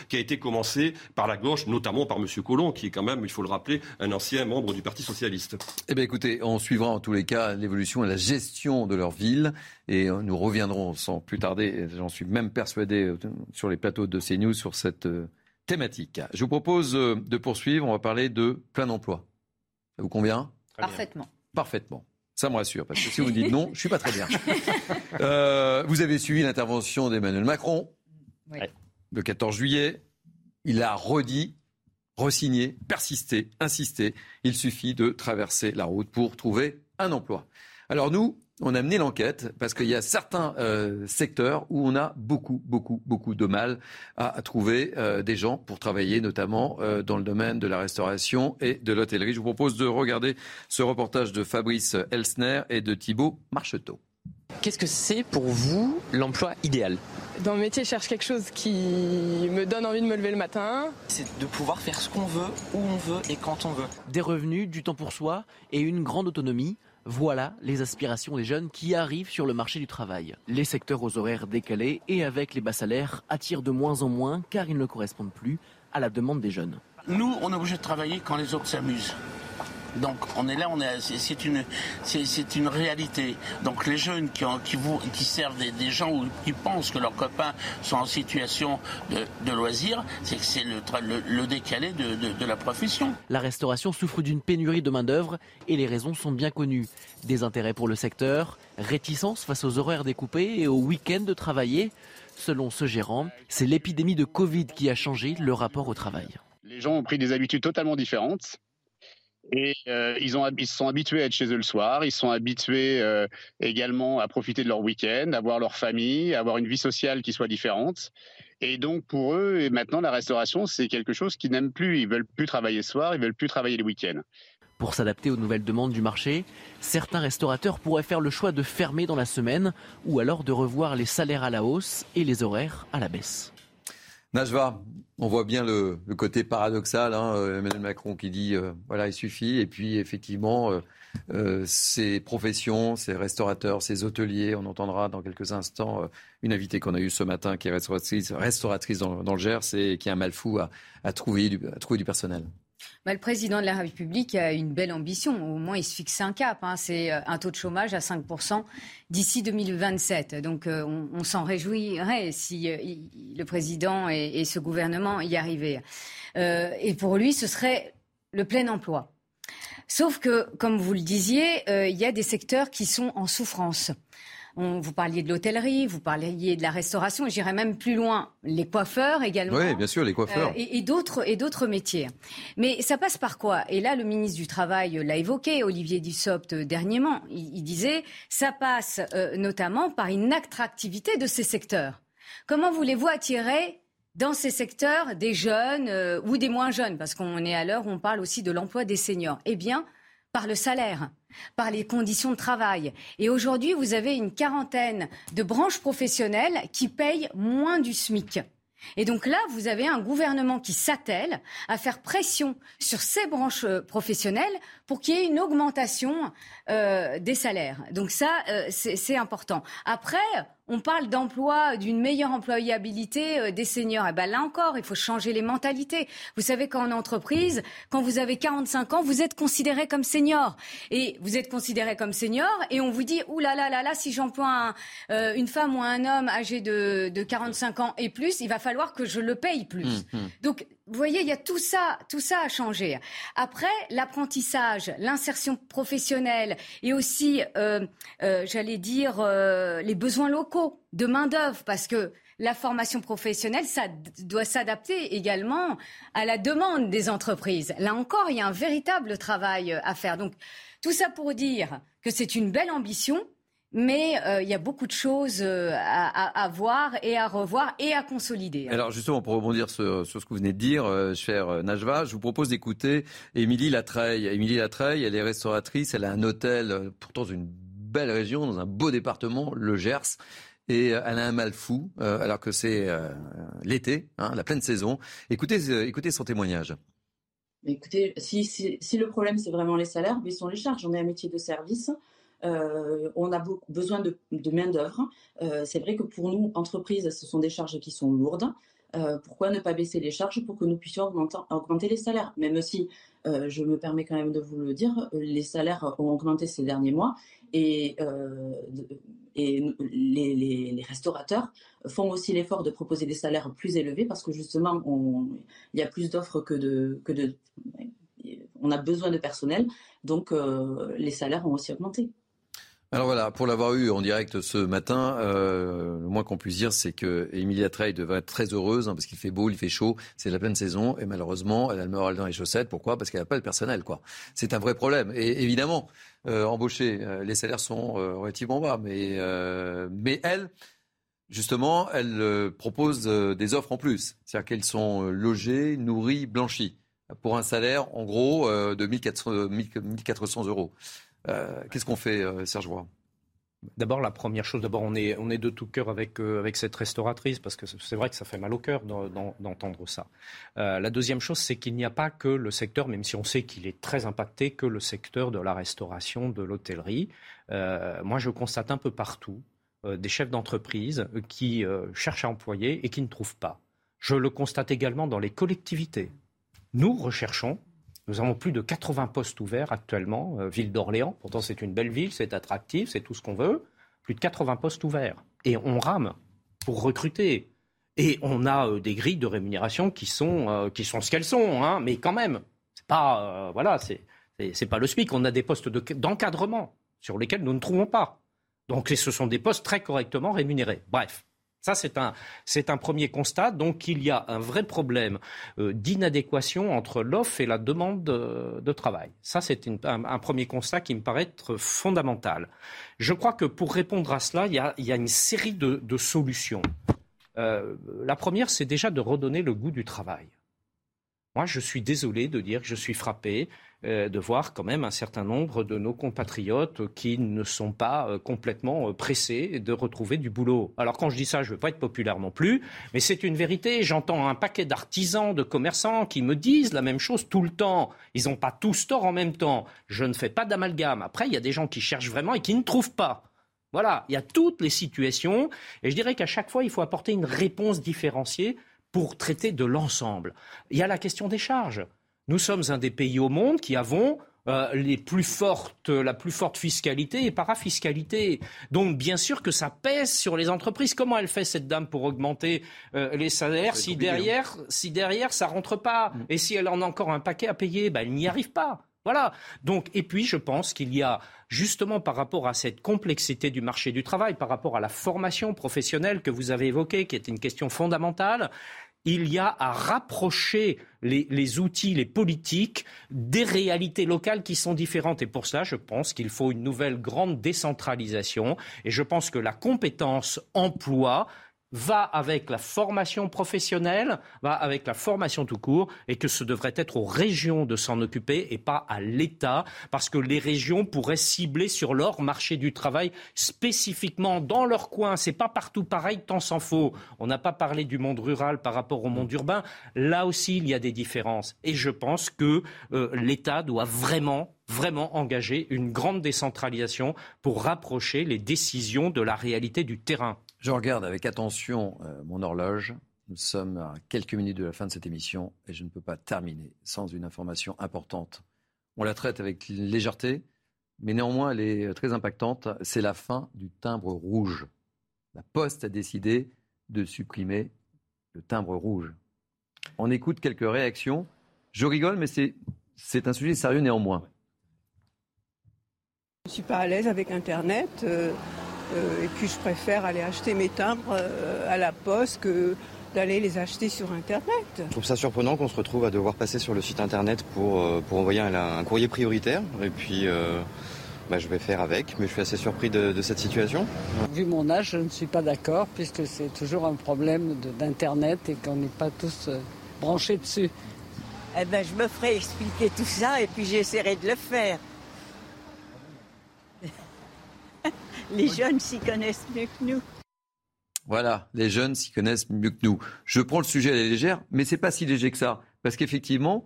qui a été commencé par la gauche, notamment par M. Collomb, qui est quand même, il faut le rappeler, un ancien membre du Parti socialiste. Eh bien, écoutez, on suivra en tous les cas l'évolution et la gestion de leur ville. Et euh, nous reviendrons sans plus tarder, j'en suis même persuadé, euh, sur les plateaux de CNews sur cette euh, thématique. Je vous propose de poursuivre. On va parler de plein emploi. Ça vous convient? Parfaitement. Parfaitement. Ça me rassure, parce que si vous [LAUGHS] dites non, je suis pas très bien. Euh, vous avez suivi l'intervention d'Emmanuel Macron Oui. Le 14 juillet. Il a redit, resigné, persisté, insisté. Il suffit de traverser la route pour trouver un emploi. Alors nous, on a mené l'enquête parce qu'il y a certains euh, secteurs où on a beaucoup, beaucoup, beaucoup de mal à, trouver euh, des gens pour travailler, notamment euh, dans le domaine de la restauration et de l'hôtellerie. Je vous propose de regarder ce reportage de Fabrice Elsner et de Thibault Marcheteau. Qu'est-ce que c'est pour vous l'emploi idéal Dans le métier, je cherche quelque chose qui me donne envie de me lever le matin. C'est de pouvoir faire ce qu'on veut, où on veut et quand on veut. Des revenus, du temps pour soi et une grande autonomie. Voilà les aspirations des jeunes qui arrivent sur le marché du travail. Les secteurs aux horaires décalés et avec les bas salaires attirent de moins en moins car ils ne correspondent plus à la demande des jeunes. Nous, on est obligé de travailler quand les autres s'amusent. Donc on est là, on est, c'est- une, c'est une réalité. Donc les jeunes qui, ont- qui, vous, qui servent des, des gens ou qui pensent que leurs copains sont en situation de, de loisir, c'est que c'est le, tra- le, le décalé de, de- de la profession. La restauration souffre d'une pénurie de main-d'œuvre et les raisons sont bien connues. Désintérêt pour le secteur, réticence face aux horaires découpés et aux week-ends de travailler. Selon ce gérant, c'est l'épidémie de Covid qui a changé le rapport au travail. Les gens ont pris des habitudes totalement différentes. Et euh, ils, ont, ils se sont habitués à être chez eux le soir, ils sont habitués euh, également à profiter de leur week-end, à voir leur famille, à avoir une vie sociale qui soit différente. Et donc pour eux, et maintenant la restauration, c'est quelque chose qu'ils n'aiment plus. Ils veulent plus travailler le soir, ils veulent plus travailler le week-end. Pour s'adapter aux nouvelles demandes du marché, certains restaurateurs pourraient faire le choix de fermer dans la semaine ou alors de revoir les salaires à la hausse et les horaires à la baisse. Najwa, on voit bien le, côté paradoxal, hein, euh, Emmanuel Macron qui dit euh, voilà, il suffit, et puis effectivement, euh, euh, ces professions, ces restaurateurs, ces hôteliers, on entendra dans quelques instants une invitée qu'on a eue ce matin qui est restauratrice, restauratrice dans, le Gers et qui a un mal fou à trouver du personnel. Bah, le président de la République a une belle ambition. Au moins, il se fixe un cap. Hein. C'est un taux de chômage à 5% d'ici 2027. Donc, euh, on, s'en réjouirait si euh, le président et, ce gouvernement y arrivaient. Euh, et pour lui, ce serait le plein emploi. Sauf que, comme vous le disiez, euh, il y a des secteurs qui sont en souffrance. On, vous parliez de l'hôtellerie, vous parliez de la restauration, j'irais même plus loin, les coiffeurs également. Oui, bien sûr, les coiffeurs. Euh, et, et d'autres et d'autres métiers. Mais ça passe par quoi? Et là, le ministre du Travail l'a évoqué, Olivier Dussopt, dernièrement. Il, il disait, ça passe euh, notamment par une attractivité de ces secteurs. Comment voulez-vous attirer dans ces secteurs des jeunes euh, ou des moins jeunes, parce qu'on est à l'heure où on parle aussi de l'emploi des seniors Eh bien, par le salaire, par les conditions de travail. Et aujourd'hui, vous avez une quarantaine de branches professionnelles qui payent moins du SMIC. Et donc là, vous avez un gouvernement qui s'attelle à faire pression sur ces branches euh, professionnelles pour qu'il y ait une augmentation euh, des salaires. Donc ça, euh, c'est important. Après, on parle d'emploi, d'une meilleure employabilité euh, des seniors. Et eh ben là encore, il faut changer les mentalités. Vous savez qu'en entreprise, quand vous avez 45 ans, vous êtes considéré comme senior. Et vous êtes considéré comme senior et on vous dit, ouh là là là là, si j'emploie euh, une femme ou un homme âgé de, de 45 ans et plus, il va falloir que je le paye plus. Mmh, mmh. Donc vous voyez, il y a tout ça, tout ça à changer. Après, l'apprentissage, l'insertion professionnelle et aussi, euh, euh, j'allais dire, euh, les besoins locaux de main d'œuvre, parce que la formation professionnelle, ça doit s'adapter également à la demande des entreprises. Là encore, il y a un véritable travail à faire. Donc, tout ça pour dire que c'est une belle ambition, mais euh, il y a beaucoup de choses euh, à, voir et à revoir et à consolider. Alors justement, pour rebondir sur, ce que vous venez de dire, euh, cher Najva, je vous propose d'écouter Émilie Latreille. Émilie Latreille, elle est restauratrice, elle a un hôtel, pourtant une belle région, dans un beau département, le Gers. Et elle a un mal fou, alors que c'est l'été, hein, la pleine saison. Écoutez, écoutez son témoignage. Écoutez, si, si, si le problème c'est vraiment les salaires, mais sont les charges. On est un métier de service. Euh, on a besoin de, main-d'œuvre. Euh, c'est vrai que pour nous, entreprises, ce sont des charges qui sont lourdes. Euh, pourquoi ne pas baisser les charges pour que nous puissions augmenter, les salaires? Même si, je me permets quand même de vous le dire, les salaires ont augmenté ces derniers mois et, les, restaurateurs font aussi l'effort de proposer des salaires plus élevés parce que justement, il y a plus d'offres que de, que de... On a besoin de personnel, donc les salaires ont aussi augmenté. Alors voilà, pour l'avoir eu en direct ce matin, euh, le moins qu'on puisse dire, c'est que Emilia Trey devrait être très heureuse hein, parce qu'il fait beau, il fait chaud, c'est la pleine saison et malheureusement, elle a le moral dans les chaussettes. Pourquoi? Parce qu'elle n'a pas le personnel, quoi. C'est un vrai problème. Et évidemment, euh, embaucher, euh, les salaires sont relativement bas, mais mais elle. Justement, elle propose des offres en plus. C'est-à-dire qu'elles sont logées, nourries, blanchies, pour un salaire, en gros, de 1400, 1400 euros. Euh, qu'est-ce qu'on fait, euh, Serge Roy? D'abord, la première chose, d'abord, on est, on est de tout cœur avec, euh, avec cette restauratrice, parce que c'est vrai que ça fait mal au cœur d'entendre ça. la deuxième chose, c'est qu'il n'y a pas que le secteur, même si on sait qu'il est très impacté, que le secteur de la restauration, de l'hôtellerie. moi, je constate un peu partout des chefs d'entreprise qui cherchent à employer et qui ne trouvent pas. Je le constate également dans les collectivités. Nous recherchons nous avons plus de 80 postes ouverts actuellement, euh, ville d'Orléans. Pourtant, c'est une belle ville, c'est attractif, c'est tout ce qu'on veut. Plus de 80 postes ouverts. Et on rame pour recruter. Et on a euh, des grilles de rémunération qui sont, euh, ce qu'elles sont, hein, mais quand même, c'est pas, voilà, c'est, c'est, pas le SMIC. On a des postes d'encadrement sur lesquels nous ne trouvons pas. Donc, ce sont des postes très correctement rémunérés. Bref. Ça, c'est un, premier constat. Donc, il y a un vrai problème euh, d'inadéquation entre l'offre et la demande de, travail. Ça, c'est un, premier constat qui me paraît être fondamental. Je crois que pour répondre à cela, il y a, une série de, solutions. Euh, la première, c'est déjà de redonner le goût du travail. Moi, je suis désolé de dire que je suis frappé de voir quand même un certain nombre de nos compatriotes qui ne sont pas euh, complètement euh, pressés de retrouver du boulot. Alors quand je dis ça, je ne veux pas être populaire non plus, mais c'est une vérité. J'entends un paquet d'artisans, de commerçants qui me disent la même chose tout le temps. Ils n'ont pas tous tort en même temps. Je ne fais pas d'amalgame. Après, il y a des gens qui cherchent vraiment et qui ne trouvent pas. Voilà, il y a toutes les situations et je dirais qu'à chaque fois, il faut apporter une réponse différenciée pour traiter de l'ensemble. Il y a la question des charges. Nous sommes un des pays au monde qui avons euh, les plus fortes, la plus forte fiscalité et parafiscalité. Donc bien sûr que ça pèse sur les entreprises. Comment elle fait cette dame pour augmenter euh, les salaires si derrière, si derrière ça rentre pas? Mm. et si elle en a encore un paquet à payer, ben, elle n'y arrive pas. Voilà. Donc, et puis, je pense qu'il y a, justement, par rapport à cette complexité du marché du travail, par rapport à la formation professionnelle que vous avez évoquée, qui est une question fondamentale, il y a à rapprocher les, outils, les politiques des réalités locales qui sont différentes. Et pour cela, je pense qu'il faut une nouvelle grande décentralisation. Et je pense que la compétence emploi va avec la formation professionnelle, va avec la formation tout court, et que ce devrait être aux régions de s'en occuper et pas à l'État, parce que les régions pourraient cibler sur leur marché du travail spécifiquement dans leur coin. C'est pas partout pareil, tant s'en faut. On n'a pas parlé du monde rural par rapport au monde urbain. Là aussi, il y a des différences. Et je pense que euh, l'État doit vraiment vraiment engager une grande décentralisation pour rapprocher les décisions de la réalité du terrain. Je regarde avec attention euh, mon horloge. Nous sommes à quelques minutes de la fin de cette émission et je ne peux pas terminer sans une information importante. On la traite avec légèreté, mais néanmoins elle est très impactante. C'est la fin du timbre rouge. La Poste a décidé de supprimer le timbre rouge. On écoute quelques réactions. Je rigole, mais c'est un sujet sérieux néanmoins. Je ne suis pas à l'aise avec Internet. Euh, euh, et puis je préfère aller acheter mes timbres euh, à la poste que d'aller les acheter sur Internet. Je trouve ça surprenant qu'on se retrouve à devoir passer sur le site Internet pour, euh, pour envoyer un, courrier prioritaire. Et puis bah, je vais faire avec, mais je suis assez surpris de, cette situation. Vu mon âge, je ne suis pas d'accord puisque c'est toujours un problème d'Internet et qu'on n'est pas tous branchés dessus. Eh ben, je me ferai expliquer tout ça et puis j'essaierai de le faire. [LAUGHS] les jeunes s'y connaissent mieux que nous. Voilà, les jeunes s'y connaissent mieux que nous. Je prends le sujet à la légère, mais c'est pas si léger que ça. Parce qu'effectivement,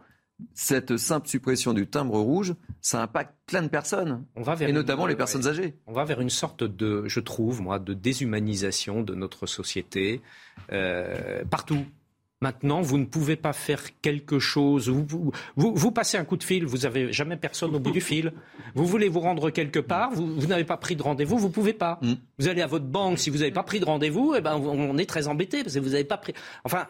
cette simple suppression du timbre rouge, ça impacte plein de personnes, et notamment les personnes âgées. On va vers une sorte de, je trouve, moi, de déshumanisation de notre société euh, partout. Maintenant, vous ne pouvez pas faire quelque chose. Vous, vous, passez un coup de fil, vous n'avez jamais personne au bout du fil. Vous voulez vous rendre quelque part, vous, n'avez pas pris de rendez-vous, vous ne pouvez pas. Mm. Vous allez à votre banque, si vous n'avez pas pris de rendez-vous, eh ben, on est très embêté parce que vous n'avez pas pris. Enfin,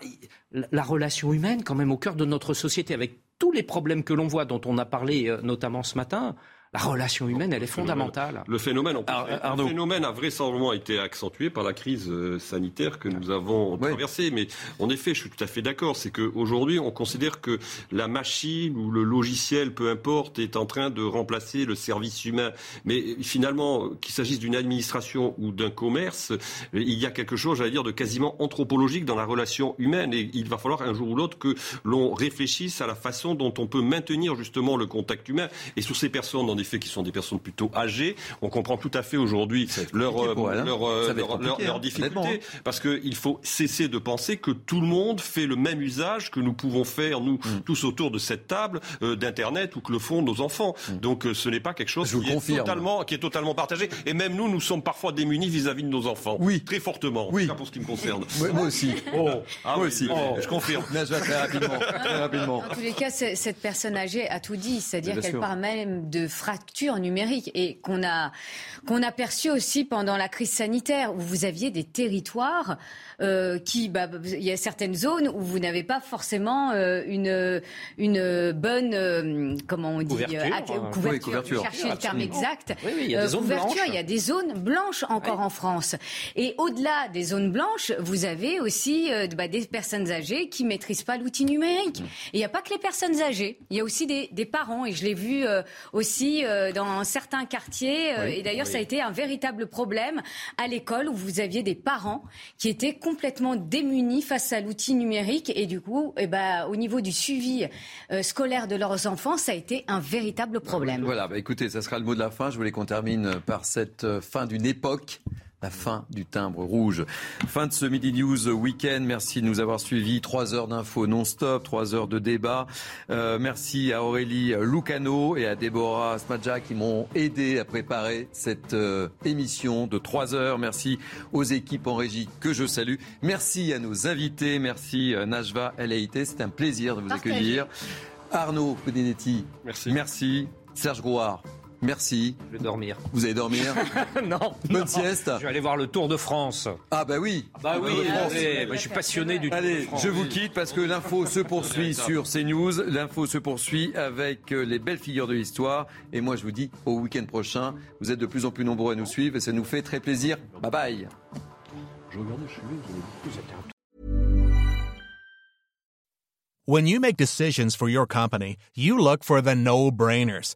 la relation humaine, quand même, au cœur de notre société, avec tous les problèmes que l'on voit, dont on a parlé euh, notamment ce matin, la relation humaine, elle est fondamentale. Le phénomène, le phénomène a vraisemblablement été accentué par la crise euh, sanitaire que nous avons traversée. Mais en effet, je suis tout à fait d'accord. C'est qu'aujourd'hui, on considère que la machine ou le logiciel, peu importe, est en train de remplacer le service humain. Mais finalement, qu'il s'agisse d'une administration ou d'un commerce, il y a quelque chose, j'allais dire, de quasiment anthropologique dans la relation humaine. Et il va falloir un jour ou l'autre que l'on réfléchisse à la façon dont on peut maintenir justement le contact humain. Et sur ces personnes, dans des faits qui sont des personnes plutôt âgées. On comprend tout à fait aujourd'hui leur, euh, leur, euh, leur, leur, difficulté, parce qu'il faut cesser de penser que tout le monde fait le même usage que nous pouvons faire, nous, mm. tous autour de cette table, euh, d'Internet ou que le font nos enfants. Mm. Donc ce n'est pas quelque chose qui est, totalement, qui est totalement partagé. Et même nous, nous sommes parfois démunis vis-à-vis de nos enfants. Oui. Très fortement. Oui. pour ce qui me concerne. moi aussi. Oh. Ah, moi aussi. Oh. Je confirme. très rapidement. Très rapidement. En tous les cas, cette personne âgée a tout dit. C'est-à-dire qu'elle parle même de fracture numérique et qu'on a, qu'on a perçu aussi pendant la crise sanitaire où vous aviez des territoires euh, qui, bah, il y a certaines zones où vous n'avez pas forcément euh, une, une bonne, euh, comment on dit, couverture, hein. couverture, chercher le terme exact. il y a des zones blanches. Il y a des zones blanches encore en France. Et au-delà des zones blanches, vous avez aussi bah, des personnes âgées qui maîtrisent pas l'outil numérique. Mm. Et il n'y a pas que les personnes âgées. Il y a aussi des, des parents. Et je l'ai vu aussi dans certains quartiers. et d'ailleurs, ça a été un véritable problème à l'école où vous aviez des parents qui étaient complètement démunis face à l'outil numérique et du coup, eh ben, au niveau du suivi euh, scolaire de leurs enfants, ça a été un véritable problème. Voilà, bah, écoutez, ça sera le mot de la fin. Je voulais qu'on termine par cette euh, fin d'une époque la fin du timbre rouge. Fin de ce Midi News Week-end. Merci de nous avoir suivis. Trois heures d'infos non-stop, trois heures de débat. Euh, merci à Aurélie Lucano et à Déborah Smadja qui m'ont aidé à préparer cette euh, émission de trois heures. Merci aux équipes en régie que je salue. Merci à nos invités. Merci euh, Najva LAIT. C'est un plaisir de vous accueillir. Arnaud Podinetti. Merci. Merci. Serge Grouard. Merci. Je vais dormir. Vous allez dormir [LAUGHS] Non. Bonne sieste. Je vais aller voir le Tour de France. Ah bah oui. Bah oui. je suis passionné du Tour allez, de France. je vous quitte parce que l'info se poursuit sur CNews. L'info se poursuit avec euh, les belles figures de l'histoire. Et moi, je vous dis au week-end prochain. Vous êtes de plus en plus nombreux à nous suivre et ça nous fait très plaisir. Bye bye. Je regardais, When you make decisions for your company, you look for the no-brainers.